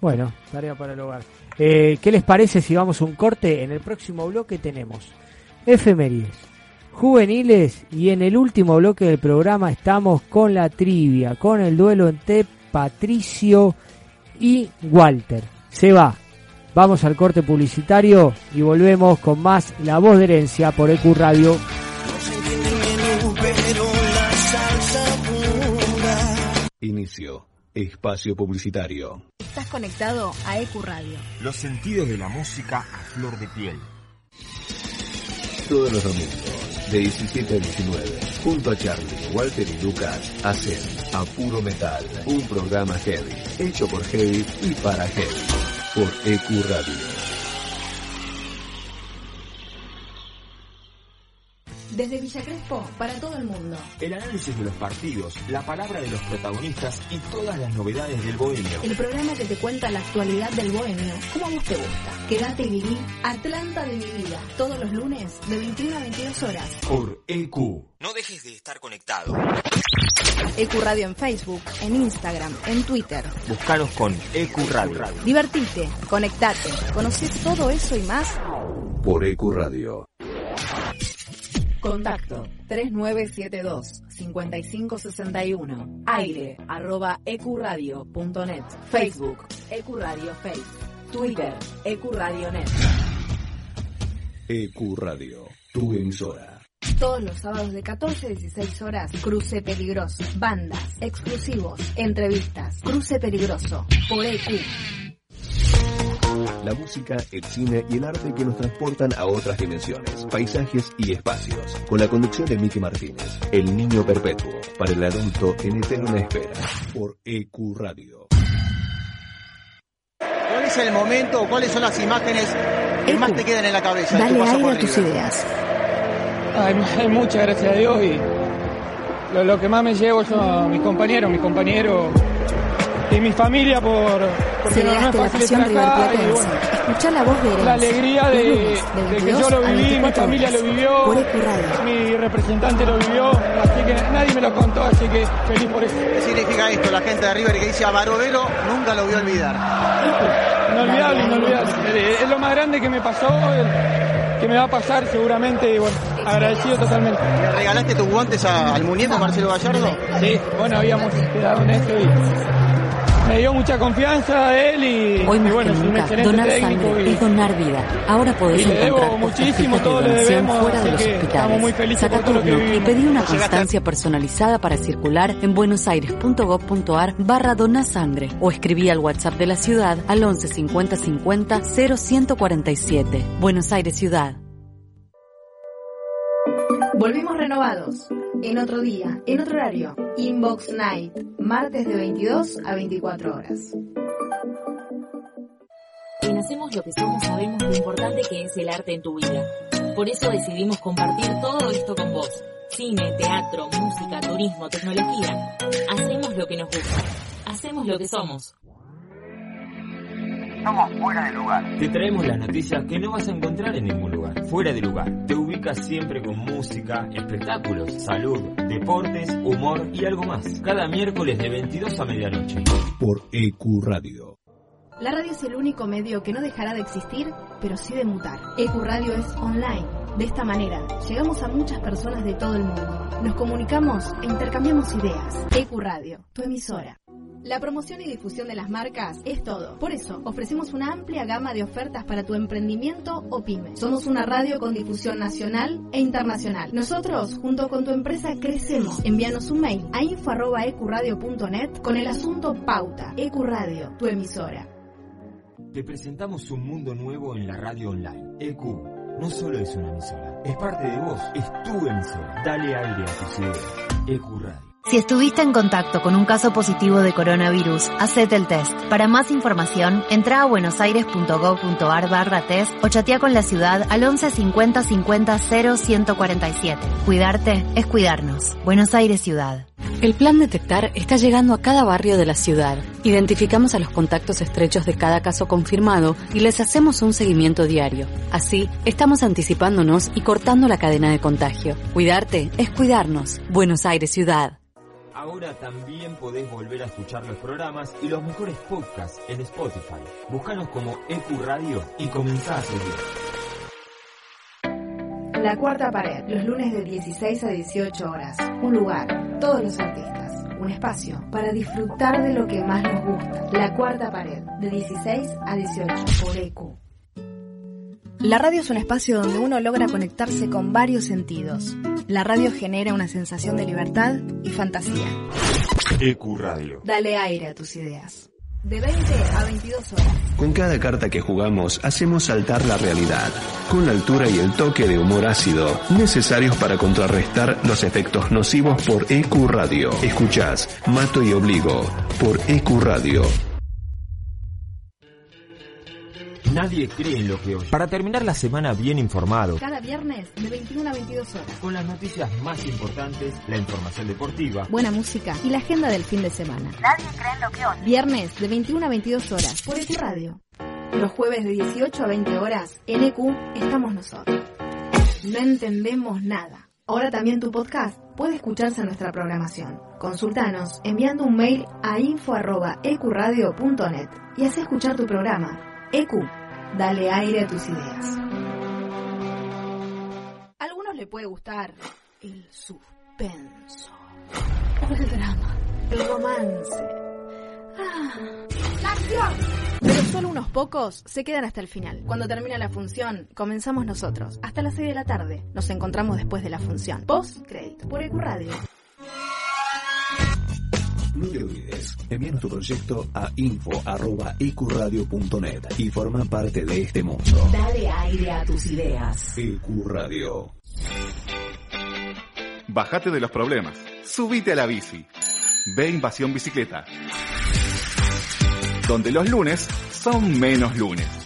Bueno, tarea para el hogar. Eh, ¿Qué les parece si vamos a un corte? En el próximo bloque tenemos efemérides, juveniles y en el último bloque del programa estamos con la trivia, con el duelo entre Patricio y Walter. Se va. Vamos al corte publicitario y volvemos con más La Voz de Herencia por EQ Radio. Inicio. Espacio publicitario. Estás conectado a EQ Radio. Los sentidos de la música a flor de piel. Todos los domingos, de 17 a 19, junto a Charlie, Walter y Lucas, hacen A Puro Metal, un programa heavy, hecho por heavy y para heavy, por EQ Radio. Desde Villa Crespo, para todo el mundo. El análisis de los partidos, la palabra de los protagonistas y todas las novedades del bohemio. El programa que te cuenta la actualidad del bohemio, como a vos te gusta. Quédate y viví Atlanta de mi vida. Todos los lunes, de 21 a 22 horas. Por EQ. No dejes de estar conectado. EQ Radio en Facebook, en Instagram, en Twitter. Búscanos con EQ Radio. Divertite, conectate, conoce todo eso y más. Por EQ Radio. Contacto 3972-5561. Aire arroba ecuradio.net. Facebook Ecuradio Face. Twitter Ecuradio.net. EQ Radio, tu emisora. Todos los sábados de 14 a 16 horas, Cruce Peligroso. Bandas, exclusivos, entrevistas. Cruce Peligroso. Por EQ. La música, el cine y el arte que nos transportan a otras dimensiones, paisajes y espacios. Con la conducción de Miki Martínez, El Niño Perpetuo, para el adulto en eterna espera, por EQ Radio. ¿Cuál es el momento o cuáles son las imágenes que más te quedan en la cabeza? tu Dale aire por a tus ideas. Hay, hay *laughs* muchas, gracias a Dios. Y lo, lo que más me llevo son mis compañeros, mis compañeros y mi familia por porque no, no es fácil estar acá. Y bueno, Escuchá la voz de Herencia. la alegría de, Los lunes, de de que 22 yo lo a viví, mi 24 familia horas. lo vivió, mi representante lo vivió, así que nadie me lo contó, así que feliz por eso. ¿Qué significa esto? La gente de River que dice a Barovero nunca lo vio olvidar. Inolvidable, inolvidable. Eh, Es lo más grande que me pasó, el- que me va a pasar seguramente, y bueno, agradecido totalmente. ¿Le regalaste tus guantes a- al muñeco Marcelo Gallardo? Sí, bueno, habíamos quedado en eso y me dio mucha confianza él y, Hoy y más bueno, que nunca, donar sangre y, es donar vida. Ahora podés y le debo encontrar muchísimo, todo de debemos, fuera de los hospitales. muy felices Saca turno y pedí una a- constancia personalizada para circular en buenosaires.gov.ar barra donasangre o escribí al WhatsApp de la ciudad al 11 50 50 0147. Buenos Aires Ciudad. Volvimos renovados. En otro día, en otro horario. Inbox Night. Martes de 22 a 24 horas. En hacemos lo que somos sabemos lo importante que es el arte en tu vida. Por eso decidimos compartir todo esto con vos. Cine, teatro, música, turismo, tecnología. Hacemos lo que nos gusta. Hacemos lo que somos. Somos fuera de lugar. Te traemos las noticias que no vas a encontrar en ningún lugar. Fuera de lugar. Te ubicas siempre con música, espectáculos, salud, deportes, humor y algo más. Cada miércoles de 22 a medianoche. Por EQ Radio. La radio es el único medio que no dejará de existir, pero sí de mutar. Ecuradio es online. De esta manera, llegamos a muchas personas de todo el mundo. Nos comunicamos e intercambiamos ideas. Ecuradio, tu emisora. La promoción y difusión de las marcas es todo. Por eso, ofrecemos una amplia gama de ofertas para tu emprendimiento o pyme. Somos una radio con difusión nacional e internacional. Nosotros, junto con tu empresa, crecemos. Envíanos un mail a info.ecuradio.net con el asunto Pauta. Ecuradio, tu emisora. Te presentamos un mundo nuevo en la radio online. EQ no solo es una emisora, es parte de vos, es tu emisora. Dale aire a tus ideas. EQ Radio. Si estuviste en contacto con un caso positivo de coronavirus, hacete el test. Para más información, entra a buenosaires.gov.ar barra test o chatea con la ciudad al 11 50 50 0 147. Cuidarte es cuidarnos. Buenos Aires Ciudad. El plan Detectar está llegando a cada barrio de la ciudad. Identificamos a los contactos estrechos de cada caso confirmado y les hacemos un seguimiento diario. Así, estamos anticipándonos y cortando la cadena de contagio. Cuidarte es cuidarnos. Buenos Aires Ciudad. Ahora también podés volver a escuchar los programas y los mejores podcasts en Spotify. Búscanos como EQ Radio y comenzá a seguir. La cuarta pared, los lunes de 16 a 18 horas. Un lugar, todos los artistas. Un espacio para disfrutar de lo que más nos gusta. La cuarta pared, de 16 a 18 por EQ. La radio es un espacio donde uno logra conectarse con varios sentidos. La radio genera una sensación de libertad y fantasía. EQ Radio. Dale aire a tus ideas. De 20 a 22 horas. Con cada carta que jugamos hacemos saltar la realidad, con la altura y el toque de humor ácido necesarios para contrarrestar los efectos nocivos por EQ Radio. Escuchás Mato y Obligo por EQ Radio. Nadie cree en lo que oye. Para terminar la semana bien informado, Cada viernes de 21 a 22 horas. con las noticias más importantes, la información deportiva, Buena música y la agenda del fin de semana. Nadie cree en lo que oye. Viernes de 21 a 22 horas por EQ Radio. Los jueves de 18 a 20 horas en EQ estamos nosotros. No entendemos nada. Ahora también tu podcast puede escucharse en nuestra programación. Consultanos enviando un mail a info.ecuradio.net y haz escuchar tu programa. EQ, dale aire a tus ideas. A algunos le puede gustar el suspenso, el drama, el romance. Ah, ¡La acción! Pero solo unos pocos se quedan hasta el final. Cuando termina la función, comenzamos nosotros. Hasta las 6 de la tarde. Nos encontramos después de la función. Post crédito por EQ Radio. No te olvides, envíanos tu proyecto a info.ecuradio.net y forma parte de este mundo. Dale aire a tus ideas. EQ Radio. Bájate de los problemas. Subite a la bici. Ve Invasión Bicicleta. Donde los lunes son menos lunes.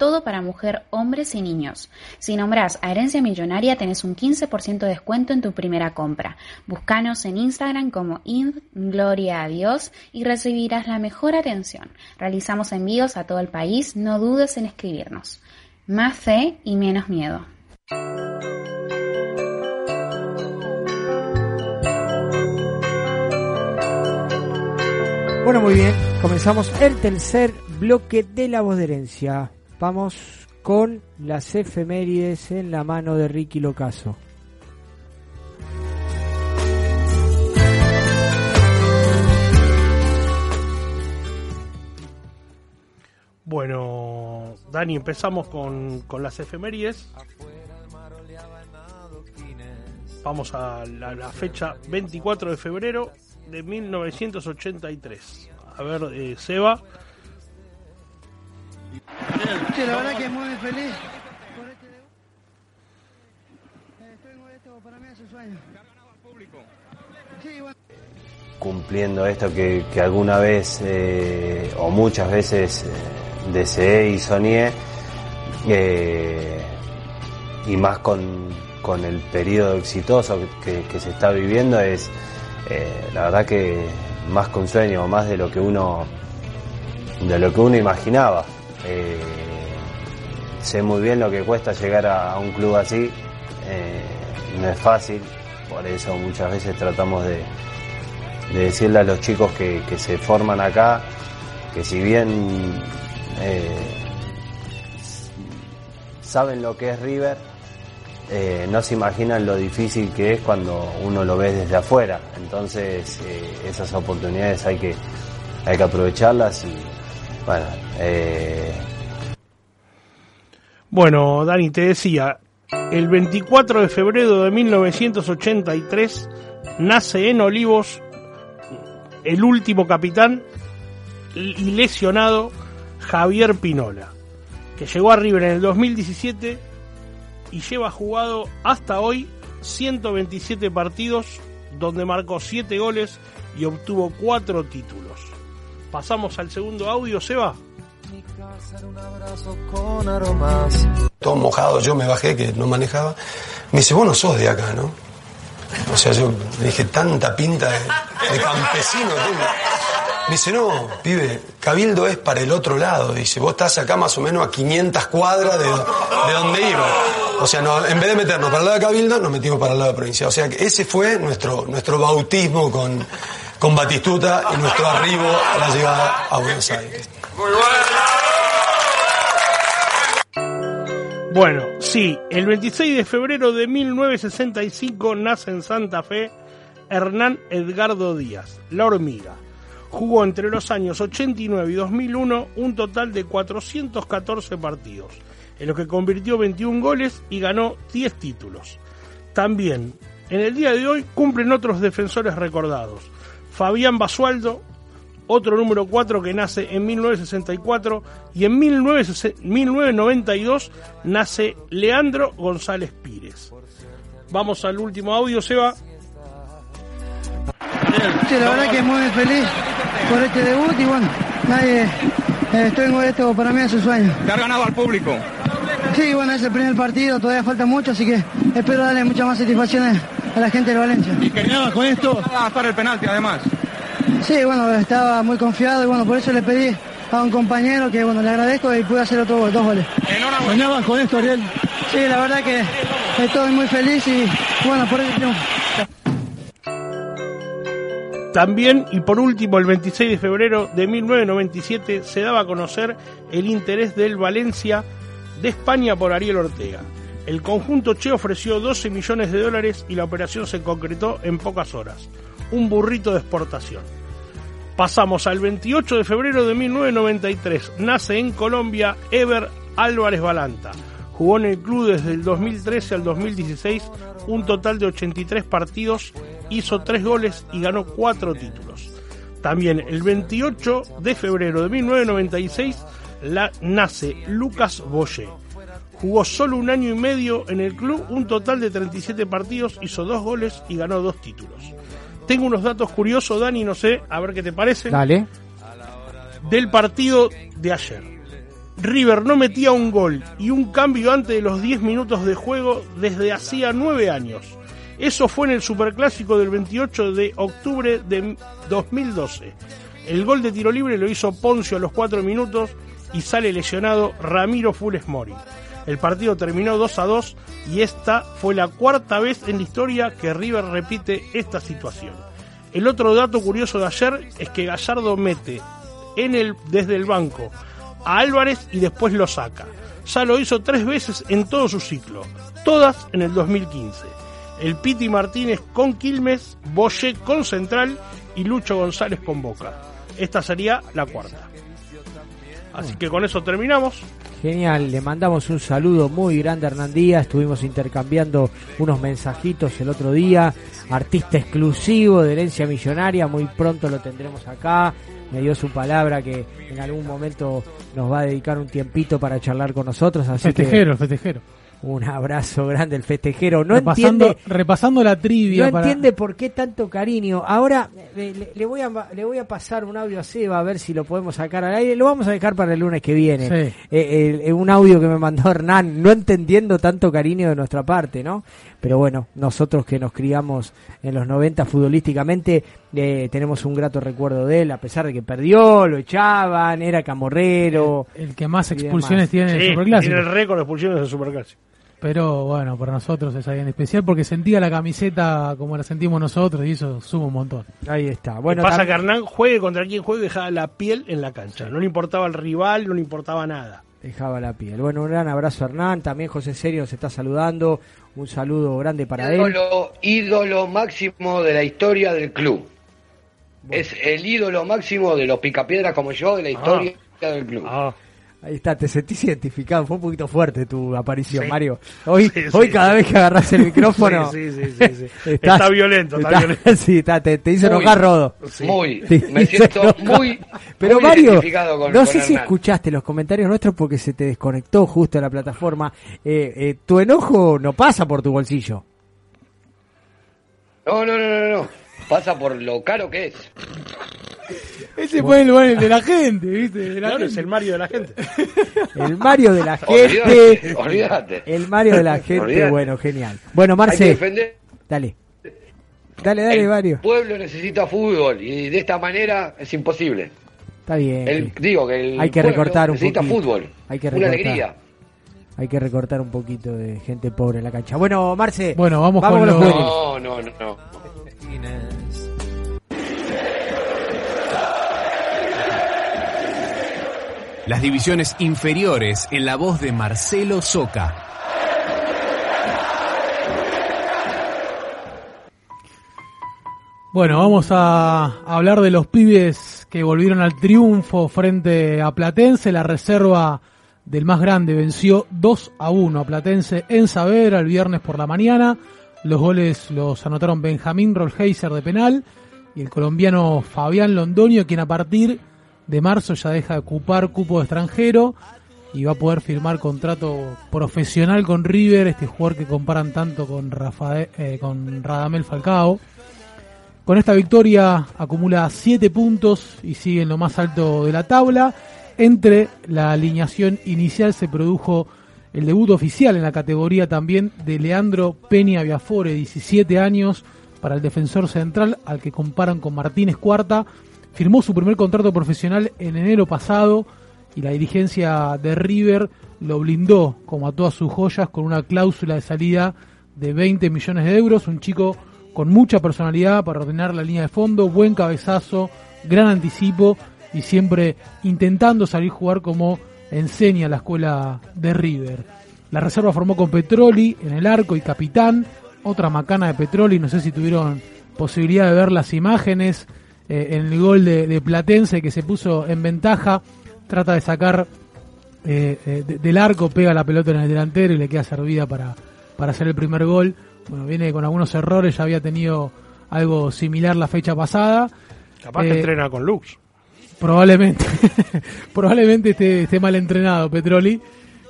todo para mujer, hombres y niños. Si nombras a Herencia Millonaria tenés un 15% de descuento en tu primera compra. Búscanos en Instagram como Ind Gloria a Dios y recibirás la mejor atención. Realizamos envíos a todo el país, no dudes en escribirnos. Más fe y menos miedo. Bueno, muy bien. Comenzamos el tercer bloque de la voz de herencia. Vamos con las efemérides en la mano de Ricky Locaso. Bueno, Dani, empezamos con, con las efemérides. Vamos a la, fecha 24 de febrero de 1983. A ver, eh, Seba. Sí, la verdad que muy feliz por este debut. Estoy con esto, para mí es un sueño. Sí, bueno. cumpliendo esto que, que alguna vez eh, o muchas veces eh, deseé y soñé eh, y más con, con el periodo exitoso que, que se está viviendo es eh, la verdad que más que un sueño más de lo que uno de lo que uno imaginaba Eh, sé muy bien lo que cuesta llegar a, un club así eh, no es fácil por eso muchas veces tratamos de, de decirle a los chicos que, se forman acá que si bien eh, saben lo que es River, eh, no se imaginan lo difícil que es cuando uno lo ve desde afuera. Entonces esas oportunidades hay que, hay que aprovecharlas y bueno, Bueno, Dani, te decía, el 24 de febrero de 1983 nace en Olivos el último capitán y lesionado Javier Pinola, que llegó a River en el 2017 y lleva jugado hasta hoy 127 partidos donde marcó 7 goles y obtuvo 4 títulos. Pasamos al segundo audio, Seba. Todo mojado, yo me bajé que no manejaba. Me dice, vos no sos de acá, ¿no? O sea, yo dije, tanta pinta de, campesino. Me dice, no, pibe, Cabildo es para el otro lado. Dice, vos estás acá más o menos a 500 cuadras de, de donde iba. O sea, no, en vez de meternos para el lado de Cabildo, nos metimos para el lado de provincia. O sea, que ese fue nuestro, nuestro bautismo con, con Batistuta y nuestro arribo a la llegada a Buenos Aires. Bueno, sí, el 26 de febrero de 1965 nace en Santa Fe Hernán Edgardo Díaz, la hormiga. Jugó entre los años 89 y 2001 un total de 414 partidos, en los que convirtió 21 goles y ganó 10 títulos. También, en el día de hoy cumplen otros defensores recordados. Fabián Basualdo, otro número 4 que nace en 1964 y en 1960 1992 nace Leandro González Pires. Vamos al último audio, Seba. Sí, la verdad que muy feliz por este debut y bueno, nadie, eh, estoy con esto, para mí es un sueño. ¿Te has ganado al público? Sí, bueno, es el primer partido, todavía falta mucho, así que espero darle muchas más satisfacciones a la gente de Valencia. ¿Y querías con esto? gastar el penalti además. Sí, bueno, estaba muy confiado y bueno, por eso le pedí a un compañero que bueno, le agradezco y pude hacer otro gol, dos goles. ¿Soñabas con esto, Ariel? Sí, la verdad que estoy muy feliz y bueno, por eso triunfo. También, y por último, el 26 de febrero de 1997 se daba a conocer el interés del Valencia de España por Ariel Ortega. El conjunto Che ofreció 12 millones de dólares y la operación se concretó en pocas horas. Un burrito de exportación. Pasamos al 28 de febrero de 1993. Nace en Colombia Ever Álvarez Balanta. Jugó en el club desde el 2013 al 2016 un total de 83 partidos, hizo 3 goles y ganó 4 títulos. También el 28 de febrero de 1996 la, nace Lucas Boyer. Jugó solo un año y medio en el club, un total de 37 partidos, hizo 2 goles y ganó 2 títulos. Tengo unos datos curiosos, Dani, no sé, a ver qué te parece. Dale. Del partido de ayer. River no metía un gol y un cambio antes de los 10 minutos de juego desde hacía 9 años. Eso fue en el Superclásico del 28 de octubre de 2012. El gol de tiro libre lo hizo Poncio a los 4 minutos y sale lesionado Ramiro Funes Mori. El partido terminó 2 a 2 y esta fue la cuarta vez en la historia que River repite esta situación. El otro dato curioso de ayer es que Gallardo mete en el, desde el banco a Álvarez y después lo saca. Ya lo hizo tres veces en todo su ciclo, todas en el 2015. El Piti Martínez con Quilmes, Boye con Central y Lucho González con Boca. Esta sería la cuarta. Así que con eso terminamos. Genial, le mandamos un saludo muy grande a Hernán Díaz, estuvimos intercambiando unos mensajitos el otro día, artista exclusivo de Herencia Millonaria, muy pronto lo tendremos acá, me dio su palabra que en algún momento nos va a dedicar un tiempito para charlar con nosotros, así Festejero, que festejero. Un abrazo grande el festejero, no repasando, entiende repasando la trivia. no para- entiende por qué tanto cariño. Ahora le, le voy a, le voy a pasar un audio a Seba a ver si lo podemos sacar al aire. Lo vamos a dejar para el lunes que viene. Sí. Eh, eh, un audio que me mandó Hernán, no entendiendo tanto cariño de nuestra parte, ¿no? Pero bueno, nosotros que nos criamos en los 90 futbolísticamente, eh, tenemos un grato recuerdo de él, a pesar de que perdió, lo echaban, era camorrero. El que más expulsiones tiene en el Superclásico. tiene el récord de expulsiones del Superclásico. Pero bueno, para nosotros es alguien especial porque sentía la camiseta como la sentimos nosotros y eso suma un montón. Ahí está. Bueno, pasa que Hernán juegue contra quien juegue dejaba la piel en la cancha. No le importaba el rival, no le importaba nada. Dejaba la piel. Bueno, un gran abrazo a Hernán. También José Serio se está saludando. Un saludo grande para él. ídolo, ídolo máximo de la historia del club. Es el ídolo máximo de los picapiedras como yo de la historia del club. Ahí está, te sentís identificado. Fue un poquito fuerte tu aparición, Sí. Mario. *laughs* Hoy, Sí, hoy sí, cada sí. vez que agarras el *laughs* micrófono. Sí, sí, sí, sí, sí. *laughs* Está violento, está violento. Sí, está, te, te hizo Muy, enojar Rodo. muy. Te Me siento enojar. muy- Pero muy Mario, identificado con- no con sé si escuchaste los comentarios nuestros porque se te desconectó justo en la plataforma. Eh, eh, tu enojo no pasa por tu bolsillo. No, no, no, no, no. Pasa por lo caro que es. Ese fue el, el de la gente, ¿viste? De la Claro, gente. es el Mario de la gente. El Mario de la gente. *laughs* *laughs* olvídate. El Mario de la *laughs* gente, Olvídate. bueno, genial. Bueno, Marce, dale. Dale, dale, el Mario. pueblo necesita fútbol y de esta manera es imposible. Está bien. El- digo que el Hay que recortar un necesita poquito. fútbol. Hay que Una recortar. alegría. Hay que recortar un poquito de gente pobre en la cancha. Bueno, Marce. Bueno, vamos con con los los-. No, no, no, no. Las divisiones inferiores en la voz de Marcelo Soca. Bueno, vamos a hablar de los pibes que volvieron al triunfo frente a Platense. La reserva del más grande venció 2 a 1 a Platense en Saavedra el viernes por la mañana. Los goles los anotaron Benjamín Rolheiser de penal y el colombiano Fabián Londoño, quien a partir de marzo ya deja de ocupar cupo extranjero y va a poder firmar contrato profesional con River, este jugador que comparan tanto con, Rafael, eh, con Radamel Falcao. Con esta victoria acumula 7 puntos y sigue en lo más alto de la tabla. Entre la alineación inicial se produjo el debut oficial en la categoría también de Leandro Peña Viafore, 17 años, para el defensor central, al que comparan con Martínez Cuarta. Firmó su primer contrato profesional en enero pasado y la dirigencia de River lo blindó, como a todas sus joyas, con una cláusula de salida de 20 millones de euros. Un chico con mucha personalidad para ordenar la línea de fondo, buen cabezazo, gran anticipo y siempre intentando salir a jugar como enseña la escuela de River. La reserva formó con Petroli en el arco y capitán, otra macana de Petroli, no sé si tuvieron posibilidad de ver las imágenes eh, en el gol de, de Platense que se puso en ventaja, trata de sacar eh, eh, de- del arco, pega la pelota en el delantero y le queda servida para, para hacer el primer gol. Bueno, viene con algunos errores, ya había tenido algo similar la fecha pasada. Capaz que Eh, entrena con Lux. Probablemente, *laughs* probablemente esté, esté mal entrenado Petroli,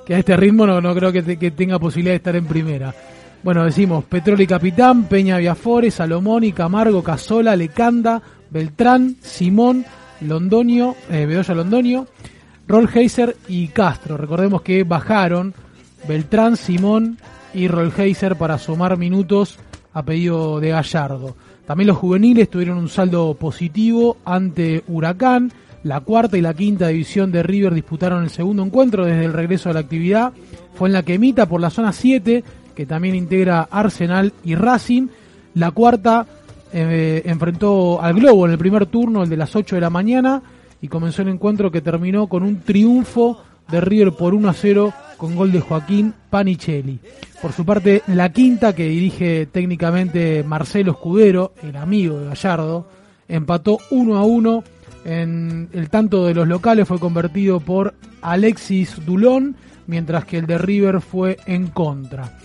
que a este ritmo no, no creo que, te- que tenga posibilidad de estar en primera. Bueno, decimos Petroli capitán, Peña Viafore, Salomoni, Camargo, Casola, Lecanda, Beltrán, Simón, Londoño, eh, Bedoya Londoño, Rollheiser y Castro. Recordemos que bajaron Beltrán, Simón y Rollheiser para sumar minutos a pedido de Gallardo. También los juveniles tuvieron un saldo positivo ante Huracán. La cuarta y la quinta división de River disputaron el segundo encuentro desde el regreso a la actividad. Fue en la que emita por la zona 7, que también integra Arsenal y Racing. La cuarta eh, enfrentó al Globo en el primer turno, el de las 8 de la mañana, y comenzó el encuentro que terminó con un triunfo de River por 1 a 0 con gol de Joaquín Panichelli. Por su parte, la quinta, que dirige técnicamente Marcelo Escudero, el amigo de Gallardo, empató 1 a 1. En el tanto de los locales fue convertido por Alexis Dulón, mientras que el de River fue en contra.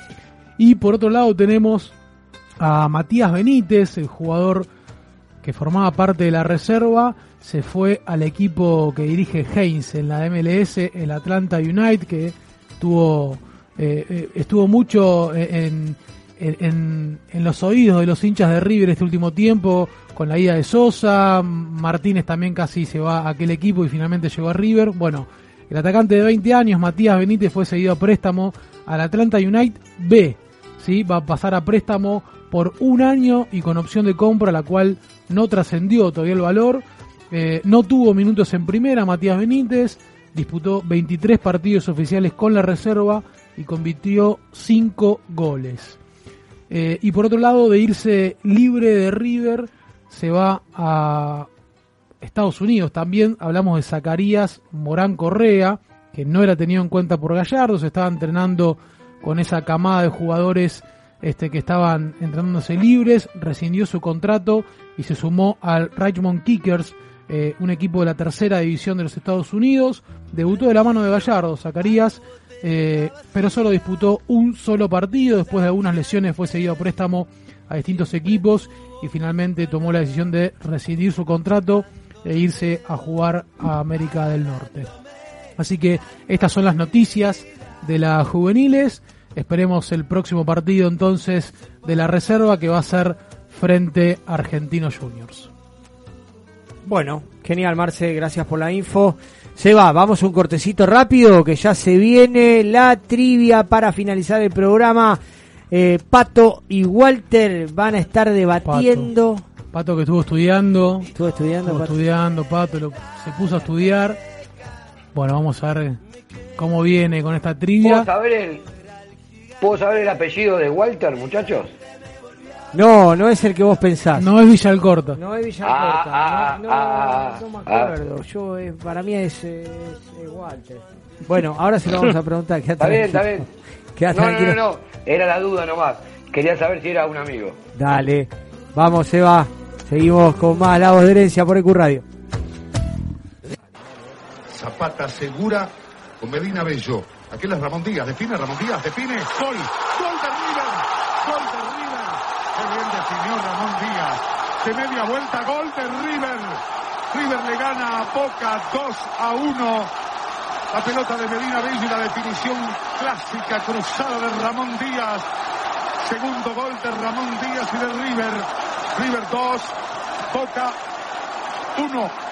Y por otro lado tenemos a Matías Benítez, el jugador que formaba parte de la reserva, se fue al equipo que dirige Heinz en la MLS, el Atlanta United, que tuvo, eh, eh, estuvo mucho en, en, en, los oídos de los hinchas de River este último tiempo, con la ida de Sosa, Martínez también casi se va a aquel equipo y finalmente llegó a River. Bueno, el atacante de 20 años, Matías Benítez, fue seguido a préstamo al Atlanta United B. ¿sí? Va a pasar a préstamo por un año y con opción de compra, la cual no trascendió todavía el valor. Eh, no tuvo minutos en primera Matías Benítez, disputó 23 partidos oficiales con la reserva y convirtió 5 goles. Eh, y por otro lado, de irse libre de River, se va a Estados Unidos. También hablamos de Zacarías Morán Correa, que no era tenido en cuenta por Gallardo, se estaba entrenando con esa camada de jugadores este, que estaban entrenándose libres, rescindió su contrato y se sumó al Richmond Kickers, eh, un equipo de la tercera división de los Estados Unidos. Debutó de la mano de Gallardo, Zacarías, eh, pero solo disputó un solo partido. Después de algunas lesiones fue seguido a préstamo a distintos equipos y finalmente tomó la decisión de rescindir su contrato e irse a jugar a América del Norte. Así que estas son las noticias de las juveniles. Esperemos el próximo partido entonces de la reserva que va a ser frente a Argentinos Juniors. Bueno, genial Marce, gracias por la info. Se va, vamos a un cortecito rápido que ya se viene la trivia para finalizar el programa. Eh, Pato y Walter van a estar debatiendo. Pato, que estuvo estudiando. Estuvo estudiando. Estuvo estudiando, Pato lo- se puso a estudiar. Bueno, vamos a ver cómo viene con esta trivia. ¿Puedo saber el, ¿Puedo saber el apellido de Walter, muchachos? No, no es el que vos pensás. No es Villalcorta. No es Villalcorta. Ah, no, ah, no, no me ah, acuerdo. Yo, eh, para mí es, es, es Walter. Bueno, ahora se lo vamos a preguntar. Está bien, está bien. *laughs* No, no, tranquilo. no, no. Era la duda nomás. Quería saber si era un amigo. Dale. Vamos, Eva. Seguimos con más La Voz de Herencia por EQ Radio. Zapata segura con Medina Bello. Aquel es Ramón Díaz. Define Ramón Díaz. Define. Gol. Gol de River. Gol de River. Qué bien definió Ramón Díaz. De media vuelta. Gol de River. River le gana a Boca 2 a 1. La pelota de Medina Bello y la definición clásica cruzada de Ramón Díaz. Segundo gol de Ramón Díaz y de River. River 2. Boca 1.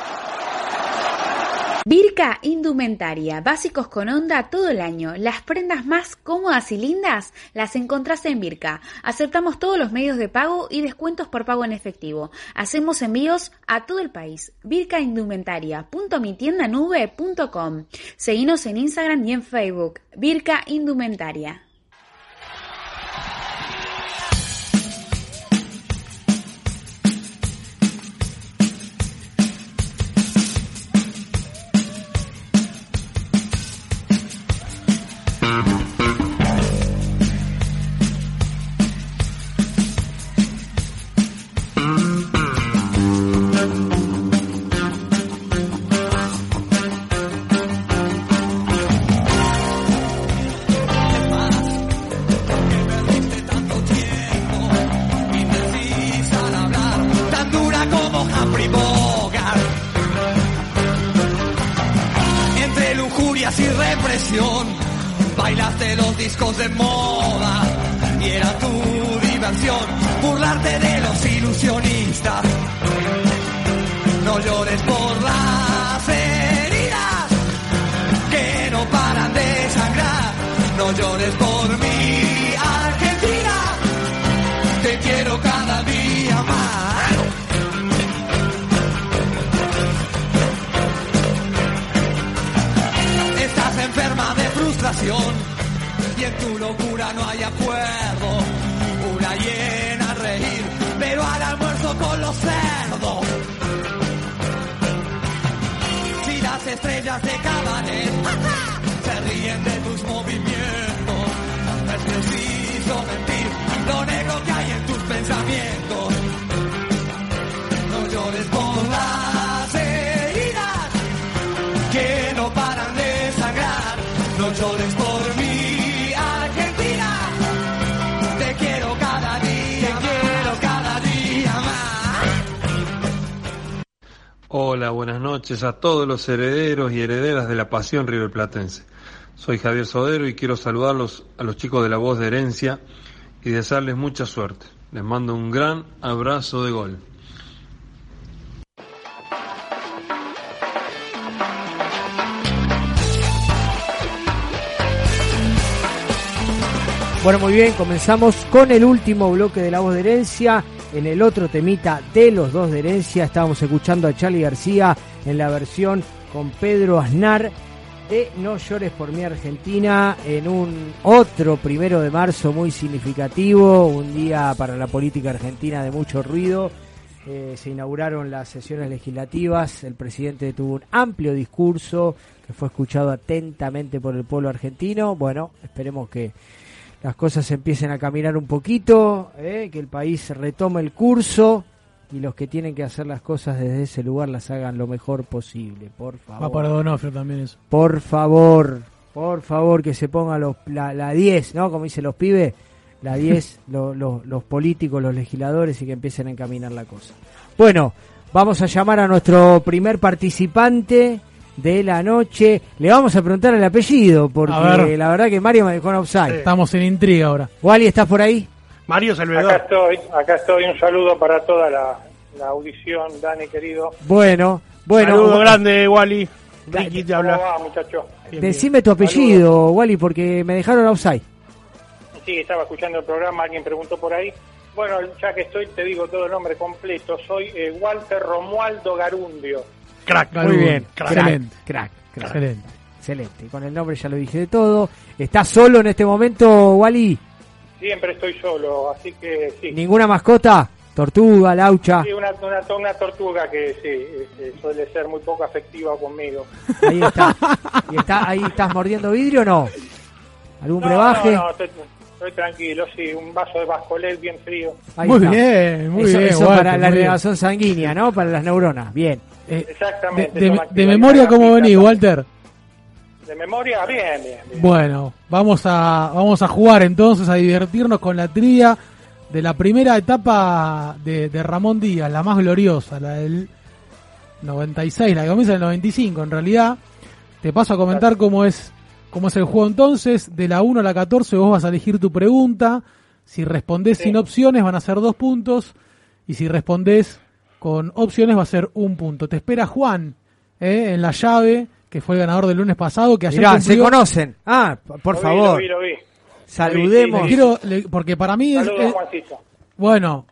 Virca Indumentaria, básicos con onda todo el año. Las prendas más cómodas y lindas las encontrás en Virca. Aceptamos todos los medios de pago y descuentos por pago en efectivo. Hacemos envíos a todo el país. vircaindumentaria.mitiendanube.com. Seguinos en Instagram y en Facebook. Virca Indumentaria. A todos los herederos y herederas de la pasión riverplatense. Soy Javier Sodero y quiero saludarlos a los chicos de la voz de herencia y desearles mucha suerte. Les mando un gran abrazo de gol. Bueno, muy bien, comenzamos con el último bloque de La Voz de Herencia. En el otro temita de los dos de Herencia estábamos escuchando a Charlie García en la versión con Pedro Aznar de No llores por mi Argentina en un otro primero de marzo muy significativo, un día para la política argentina de mucho ruido. Eh, se inauguraron las sesiones legislativas, el presidente tuvo un amplio discurso que fue escuchado atentamente por el pueblo argentino. Bueno, esperemos que las cosas empiecen a caminar un poquito, eh, que el país retome el curso y los que tienen que hacer las cosas desde ese lugar las hagan lo mejor posible, por favor. Va para Donofrio también eso. Por favor, por favor, que se ponga los, la, la 10, ¿no? Como dicen los pibes, la 10, *laughs* lo- lo- los políticos, los legisladores y que empiecen a encaminar la cosa. Bueno, vamos a llamar a nuestro primer participante de la noche. Le vamos a preguntar el apellido, porque ver. la verdad que Mario me dejó en offside. Estamos en intriga ahora. Wally, ¿estás por ahí? Mario Acá Salvedor. estoy, acá estoy. Un saludo para toda la, la audición, Dani querido. Bueno, bueno. Saludo grande, Wally. Ricky te ¿Cómo habla. va, muchacho? Decime tu apellido, Wally, porque me dejaron offside. Sí, estaba escuchando el programa, alguien preguntó por ahí. Bueno, ya que estoy, te digo todo el nombre completo. Soy eh, Walter Romualdo Garundio. Crack. Muy bien, crack, Excelente. crack, crack. Excelente. Excelente. Con el nombre ya lo dije de todo. ¿Estás solo en este momento, Wally? Siempre estoy solo, así que sí. ¿Ninguna mascota? Tortuga, laucha. Sí, una, una, una tortuga que sí, este, suele ser muy poco afectiva conmigo. Ahí está. *laughs* ¿Y está, ahí estás mordiendo vidrio o no? ¿Algún No, brebaje? no, no, estoy, estoy tranquilo, sí, un vaso de bascolet bien frío. Ahí Muy está. bien, muy eso, bien, Eso para la reacción sanguínea, ¿no? Para las neuronas. Bien. De, Exactamente. de- de memoria, ¿cómo venís, Walter? De memoria, bien, bien. bien. Bueno, vamos a, vamos a jugar entonces, a divertirnos con la trivia de la primera etapa de, de Ramón Díaz, la más gloriosa, la del 96, la que comienza en el 95 en realidad. Te paso a comentar cómo es, cómo es el juego entonces. De la 1 a la 14 vos vas a elegir tu pregunta. Si respondés sin opciones van a ser dos puntos. Y si respondés con opciones va a ser un punto. Te espera Juan eh, en la llave, que fue el ganador del lunes pasado. Que ayer Mirá, se conocen. Ah, por Lo vi, favor. Lo vi, lo vi. Saludemos. Le quiero, le- porque para mí Saludos, es- Juancito. bueno,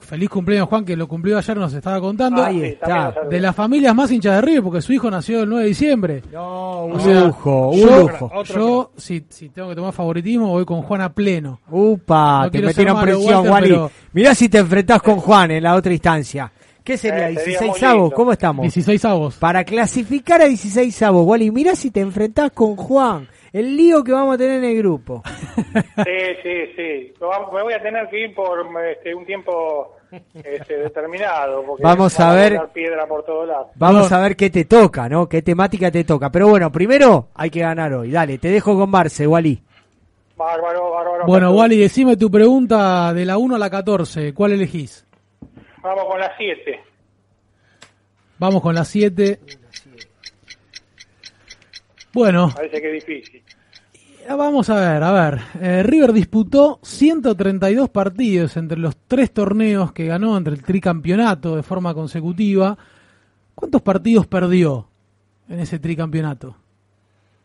feliz cumpleaños Juan que lo cumplió ayer nos estaba contando. Ahí está. De las familias más hinchas de River porque su hijo nació el 9 de diciembre. No, un O sea, lujo, un yo, lujo. yo si, si tengo que tomar favoritismo voy con Juan a pleno. Upa, No te quiero ser metieron presión, Wally. pero- Mirá si te enfrentás con Juan en la otra instancia. ¿Qué sería? Eh, sería 16 muy avos. ¿cómo estamos? 16 avos. Para clasificar a 16 avos, Wally, mirá si te enfrentás con Juan. El lío que vamos a tener en el grupo. *laughs* Sí, sí, sí. Me voy a tener que ir por este, un tiempo este, determinado. Porque Vamos a ver. piedra por todos lados. Vamos a ver qué te toca, ¿no? Qué temática te toca. Pero bueno, primero hay que ganar hoy. Dale, te dejo con Marce, Wally. Bárbaro, bárbaro. Bueno. Wally, decime tu pregunta de la 1 a la 14, ¿cuál elegís? Vamos con las 7. Vamos con la 7. Bueno, Parece que es difícil. Ah, Vamos a ver, a ver. Eh, River disputó 132 partidos entre los tres torneos que ganó entre el tricampeonato de forma consecutiva. ¿Cuántos partidos perdió en ese tricampeonato?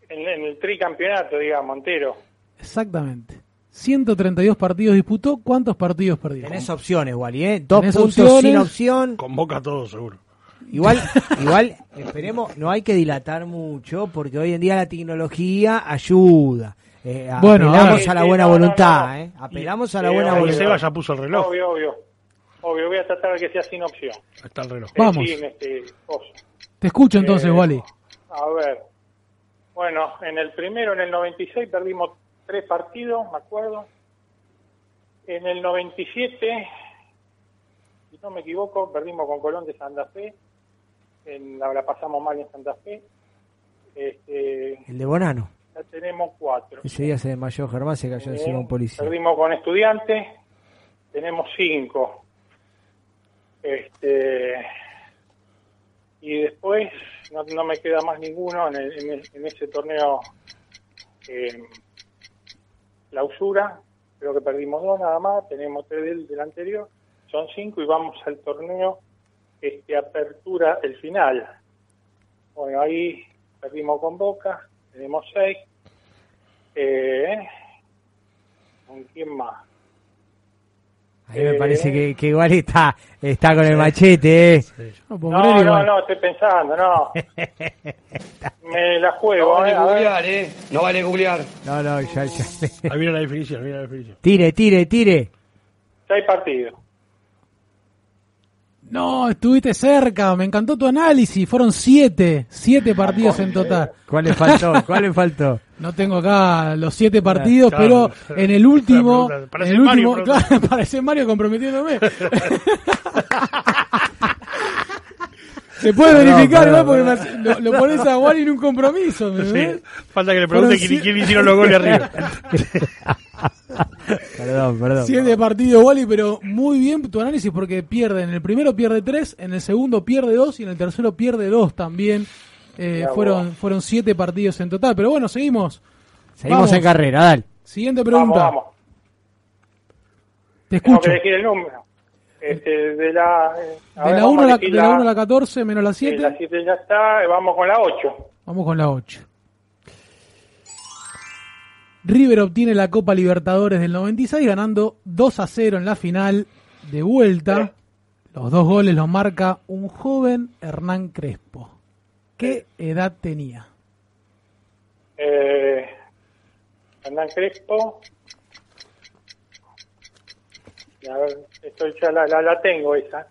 en, en el tricampeonato, digamos, entero. Exactamente. 132 partidos disputó, ¿cuántos partidos perdió? Tenés opciones, Wally, ¿eh? Dos Tenés puntos opciones. sin opción. Convoca todo seguro. Igual, *laughs* igual, esperemos, no hay que dilatar mucho porque hoy en día la tecnología ayuda. Eh, Bueno, apelamos a la buena voluntad, no. ¿eh? Apelamos a la buena voluntad. Seba ya puso el reloj. Obvio, obvio. Obvio, voy a tratar de que sea sin opción. Está el reloj. Eh, Vamos. sin, este, cosa. Te escucho entonces, Eh, Wally. A ver. Bueno, en el primero, en el 96, perdimos tres partidos, me acuerdo. En el 97, si no me equivoco, perdimos con Colón de Santa Fe. En, la, la pasamos mal en Santa Fe. Este, El de Bonano. ya tenemos cuatro. Ese día se desmayó Germán, se cayó encima un policía. Perdimos con estudiantes, tenemos cinco. Este, y después no, no me queda más ninguno en, el- en el- en ese torneo eh, clausura. Creo que perdimos dos nada más, tenemos tres del, del anterior, son cinco y vamos al torneo este, apertura, el final. Bueno, ahí perdimos con Boca, tenemos seis. Eh, ¿Con quién más? A mí me Eh, parece que, que igual está, está con el machete, ¿eh? No, No, no, no, estoy pensando, no. *laughs* Me la No juego, vale eh, googlear, ¿eh? No vale googlear. No, no, ya, ya. *laughs* Ahí viene la definición, viene la definición. Tire, tire, tire. Seis partidos. No, estuviste cerca, me encantó tu análisis. Fueron siete, siete partidos en total. ¿Cuál le faltó? ¿Cuál le faltó? *laughs* No tengo acá los siete partidos, Claro. pero en el último, parece en el Mario, último, claro, *laughs* parece Mario comprometiéndome. *laughs* Se puede verificar, ¿no? Porque lo, lo pones a Wally en un compromiso. ¿me Sí, ves? falta que le pregunte quién, quién hicieron los goles arriba. *laughs* Perdón, perdón. Siete partidos, Wally, pero muy bien tu análisis porque pierde. En el primero pierde tres, en el segundo pierde dos y en el tercero pierde dos también. Eh, fueron, fueron siete partidos en total. Pero bueno, seguimos. Seguimos Vamos. en carrera, dale. Siguiente pregunta. Vamos, vamos. Te Tengo escucho. que elegir el número. Este, de la, eh, a De ver, la vamos 1 a la, de la 1 a la 14 menos la sí, 7. la 7 ya está, eh, vamos con la 8. Vamos con la 8. River obtiene la Copa Libertadores del 96 ganando 2 a 0 en la final de vuelta. Los dos goles los marca un joven Hernán Crespo. ¿Qué edad tenía? Eh, Hernán Crespo. Y A ver, esto ya la, la, la tengo esa.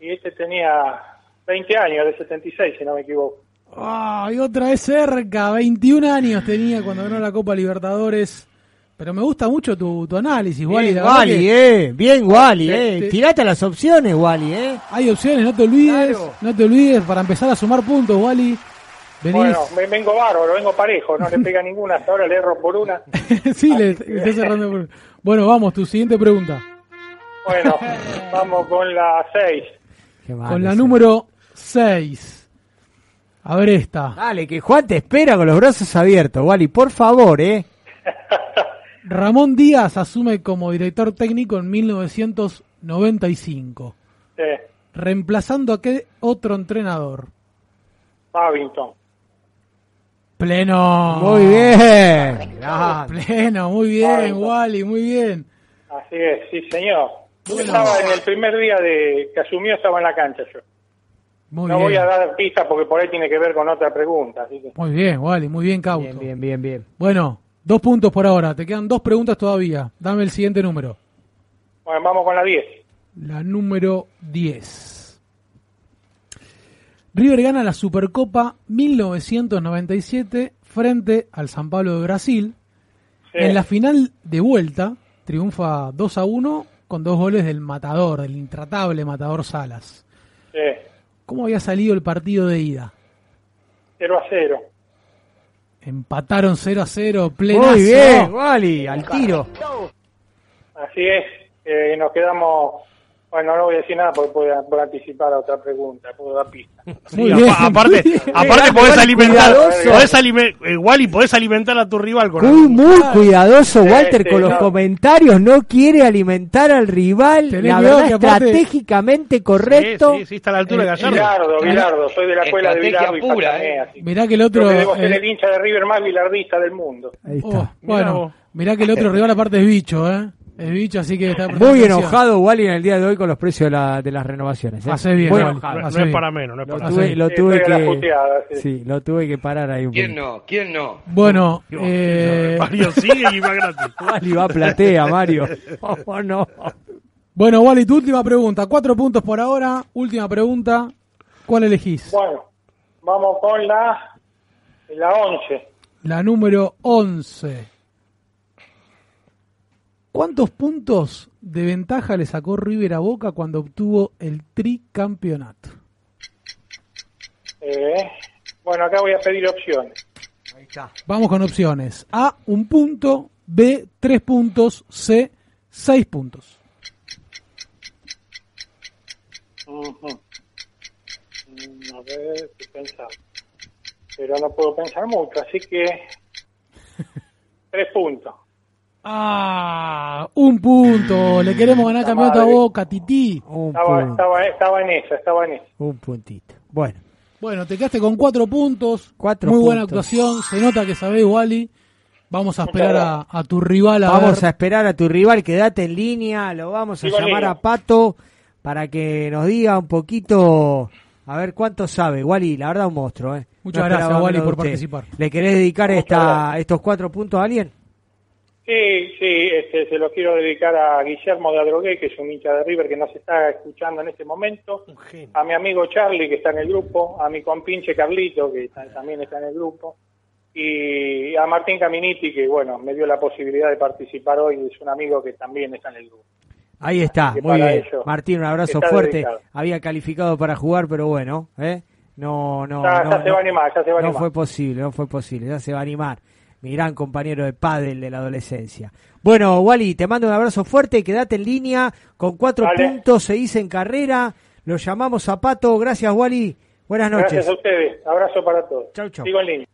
Y este tenía 20 años, de 76, si no me equivoco. ¡Ay, otra vez cerca! 21 años tenía cuando ganó la Copa Libertadores. Pero me gusta mucho tu, tu análisis, Wally. Bien, Wally, que- eh. Bien, Wally, eh. Te- te- Tirate las opciones, Wally, eh. Hay opciones, no te olvides. Claro. No te olvides para empezar a sumar puntos, Wally. Venís. Bueno, me- vengo bárbaro, vengo parejo, no le pega ninguna, hasta ahora le erro por una. *laughs* sí, le, le estás cerrando por- Bueno, vamos, tu siguiente pregunta. Bueno, vamos con la 6. Qué mal Con la número 6. A ver esta. Dale, que Juan te espera con los brazos abiertos, Wally, por favor, eh. *laughs* Ramón Díaz asume como director técnico en 1995. Sí, Reemplazando a qué otro entrenador. Babington. Pleno. Muy bien. Ah, Pleno, muy bien, Babington. Wally, muy bien. Así es, sí, señor. Estaba en el primer día de que asumió, estaba en la cancha yo. Muy no bien. voy a dar pistas porque por ahí tiene que ver con otra pregunta. Así que... Muy bien, Wally, muy bien, Cauto. bien, bien, bien, bien. Bueno, dos puntos por ahora. Te quedan dos preguntas todavía. Dame el siguiente número. Bueno, vamos con la 10. La número 10. River gana la Supercopa 1997 frente al San Pablo de Brasil. Sí. En la final de vuelta triunfa 2 a 1 con dos goles del matador, del intratable matador Salas. Sí, ¿Cómo había salido el partido de ida? 0 a 0. Empataron 0 a 0, plenazo. Muy bien, Wally, al tiro. Así es, eh, nos quedamos Bueno, no voy a decir nada porque puedo, puedo anticipar a otra pregunta, puedo dar pista. *laughs* Sí, apa- aparte, *laughs* aparte podés alimentar, podés alime- eh, Wally, podés alimentar a tu rival con Muy, muy cuidadoso, Sí, Walter, sí, con los no. comentarios. No quiere alimentar al rival. Tenés la verdad, que aparte- estratégicamente correcto. Sí, sí, sí, está a la altura de Gallardo. Bilardo, Bilardo, soy de la escuela de Bilardo y pura, Patané, ¿eh? así. Mirá que el otro... que debo ser eh, el hincha de River más bilardista del mundo. Ahí está. oh, bueno, mirá que el otro *laughs* rival aparte es bicho, ¿eh? Es bicho, así que está Muy atención. enojado Wally en el día de hoy con los precios de, la- de las renovaciones. ¿eh? Hace bien, enojado. No, hace no es para menos, no es Lo para tuve, lo Sí, tuve a la que, puteada, sí. sí, lo tuve que parar ahí un ¿Quién poco. no? ¿Quién no? Bueno, eh, Mario sigue y va gratis. *laughs* Wally va a platea, Mario. Oh, no. bueno, Wally, tu última pregunta. Cuatro puntos por ahora. Última pregunta. ¿Cuál elegís? Bueno, vamos con la, la 11. La número 11. ¿Cuántos puntos de ventaja le sacó River a Boca cuando obtuvo el tricampeonato? Eh, bueno, acá voy a pedir opciones. Vamos con opciones. A, un punto. B, tres puntos. C, seis puntos. Ujú. Mm, A ver. Pero no puedo pensar mucho, así que... *laughs* Tres puntos. Ah, un punto. Le queremos ganar campeonato a madre. Boca, Tití. Un, Estaba, punto, estaba, estaba en esa, estaba en esa. un puntito. Bueno, Bueno, te quedaste con cuatro puntos. Cuatro Muy buena actuación. Se nota que sabés, Wally. Vamos a esperar a, a tu rival a vamos ver. a esperar a tu rival, quédate en línea, lo vamos a Sigo llamar a Pato para que nos diga un poquito, a ver cuánto sabe. Wally, la verdad un monstruo, ¿eh? Muchas gracias, Wally, por usted. participar. ¿Le querés dedicar esta, estos cuatro puntos a alguien? Sí, sí, este, se lo quiero dedicar a Guillermo de Adrogué, que es un hincha de River que nos está escuchando en este momento, a mi amigo Charlie, que está en el grupo, a mi compinche Carlito, que está- también está en el grupo, y a Martín Caminiti, que bueno, me dio la posibilidad de participar hoy, es un amigo que también está en el grupo. Ahí está, muy bien. Martín, un abrazo fuerte. dedicado. Había calificado para jugar, pero bueno, ¿eh? No, no, Ya- no, ya se no- va a animar, ya se va a no animar. fue posible, no fue posible, ya se va a animar. Mi gran compañero de pádel de la adolescencia. Bueno, Wally, te mando un abrazo fuerte, quédate en línea, con cuatro Dale. puntos, seguís en carrera, lo llamamos a Pato, gracias Wally, buenas noches. Gracias a ustedes, abrazo para todos. Chau, chau. Sigo en línea.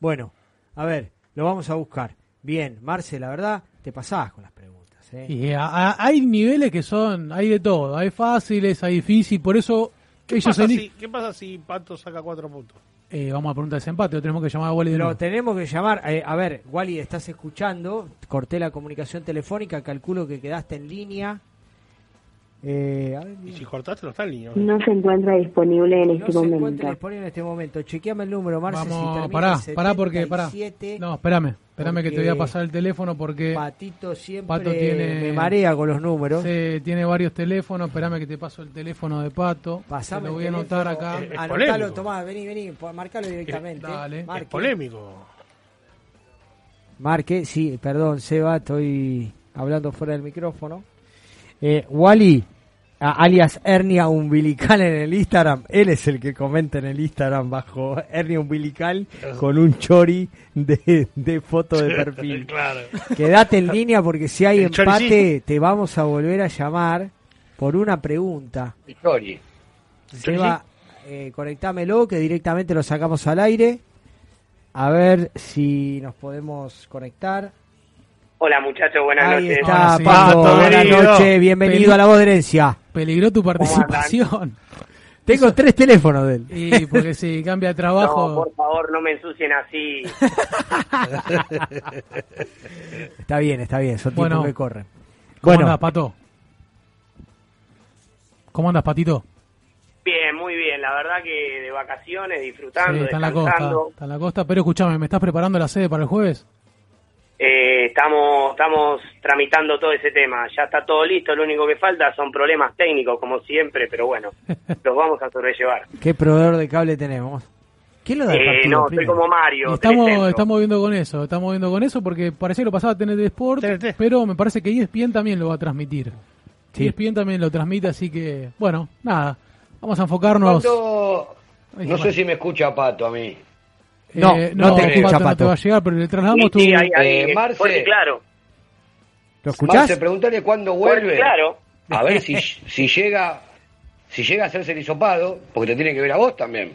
Bueno, a ver, lo vamos a buscar. Bien, Marce, la verdad, te pasabas con las preguntas. ¿eh? Y a- a- hay niveles que son, hay de todo. Hay fáciles, hay difíciles. Por eso ¿Qué ellos pasa, eli- si, ¿Qué pasa si Pato saca cuatro puntos? Eh, vamos a preguntar ese empate, o tenemos que llamar a Wally de Lo nuevo. tenemos que llamar. eh, a ver, Wally, estás escuchando. Corté la comunicación telefónica. Calculo que quedaste en línea. Eh, ver, Y si cortaste, no está en línea. No se encuentra disponible en no este se momento. encuentra disponible en este momento. Chequeame el número, Marce. si Vamos, termina pará, pará porque, pará. 77. No, espérame, espérame que te voy a pasar el teléfono porque Patito siempre Pato tiene, me marea con los números. Tiene varios teléfonos. Espérame que te paso el teléfono de Pato. Pasame Te lo el voy a anotar acá. Eh, Es Anotalo. Tomás, vení, vení, marcalo directamente. Dale. Marque. Es polémico. Marque, sí, perdón, Seba, estoy hablando fuera del micrófono. Eh, Wally, alias hernia umbilical en el Instagram, él es el que comenta en el Instagram bajo hernia umbilical con un chori de, de foto de *laughs* perfil. claro. Quédate en línea porque si hay El empate te vamos a volver a llamar por una pregunta. Chori. Seba, eh, conectámelo que directamente lo sacamos al aire. A ver si nos podemos conectar. Hola muchachos, buenas Ahí noches. está, sí. Pato, Pato, buenas noches, bienvenido a La Voz de Herencia. Peligró tu participación. *laughs* Tengo tres teléfonos de él. Y porque si cambia de No, trabajo. por favor, no me ensucien así. *laughs* Está bien, está bien, son Bueno. tiempos que corren. ¿Cómo Bueno, andas, Pato? ¿Cómo andas, Patito? Bien, muy bien. La verdad que de vacaciones, disfrutando, Sí, está en la costa. Está en la costa. Pero escúchame, ¿me estás preparando la sede para el jueves? Eh, estamos, estamos tramitando todo ese tema. Ya está todo listo. Lo único que falta son problemas técnicos, como siempre, pero bueno, *laughs* los vamos a sobrellevar. ¿qué proveedor de cable tenemos? ¿Quién lo da el Eh, partido no, soy primero? como Mario. Estamos, estamos viendo con eso, estamos viendo con eso porque parecía que lo pasaba a tener de Sport, pero me parece que ESPN también lo va a transmitir. Sí. ESPN también lo transmite, así que, bueno, nada, vamos a enfocarnos. ¿Cuándo- Ay, No sé si me escucha Pato a mí. No, Eh, no te Pato, escucha, no te va a llegar, pero le trasladamos tu... Sí, ahí, ahí, Eh, Marce. fuerte y claro. ¿Lo escuchás? Marce, preguntale cuándo vuelve. claro. A ver si, si llega si llega a hacerse el hisopado, porque te tiene que ver a vos también.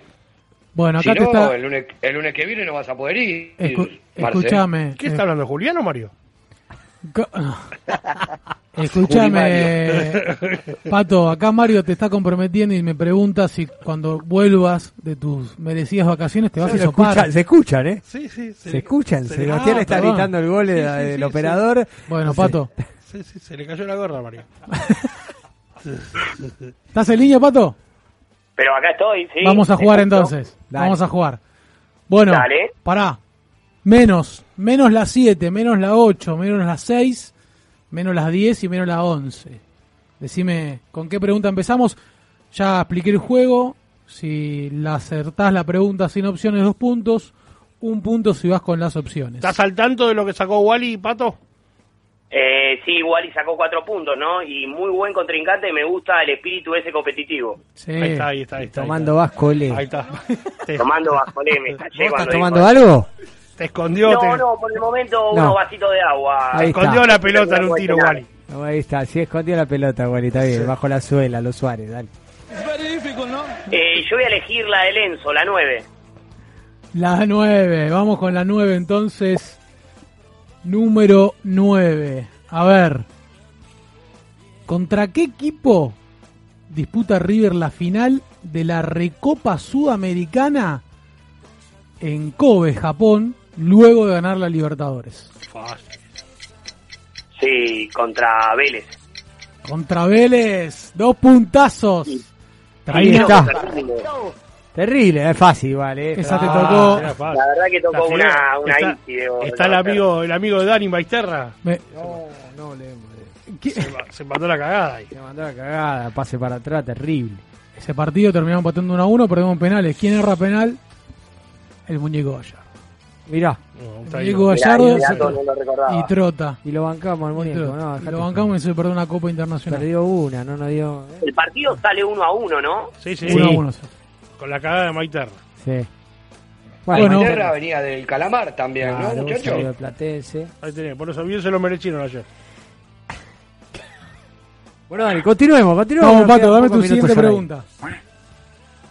Bueno, Si acá te no, está. el, lunes, el lunes que viene no vas a poder ir. Escu- Marce. escuchame. ¿Qué eh, está hablando, Julián o Mario? *laughs* Escúchame, Pato, acá Mario te está comprometiendo y me pregunta si cuando vuelvas de tus merecidas vacaciones te vas a Se, hisopar. escucha- se escuchan, ¿eh? Sí, sí. Se, escuchan. se- Sebastián Ah, está perdón. gritando el gol Sí, de- sí, sí, del sí, operador. Bueno. Pato. Sí, sí, se le cayó la gorra a Mario. *laughs* ¿Estás en línea, Pato? Pero acá estoy, sí. Vamos a jugar entonces. Dale. Vamos a jugar. Bueno, Dale. pará. Menos, menos la 7, menos la 8, menos la 6, menos las 10 y menos la 11. Decime, ¿con qué pregunta empezamos? Ya expliqué el juego. Si la acertás la pregunta sin opciones, dos puntos. Un punto si vas con las opciones. ¿Estás al tanto de lo que sacó Wally, Pato? Eh, sí, Wally sacó cuatro puntos, ¿no? Y muy buen contrincante, me gusta el espíritu ese competitivo. Sí. Ahí está, ahí está, ahí está. Tomando vascole. Ahí está. Tomando bajoné, me caché ¿Estás cuando tomando dijo- algo? Te escondió. No, te- no, por el momento No. unos vasitos de agua. Ahí está. escondió la pelota en un tiro, Wally. No, ahí está, sí escondió la pelota, Wally, está bien, bajo la suela, los Suárez, dale. Eh, yo voy a elegir la de Lenzo, la 9. La 9, vamos con la 9 entonces. Número 9. A ver. ¿Contra qué equipo disputa River la final de la Recopa Sudamericana en Kobe, Japón, luego de ganar la Libertadores? Sí, contra Vélez. Contra Vélez, dos puntazos. Ahí Sí, está. terrible. Terrible, es fácil, vale. Esa te Ah, tocó. Fácil. La verdad que tocó una, una Está- debo Está el amigo, el amigo de Dani Baisterra. Me- No, le Se, se mandó la cagada ahí. Se mandó la cagada, pase para atrás, terrible. Ese partido terminamos empatando 1 a 1, perdemos en penales. ¿Quién erra penal? El muñeco Gallardo. Mirá. No. Mirá, Gallardo no y trota. Y lo bancamos al trota. no, lo bancamos y se perdió una Copa Internacional. Perdió una, no nos dio. ¿eh? El partido sale uno a uno, ¿no? Sí, sí. Uno a Sí. uno. Con la cagada de Maiterra. Sí. Bueno, Bueno. Inglaterra venía del calamar también, Claro, ¿no, muchachos? salió de Platense. Ahí tenés. Por eso bien se lo merecieron ayer. *laughs* Bueno, dale, continuemos, continuemos. Vamos, Pato, dame tu siguiente pregunta.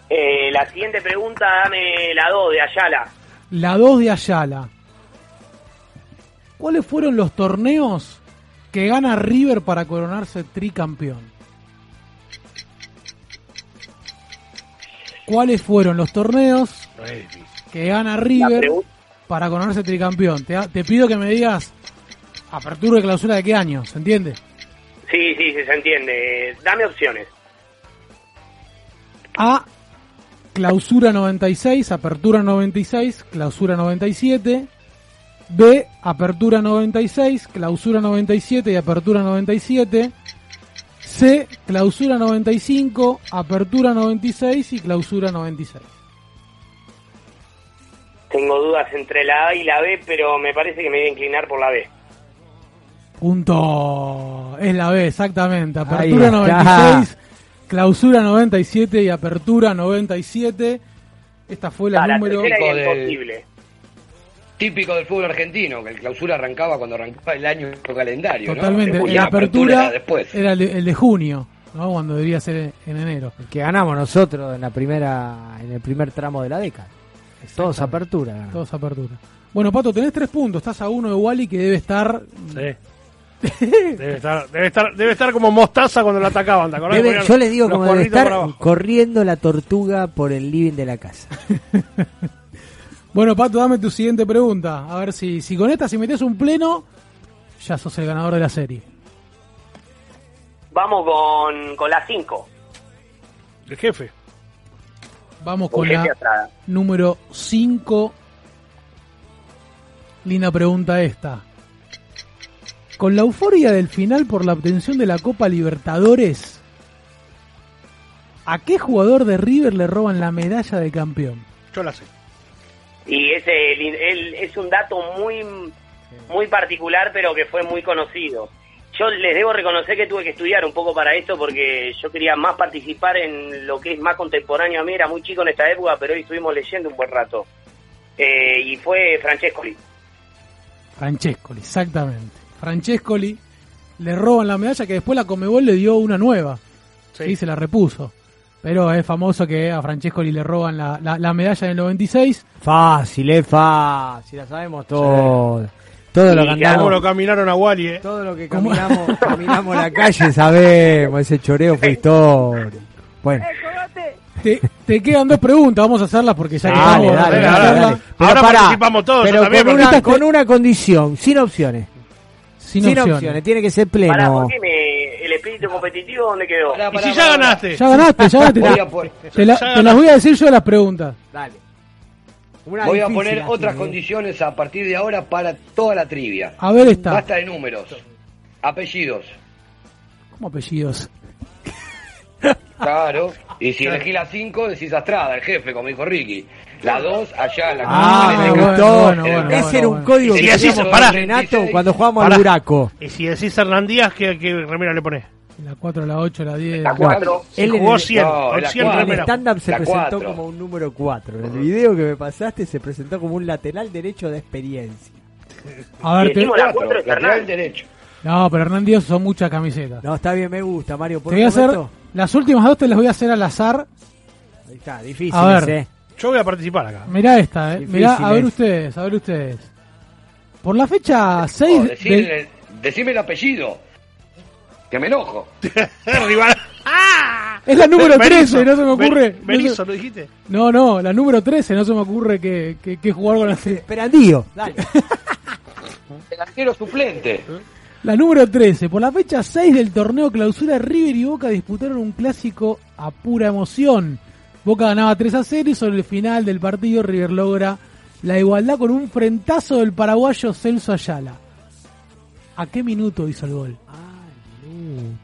Eh, la siguiente pregunta, dame la 2 de Ayala. La 2 de Ayala. ¿Cuáles fueron los torneos que gana River para coronarse tricampeón? ¿Cuáles fueron los torneos que gana River para coronarse tricampeón? Te, te pido que me digas apertura y clausura de qué año, ¿se entiende? Sí, sí, sí, se entiende. Dame opciones. A, clausura 96, apertura 96, clausura 97. B, apertura 96, clausura 97 y apertura 97. C, clausura 95, apertura 96 y clausura 96. Tengo dudas entre la A y la B, pero me parece que me voy a inclinar por la B. Punto. Es la B, exactamente. Apertura está. 96, clausura 97 y apertura 97. Esta fue la la número... era del-. Típico del fútbol argentino, que el clausura arrancaba cuando arrancaba el año calendario, ¿no? Totalmente. Y La apertura era después. era el de, el de junio, ¿no? Cuando debería ser en enero. El que ganamos nosotros en la primera, en el primer tramo de la década. Todos apertura. ganamos. Todos apertura. Bueno, Pato, tenés tres puntos. Estás a uno de Wally que debe estar. Sí. Debe estar, debe estar, debe estar como mostaza cuando la atacaban, ¿te acordás? Debe- yo les digo como debe estar corriendo la tortuga por el living de la casa. *laughs* Bueno, Pato, dame tu siguiente pregunta. A ver si, si con esta, si metes un pleno, ya sos el ganador de la serie. Vamos con, con la 5. El jefe. Vamos Con la número 5. Linda pregunta esta. Con la euforia del final por la obtención de la Copa Libertadores, ¿a qué jugador de River le roban la medalla de campeón? Yo la sé. Y ese el- el- es un dato muy, muy particular, pero que fue muy conocido. Yo les debo reconocer que tuve que estudiar un poco para esto porque yo quería más participar en lo que es más contemporáneo a mí. Era muy chico en esta época, pero hoy estuvimos leyendo un buen rato. Eh, y fue Francescoli. Francescoli, exactamente. Francescoli le roban la medalla que después la Comebol le dio una nueva. Sí, se la repuso. Pero es famoso que a Francescoli le roban la, la, la medalla en el 96. Fácil, es fácil, la sabemos todo. Todo lo que ¿Cómo andamos, lo caminaron a Wally, eh? todo lo que caminamos, *laughs* caminamos la calle sabemos, ese choreo fue histórico. Bueno, Te, te quedan dos preguntas, vamos a hacerlas porque ya que dale, estamos dale, en dale, la dale. charla. Pero Ahora pará, participamos todos, pero también, con una, con una condición, sin opciones. Sin, Sin opciones. opciones, tiene que ser Pará, pleno. ¿por qué me, el espíritu competitivo dónde quedó? Y si ya ganaste. Ya ganaste, ya ganaste. *laughs* Voy a pon- Te, la- te las voy a decir yo las preguntas. Dale. Una Voy a poner así, otras ¿eh? condiciones a partir de ahora para toda la trivia. A ver esta. Basta de números. Apellidos. ¿Cómo apellidos? Claro. Y si elegís la 5, decís Astrada, el jefe, como dijo Ricky. La 2, allá, la Ah, me gustó. bueno, en el bueno, Ese era un bueno. código Y que decís, teníamos pará. con Renato cuando jugábamos Pará. al buraco. Y si decís Hernán Díaz, ¿qué, qué remera le ponés? La 4, la 8, la 10. La 4. Si Él en jugó el- 100, no, con la 100 cuatro. En remeras. stand-up se La presentó cuatro. como un número 4. En el video que me pasaste se presentó como un lateral derecho de experiencia. A ver, te- Decimos la Cuatro, 4 es lateral derecho. no, pero Hernán Díaz son muchas camisetas. No, está bien, me gusta, Mario. Por Te voy a un hacer. momento- Las últimas dos te las voy a hacer al azar. Ahí está, difícil, A ver. Yo voy a participar acá. Mirá esta, eh. Mirá, a ver ustedes, a ver ustedes. Por la fecha 6 No, del- decime, decime el apellido. Que me enojo. *laughs* Rival. Es la número Berizzo. 13, no se me ocurre. Ben- no, se- ¿lo dijiste? no, no, la número 13, no se me ocurre que, que, que jugar con la Esperandío, dale. *laughs* Delantero suplente. La número 13. Por la fecha 6 del torneo clausura, River y Boca disputaron un clásico a pura emoción. Boca ganaba 3 a 0 y sobre el final del partido River logra la igualdad con un frentazo del paraguayo Celso Ayala. ¿A qué minuto hizo el gol?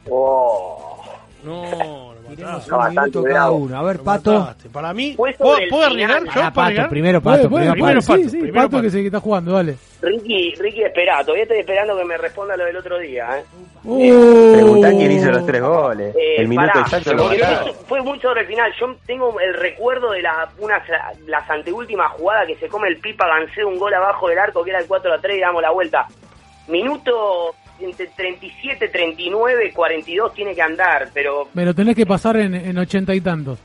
Oh. No, lo Tiremos mataste. un minuto cada uno. A ver, Lo Pato. mataste. Para mí, ¿puedo, el arriesgar? ¿Yo Ah, Pato, primero Pato, primero primero Pato. sí, Pato, sí, primero Pato Pato. que se que está jugando, dale. Ricky, Ricky, espera, todavía estoy esperando que me responda lo del otro día, ¿eh? Preguntá quién hizo los tres goles. Eh, el minuto pará, exacto lo mataron. fue, muy sobre el final. Yo tengo el recuerdo de la, una, las anteúltimas jugadas que se come el Pipa Gancé un gol abajo del arco, que era el 4 a 3 y damos la vuelta. Minuto entre 37, 39, 42 tiene que andar, pero... Me lo tenés que pasar en, en ochenta y tantos.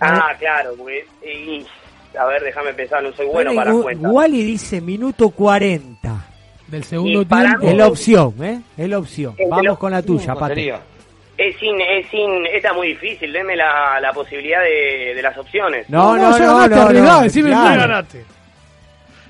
Ah, claro, porque... y- a ver, déjame pensar, no soy bueno para Gu- cuentas. Wally dice minuto 40. Del segundo para tiempo. Es la opción, ¿eh? Es la opción. Vamos los- con la tuya, ¿Cómo Pato. sería? Es sin, es sin, esta es muy difícil, deme la, la posibilidad de, de las opciones. No, No, no, no, no, arriesgá, no, decime claro. Claro. ganaste.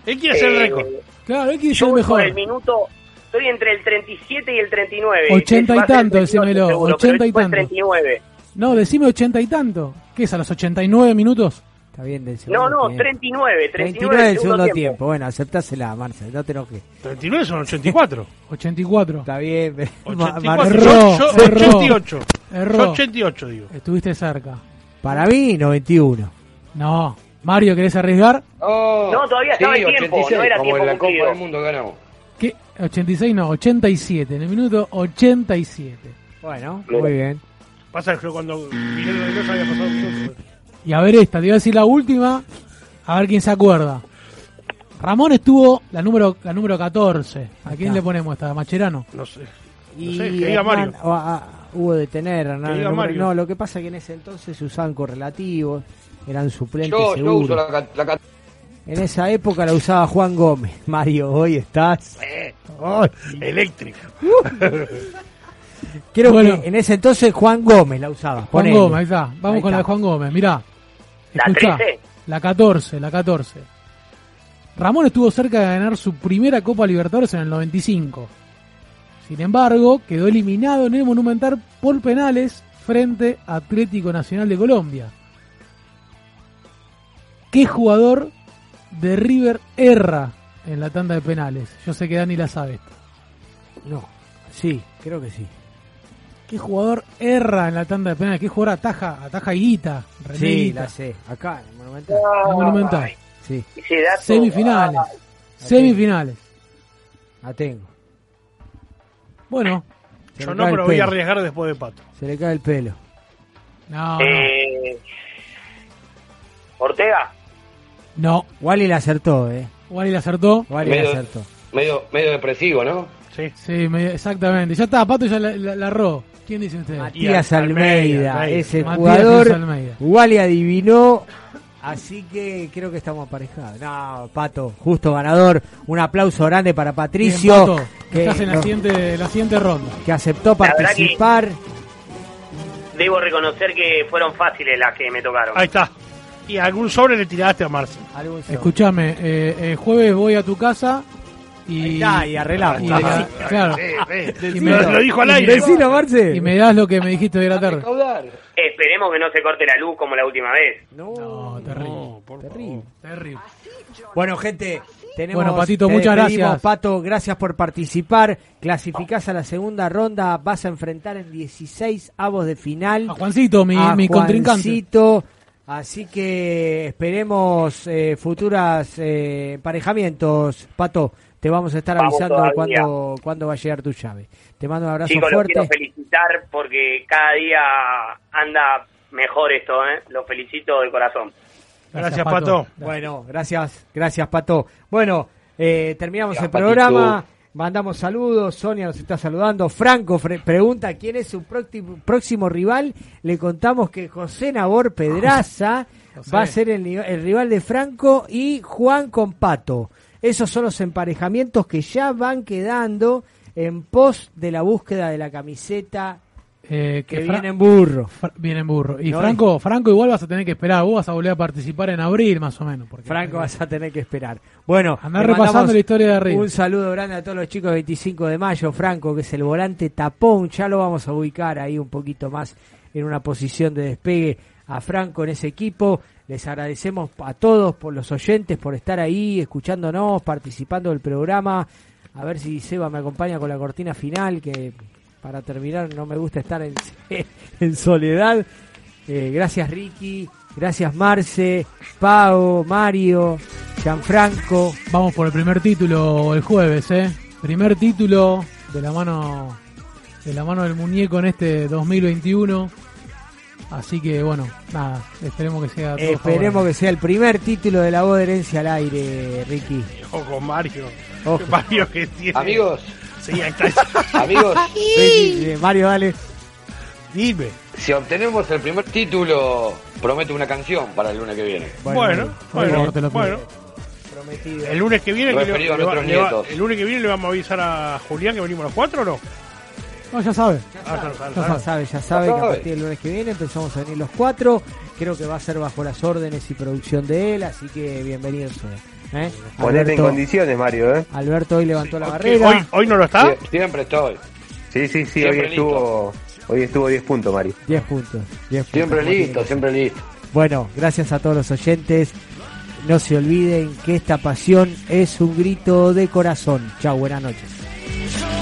Él quiere hacer el Eh, récord. Claro, él quiere ser mejor. el minuto, estoy entre el 37 y el 39. Ochenta y tanto, 38 decímelo, seguro, ochenta pero y fue tanto. 39. No, decime ochenta y tanto. ¿Qué es a los 89 minutos? Está bien del No, segundo no, tiempo. 39, 39 39 del segundo tiempo. Bueno, aceptásela, Marcel, no te enojes. 39 son 84. 84. Está bien. pero- 84. Ma- Marcel, Erró, yo, yo erró. 88. Yo Erró. 88, digo. Estuviste cerca. Para mí, 91. No. Mario, ¿querés arriesgar? Oh, No, todavía estaba en tiempo, no era como tiempo en la cumplido. Copa del Mundo ganamos. ¿Qué? 86 no, 87. En el minuto 87. Bueno, muy bien. Pasa que yo cuando Miguel Reynoso había pasado yo, Y a ver esta, te voy a decir la última. A ver quién se acuerda. Ramón estuvo la número la número 14. ¿A quién está. le ponemos esta? ¿Macherano? no sé. Y sé, que diga Mario. O- ah, hubo de tener, Hernán. No, lo que pasa es que en ese entonces se usaban correlativos, eran suplentes Yo, yo seguros. uso la, la En esa época la usaba Juan Gómez. *laughs* Mario, hoy estás. Ay, eléctrico. Creo Bueno. que en ese entonces Juan Gómez la usaba. Juan ponele. Gómez, ahí está. Vamos Ahí con la de está. Juan Gómez. Mirá. ¿La Escuchá. 13? La 14, la 14. Ramón estuvo cerca de ganar su primera Copa Libertadores en el 95. Sin embargo, quedó eliminado en el Monumental por penales frente a Atlético Nacional de Colombia. ¿Qué jugador de River erra en la tanda de penales? Yo sé que Dani la sabe. No, sí, creo que sí. ¿Qué jugador erra en la tanda de penales? ¿Qué jugador ataja, ataja guita? Sí, la sé. Acá, en el Monumental. En el Monumental. Sí, Semifinales. ah, Semifinales. la tengo. Bueno, Yo no, pero voy a arriesgar después de Pato. Se le cae el pelo. no, no. eh, Ortega. No, Wally la acertó, eh. Wally le acertó. Wally la Medio- acertó. medio, medio depresivo, ¿no? Sí. Sí, me- exactamente. Ya está, Pato ya la, la. ¿Quién dice usted? Matías Almeida, Almeida. ese Matías jugador. Almeida. Wally adivinó. Así que creo que estamos aparejados. No, Pato, justo ganador. Un aplauso grande para Patricio. Bien, Pato, que, estás en la nos- siguiente, la siguiente ronda. que aceptó que- participar. Debo reconocer que fueron fáciles las que me tocaron. Ahí está. Y algún sobre le tiraste a Marce. Escúchame, eh, el jueves voy a tu casa y. Está, y arreglamos. y me da- claro. Sí, Y sí. Lo- lo dijo al aire. Decilo, Marce. Y me das lo que me dijiste hoy a la tarde. Esperemos que no se corte la luz como la última vez. No, terrible. terrible. Terrible. Bueno, gente, tenemos. Bueno, Patito, te muchas gracias. Pato, gracias por participar. Clasificás a la segunda ronda. Vas a enfrentar en 16 avos de final. A Juancito, mi, a mi contrincante. Juancito. Así que esperemos eh, futuras eh, emparejamientos. Pato, te vamos a estar Vamos avisando cuándo, cuándo va a llegar tu llave. Te mando un abrazo Chicos, los fuerte. quiero felicitar porque cada día anda mejor esto, ¿eh? Los felicito de corazón. Gracias, Pato. Bueno, gracias, gracias, Pato. Bueno, eh, terminamos Gracias, el programa. Mandamos saludos. Sonia nos está saludando. Franco fre- pregunta quién es su próximo, próximo rival. Le contamos que José Nabor Pedraza *laughs* José. va a ser el, el rival de Franco y Juan con Pato. Esos son los emparejamientos que ya van quedando en pos de la búsqueda de la camiseta Eh, que Fra- viene en burro. Fra- viene en burro. Y No, Franco, Franco igual vas a tener que esperar. Vos vas a volver a participar en abril más o menos. Porque Franco vas a tener que esperar. Bueno, Andá le repasando la historia de arriba. Un saludo grande a todos los chicos de 25 de mayo. Franco, que es el volante tapón, ya lo vamos a ubicar ahí un poquito más en una posición de despegue a Franco en ese equipo. Les agradecemos a todos por los oyentes, por estar ahí, escuchándonos, participando del programa. A ver si Seba me acompaña con la cortina final, que para terminar no me gusta estar en, *laughs* soledad. Eh, gracias Ricky, gracias Marce, Pau, Mario, Gianfranco. Vamos por el primer título el jueves, ¿eh? Primer título de la mano de la mano del muñeco en este 2021. Así que bueno, nada, esperemos que sea todo Esperemos que sea el primer título de la voz de herencia al aire, Ricky. Ojo con Mario. Ojo. *laughs* Mario que tiene. Amigos. Sí, ahí está. *laughs* Amigos. Mario, dale. Dime. Si obtenemos el primer título, prometo una canción para el lunes que viene. Bueno, bueno, bueno. Prometido. El lunes que viene, que le- le va- nuestros le va- nietos. el lunes que viene le vamos a avisar a Julián que venimos los cuatro o no? No, ya sabe. Ah, ya sabe, Ya sabe. ya que a partir del lunes que viene empezamos a venir los cuatro. Creo que va a ser bajo las órdenes y producción de él, así que bienvenido sea. ¿eh? Ponete en condiciones, Mario, ¿eh? Alberto hoy levantó la Ok, barrera. Hoy, hoy no lo está. Sie- Siempre estoy. Sí, sí, sí, Siempre hoy estuvo, hoy estuvo 10 puntos, Mario. 10 puntos. 10 puntos, Siempre listo, siempre listo. Bueno, gracias a todos los oyentes. No se olviden que esta pasión es un grito de corazón. Chao, buenas noches.